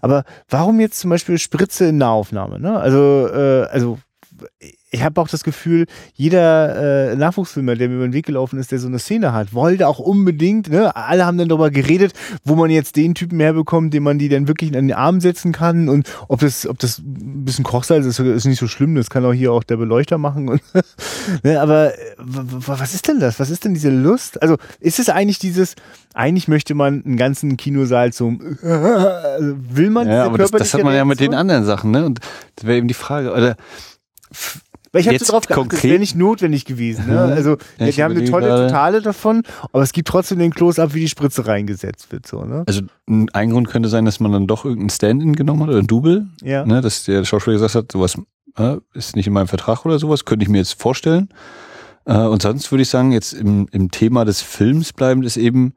Aber warum jetzt zum Beispiel Spritze in Nahaufnahme? Ne? Also, äh, also ich habe auch das Gefühl, jeder äh, Nachwuchsfilmer, der mir über den Weg gelaufen ist, der so eine Szene hat, wollte auch unbedingt, ne, alle haben dann darüber geredet, wo man jetzt den Typen herbekommt, den man die dann wirklich in den Arm setzen kann und ob das, ob das ein bisschen Kochsalz ist, ist nicht so schlimm, das kann auch hier auch der Beleuchter machen. Und, [laughs] ne, aber was ist denn das? Was ist denn diese Lust? Also ist es eigentlich dieses, eigentlich möchte man einen ganzen Kinosaal zum, [laughs] also will man Ja, aber das, das hat man ja mit den anderen Sachen, ne? Und das wäre eben die Frage, oder Weil ich habe drauf geachtet, das konkret- wäre nicht notwendig gewesen. Ne? Also Ja, die haben eine tolle gerade. Totale davon, aber es gibt trotzdem den Close-Up, wie die Spritze reingesetzt wird. So, ne? Also ein ein Grund könnte sein, dass man dann doch irgendeinen Stand-in genommen hat oder ein Double, Ja. ne, dass der Schauspieler gesagt hat, sowas äh, ist nicht in meinem Vertrag oder sowas, könnte ich mir jetzt vorstellen. Äh, und sonst würde ich sagen, jetzt im, im Thema des Films bleibend ist eben,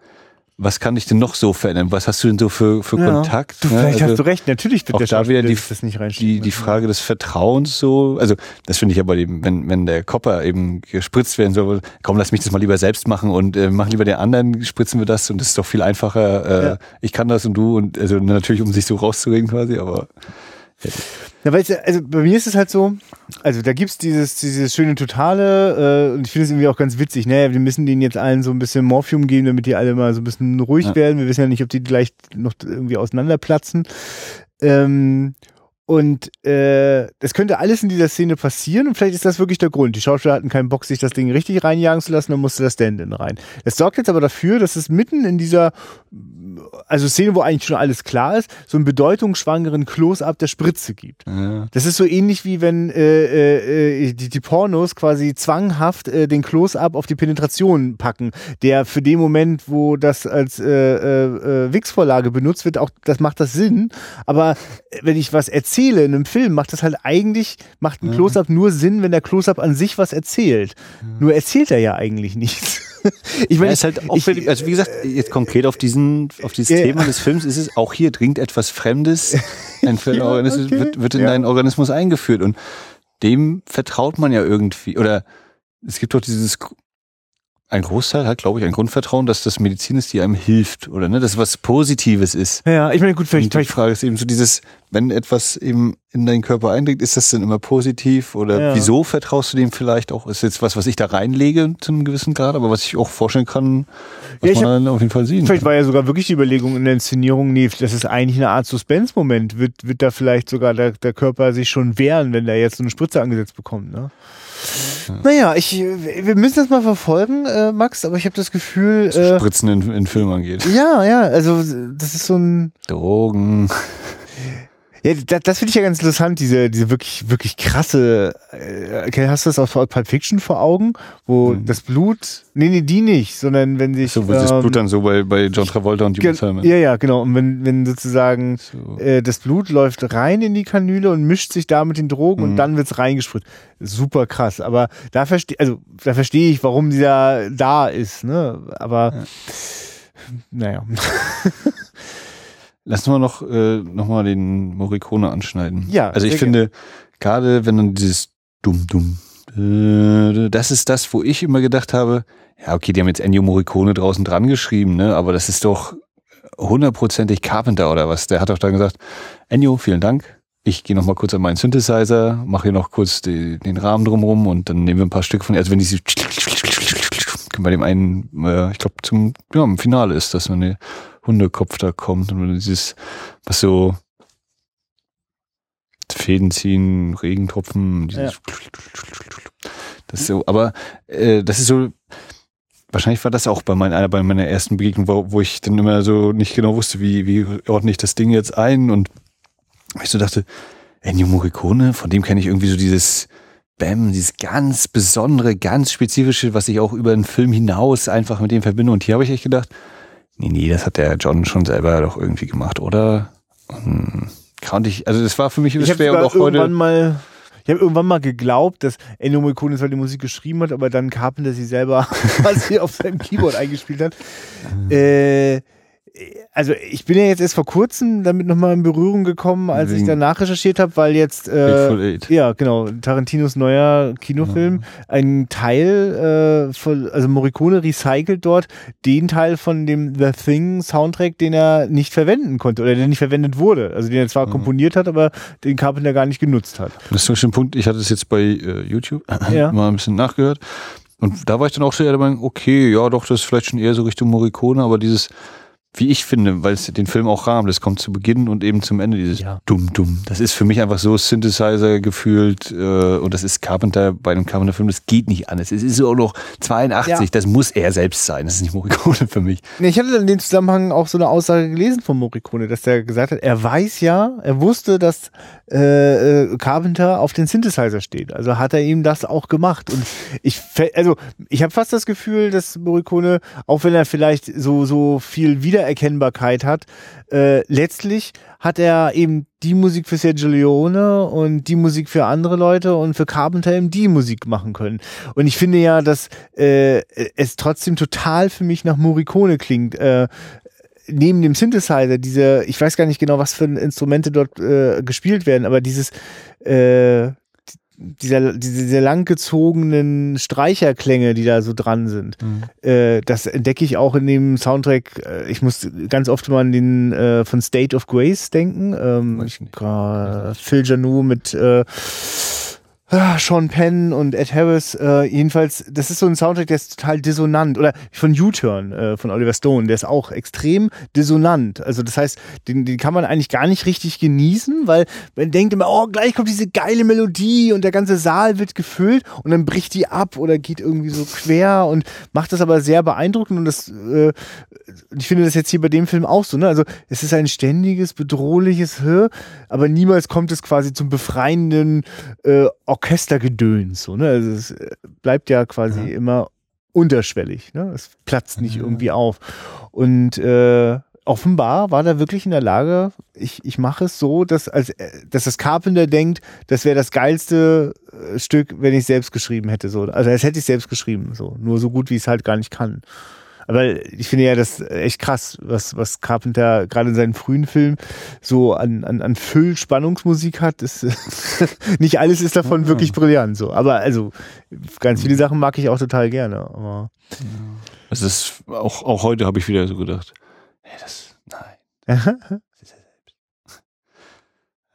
was kann ich denn noch so verändern? Was hast du denn so für, für Ja. Kontakt? Du, ne? vielleicht Also hast du recht, natürlich wird auch da wieder die- das nicht die, die. Frage des Vertrauens so, also das finde ich bei dem, wenn, wenn der Kopper eben gespritzt werden soll, komm, lass mich das mal lieber selbst machen und äh, mach lieber den anderen, spritzen wir das und das ist doch viel einfacher. Äh, Ja. Ich kann das und du und also natürlich, um sich so rauszureden quasi, aber Ja, weil es, ja- also bei mir ist es halt so, also da gibt's dieses, dieses schöne Totale äh, und ich finde es irgendwie auch ganz witzig, ne? Wir müssen denen jetzt allen so ein bisschen Morphium geben, damit die alle mal so ein bisschen ruhig Ja. werden. Wir wissen ja nicht, ob die gleich noch irgendwie auseinanderplatzen. Ähm, und äh, das könnte alles in dieser Szene passieren und vielleicht ist das wirklich der Grund. Die Schauspieler hatten keinen Bock, sich das Ding richtig reinjagen zu lassen, dann musste das Stand-in rein. Es sorgt jetzt aber dafür, dass es mitten in dieser also Szene, wo eigentlich schon alles klar ist, so einen bedeutungsschwangeren Close-up der Spritze gibt. äh, Das ist so ähnlich wie wenn äh, äh, äh, die, die Pornos quasi zwanghaft äh, den Close-up auf die Penetration packen, der für den Moment, wo das als äh, äh, äh, Wix-Vorlage benutzt wird, auch das macht das Sinn. Aber äh, wenn ich was erzähle in einem Film, macht das halt eigentlich, macht ein Close-up nur Sinn, wenn der Close-up an sich was erzählt. Nur erzählt er ja eigentlich nichts. [laughs] ich ja, meine, ist halt auch, ich- also wie gesagt, jetzt konkret auf diesen, auf dieses Ja, ja. Thema des Films ist es auch hier dringt etwas Fremdes, [laughs] ein Ja, okay. wird, wird in Ja. deinen Organismus eingeführt und dem vertraut man ja irgendwie oder es gibt doch dieses ein Großteil hat, glaube ich, ein Grundvertrauen, dass das Medizin ist, die einem hilft oder ne, dass was Positives ist. ja, ich meine, gut, vielleicht, Und die Frage ist eben so dieses, wenn etwas eben in deinen Körper eindringt, ist das denn immer positiv oder Ja. wieso vertraust du dem vielleicht auch? Ist jetzt was, was ich da reinlege zu einem gewissen Grad, aber was ich auch vorstellen kann, was Ja, man dann auf jeden Fall sehen Vielleicht kann. war ja sogar wirklich die Überlegung in der Inszenierung, nee, das ist eigentlich eine Art Suspense-Moment. Wird, wird da vielleicht sogar der, der Körper sich schon wehren, wenn der jetzt so eine Spritze angesetzt bekommt, ne? Naja, ich, wir müssen das mal verfolgen, äh, Max, aber ich habe das Gefühl, was äh, Spritzen in, in Filmen angeht. ja, ja, also das ist so ein, Drogen. Ja, das, das finde ich ja ganz interessant, diese, diese wirklich, wirklich krasse, äh, okay, hast du das aus Pulp Fiction vor Augen, wo Mhm. das Blut, nee, nee, die nicht, sondern wenn sich, So wird das ähm, Blut dann so bei, bei John Travolta und Jimmy Gen- Thurman. Ja, ja, genau. Und wenn, wenn sozusagen So. äh, das Blut läuft rein in die Kanüle und mischt sich da mit den Drogen und Mhm. dann wird's reingespritzt. Super krass. Aber da verstehe, also da verstehe ich, warum dieser da ist. Ne? Aber naja. [laughs] Lass mal noch, äh, noch mal den Morricone anschneiden. Ja, Also ich finde, gerade wenn dann dieses dumm, dumm, äh, das ist das, wo ich immer gedacht habe, ja, okay, die haben jetzt Ennio Morricone draußen dran geschrieben, ne, aber das ist doch hundertprozentig Carpenter oder was. Der hat doch dann gesagt, Ennio, vielen Dank. ich gehe noch mal kurz an meinen Synthesizer, mache hier noch kurz die, den Rahmen drumherum und dann nehmen wir ein paar Stück von, also wenn diese [tsk] bei dem einen, äh, ich glaube zum ja, im Finale ist, dass so eine Hundekopf da kommt und dieses, was so Fäden ziehen, Regentropfen, dieses Ja. das so, aber äh, das ist so, wahrscheinlich war das auch bei meiner, bei meiner ersten Begegnung, wo, wo ich dann immer so nicht genau wusste, wie, wie ordne ich das Ding jetzt ein und ich so dachte, Ennio Morricone, von dem kenne ich irgendwie so dieses Bam, dieses ganz besondere, ganz spezifische, was ich auch über den Film hinaus einfach mit dem verbinde. Und hier habe ich echt gedacht, nee, nee, das hat der John schon selber doch irgendwie gemacht, oder? Hm, konnte ich, also das war für mich Ich schwer und auch irgendwann heute. mal, ich habe irgendwann mal geglaubt, dass Ennio Morricone zwar die Musik geschrieben hat, aber dann Carpenter sie selber [laughs] quasi auf seinem Keyboard eingespielt hat. Äh, also ich bin ja jetzt erst vor kurzem damit nochmal in Berührung gekommen, als ich Wegen- danach recherchiert habe, weil jetzt äh, ja genau Tarantinos neuer Kinofilm ein Teil äh, von also Morricone recycelt dort den Teil von dem The Thing Soundtrack, den er nicht verwenden konnte oder der nicht verwendet wurde, also den er zwar komponiert hat, aber den Carpenter gar nicht genutzt hat. Das ist ein Punkt, ich hatte es jetzt bei äh, YouTube [clears throat] Ja. mal ein bisschen nachgehört. Und da war ich dann auch so eher der Meinung, okay, ja doch, das ist vielleicht schon eher so Richtung Morricone, aber dieses, wie ich finde, weil es den Film auch rahmt, das kommt zu Beginn und eben zum Ende, dieses Ja. dumm, dumm. Das ist für mich einfach so Synthesizer gefühlt äh, und das ist Carpenter bei einem Carpenter-Film, das geht nicht anders. Es ist so auch noch 82, Ja. das muss er selbst sein, das ist nicht Morricone [laughs] für mich. Nee, Ich hatte in dem Zusammenhang auch so eine Aussage gelesen von Morricone, dass er gesagt hat, er weiß ja, er wusste, dass äh, äh, Carpenter auf den Synthesizer steht. Also hat er ihm das auch gemacht. Und ich, also ich habe fast das Gefühl, dass Morricone, auch wenn er vielleicht so so viel Wiedererkennbarkeit hat, äh, letztlich hat er eben die Musik für Sergio Leone und die Musik für andere Leute und für Carpenter eben die Musik machen können. Und ich finde ja, dass äh, es trotzdem total für mich nach Morricone klingt. Äh, neben dem Synthesizer, diese, ich weiß gar nicht genau, was für Instrumente dort äh, gespielt werden, aber dieses äh, dieser, diese, diese langgezogenen Streicherklänge, die da so dran sind, äh, das entdecke ich auch in dem Soundtrack. Äh, ich muss ganz oft mal an den äh, von State of Grace denken. Ähm, ich äh, Phil Janu mit äh, Sean Penn und Ed Harris. Äh, jedenfalls, das ist so ein Soundtrack, der ist total dissonant. Oder von U-Turn äh, von Oliver Stone, der ist auch extrem dissonant. Also das heißt, den, den kann man eigentlich gar nicht richtig genießen, weil man denkt immer, oh, gleich kommt diese geile Melodie und der ganze Saal wird gefüllt und dann bricht die ab oder geht irgendwie so quer und macht das aber sehr beeindruckend und das, äh, ich finde das jetzt hier bei dem Film auch so, ne? Also es ist ein ständiges, bedrohliches aber niemals kommt es quasi zum befreienden äh, Orchestergedöns, so, ne? Also es äh, bleibt ja quasi immer unterschwellig, ne? Es platzt nicht irgendwie auf. Und äh, offenbar war er wirklich in der Lage, ich, ich mache es so, dass, als, äh, dass das Carpenter denkt, das wäre das geilste äh, Stück, wenn ich es selbst geschrieben hätte. So. Also als hätte ich selbst geschrieben, so. Nur so gut, wie ich es halt gar nicht kann. Aber ich finde ja das echt krass, was, was Carpenter gerade in seinen frühen Filmen so an, an, an Füll-Spannungsmusik hat. Das, [laughs] nicht alles ist davon wirklich brillant. So. Aber also ganz viele Sachen mag ich auch total gerne. Aber Es ist, auch, auch heute habe ich wieder so gedacht, hey, das, nein. [laughs]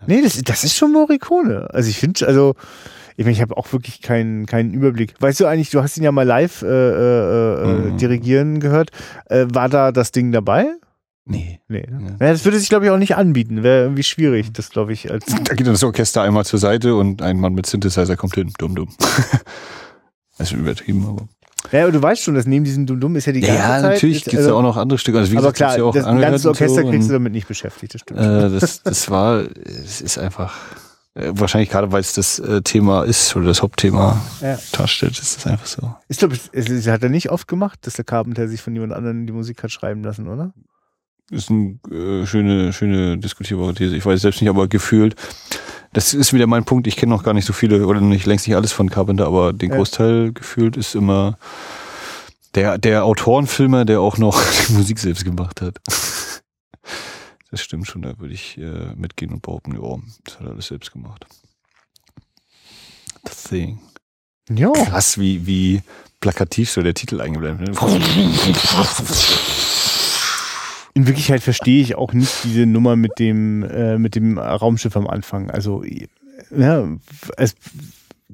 Nee, das, das ist schon Morricone. Also ich finde, also ich meine, ich habe auch wirklich keinen keinen Überblick. Weißt du eigentlich, du hast ihn ja mal live äh, äh, äh, Mhm. dirigieren gehört. Äh, war da das Ding dabei? Nee. Nee. ne? Ja. Ja, das würde sich, glaube ich, auch nicht anbieten. Wäre irgendwie schwierig, das glaube ich. Als [laughs] Da geht dann das Orchester einmal zur Seite und ein Mann mit Synthesizer kommt hin. Dumm, dumm. Das [laughs] ist übertrieben, aber. ja, aber du weißt schon, dass neben diesem Dum-Dum ist ja die ganze Zeit. natürlich ist, gibt es also, ja auch noch andere Stücke. Also wie aber gesagt, klar, ja auch das ganze und so Orchester kriegst du damit nicht beschäftigt, das stimmt. äh, das, das war, es ist einfach, äh, wahrscheinlich gerade weil es das äh, Thema ist oder das Hauptthema Ja. darstellt, ist das einfach so. Ich glaube, es, es hat er nicht oft gemacht, dass der Carpenter sich von jemand anderem die Musik hat schreiben lassen, oder? ist eine äh, schöne, schöne diskutierbare These. Ich weiß selbst nicht, aber gefühlt. Das ist wieder mein Punkt. Ich kenne noch gar nicht so viele oder nicht längst nicht alles von Carpenter, aber den Ja. Großteil gefühlt ist immer der, der Autorenfilmer, der auch noch [laughs] die Musik selbst gemacht hat. Das stimmt schon, da würde ich äh, mitgehen und behaupten, ja, das hat er alles selbst gemacht. The Thing. Ja. Krass, wie, wie plakativ so der Titel eingeblendet wird. In Wirklichkeit verstehe ich auch nicht diese Nummer mit dem, äh, mit dem Raumschiff am Anfang. Also, ja, es,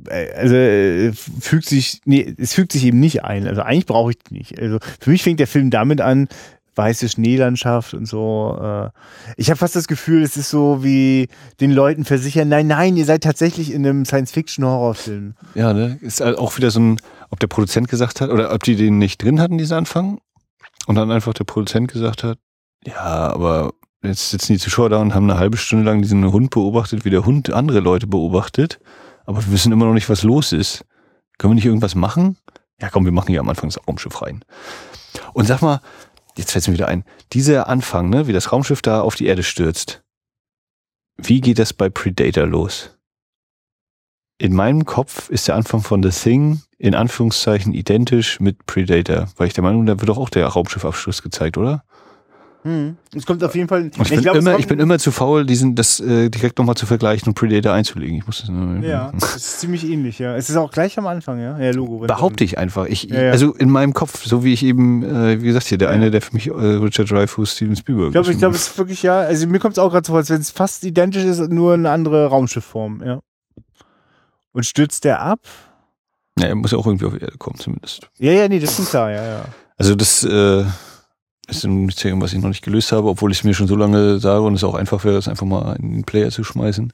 also fügt sich, nee, es fügt sich eben nicht ein. Also eigentlich brauche ich nicht. Also für mich fängt der Film damit an, weiße Schneelandschaft und so. Äh. Ich habe fast das Gefühl, es ist so wie den Leuten versichern, nein, nein, ihr seid tatsächlich in einem Science-Fiction-Horrorfilm. Ja, ne? Ist halt auch wieder so ein, ob der Produzent gesagt hat, oder ob die den nicht drin hatten, diesen Anfang. Und dann einfach der Produzent gesagt hat, ja, aber jetzt sitzen die Zuschauer da und haben eine halbe Stunde lang diesen Hund beobachtet, wie der Hund andere Leute beobachtet. Aber wir wissen immer noch nicht, was los ist. Können wir nicht irgendwas machen? Ja, komm, wir machen hier am Anfang das Raumschiff rein. Und sag mal, jetzt fällt es mir wieder ein, dieser Anfang, ne, wie das Raumschiff da auf die Erde stürzt. Wie geht das bei Predator los? In meinem Kopf ist der Anfang von The Thing in Anführungszeichen identisch mit Predator, weil ich der Meinung, da wird doch auch der Raumschiffabschluss gezeigt, oder? Hm. Es kommt auf jeden Fall. Und ich, bin, glaub, immer, ich bin immer zu faul, diesen, das äh, direkt nochmal zu vergleichen und Predator einzulegen. Ich muss das nur, Ja, das ist ziemlich ähnlich, ja. Es ist auch gleich am Anfang, ja. Ja, Logo. Behaupte ich einfach. Ich, ja, ja. Also in meinem Kopf, so wie ich eben, äh, wie gesagt, hier, der eine, der für mich äh, Richard Dreyfuss, Steven Spielberg Ich glaube, ich glaube, es ist wirklich, ja, also mir kommt es auch gerade so vor, als wenn es fast identisch ist, nur eine andere Raumschiffform, ja. Und stürzt der ab? Ja, er muss ja auch irgendwie auf die Erde kommen, zumindest. Ja, ja, nee, das ist klar, ja, ja. Also das, äh, ist ein Mysterium, was ich noch nicht gelöst habe, obwohl ich es mir schon so lange sage und es auch einfach wäre, das einfach mal in den Player zu schmeißen.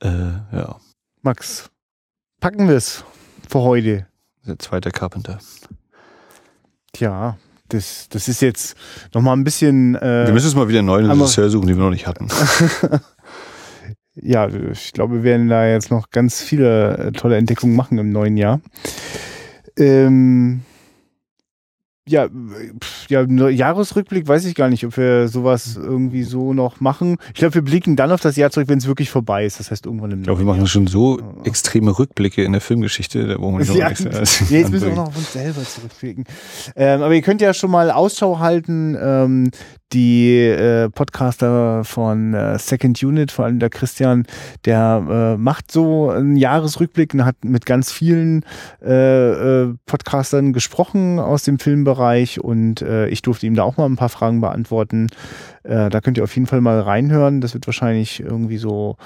Äh, ja. Max, packen wir es für heute. Der zweite Carpenter. Tja, das, das ist jetzt nochmal ein bisschen. Äh, wir müssen es mal wieder einen neuen Regisseur suchen, den wir noch nicht hatten. [laughs] ja, ich glaube, wir werden da jetzt noch ganz viele äh, tolle Entdeckungen machen im neuen Jahr. Ähm, ja, ja, Jahresrückblick weiß ich gar nicht, ob wir sowas irgendwie so noch machen. Ich glaube, wir blicken dann auf das Jahr zurück, wenn es wirklich vorbei ist. Das heißt irgendwann im Ich glaube, wir machen schon so extreme Rückblicke in der Filmgeschichte, wir nicht ja, noch nichts ja, jetzt müssen wir auch noch auf uns selber zurückblicken. Ähm, aber ihr könnt ja schon mal Ausschau halten. Ähm, die äh, Podcaster von äh, Second Unit, vor allem der Christian, der äh, macht so einen Jahresrückblick und hat mit ganz vielen äh, äh, Podcastern gesprochen aus dem Filmbereich und äh, ich durfte ihm da auch mal ein paar Fragen beantworten. Äh, da könnt ihr auf jeden Fall mal reinhören. Das wird wahrscheinlich irgendwie so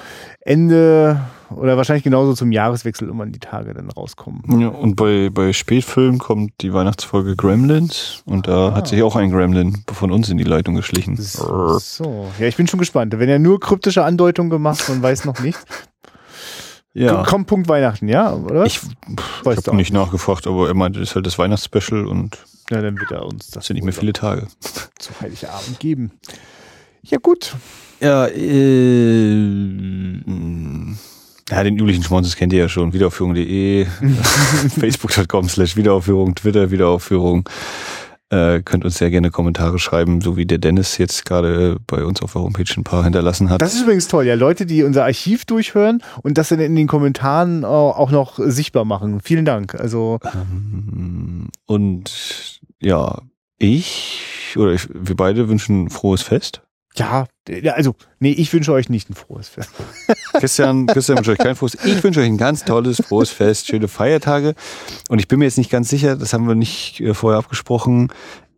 Ende oder wahrscheinlich genauso zum Jahreswechsel irgendwann die Tage dann rauskommen. Ja, und bei, bei Spätfilm kommt die Weihnachtsfolge Gremlins und da ah. hat sich auch ein Gremlin von uns in die Leitung geschlichen. So, so. ja, ich bin schon gespannt. Wenn er nur kryptische Andeutungen gemacht und weiß noch nicht. Ja. Kommt Punkt Weihnachten, ja? Oder? Ich, ich habe nicht nachgefragt, aber er meinte, das ist halt das Weihnachtsspecial und ja, dann wird er uns das sind nicht mehr viele Tage zu Heiligabend geben. Ja, gut. Ja, äh, ja, den üblichen Schmonzes kennt ihr ja schon. Wiederaufführung.de, [laughs] facebook.com slash Wiederaufführung, Twitter Wiederaufführung. Äh, könnt uns sehr gerne Kommentare schreiben, so wie der Dennis jetzt gerade bei uns auf der Homepage ein paar hinterlassen hat. Das ist übrigens toll, ja. Leute, die unser Archiv durchhören und das dann in den Kommentaren auch noch sichtbar machen. Vielen Dank. Also ähm, und ja, ich oder ich, wir beide wünschen frohes Fest. Ja, also, nee, ich wünsche euch nicht ein frohes Fest. [laughs] Christian, Christian wünsche euch kein frohes. Ich wünsche euch ein ganz tolles, frohes Fest, schöne Feiertage. Und ich bin mir jetzt nicht ganz sicher, das haben wir nicht äh, vorher abgesprochen.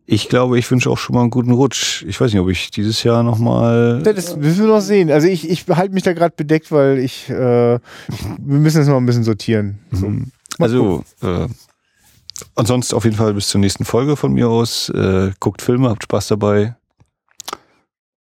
Ich glaube, ich wünsche auch schon mal einen guten Rutsch. Ich weiß nicht, ob ich dieses Jahr nochmal. Das müssen wir noch sehen. Also ich, ich halte mich da gerade bedeckt, weil ich, äh, wir müssen das noch ein bisschen sortieren. So. Mhm. Also, äh, ansonsten auf jeden Fall bis zur nächsten Folge von mir aus. Äh, guckt Filme, habt Spaß dabei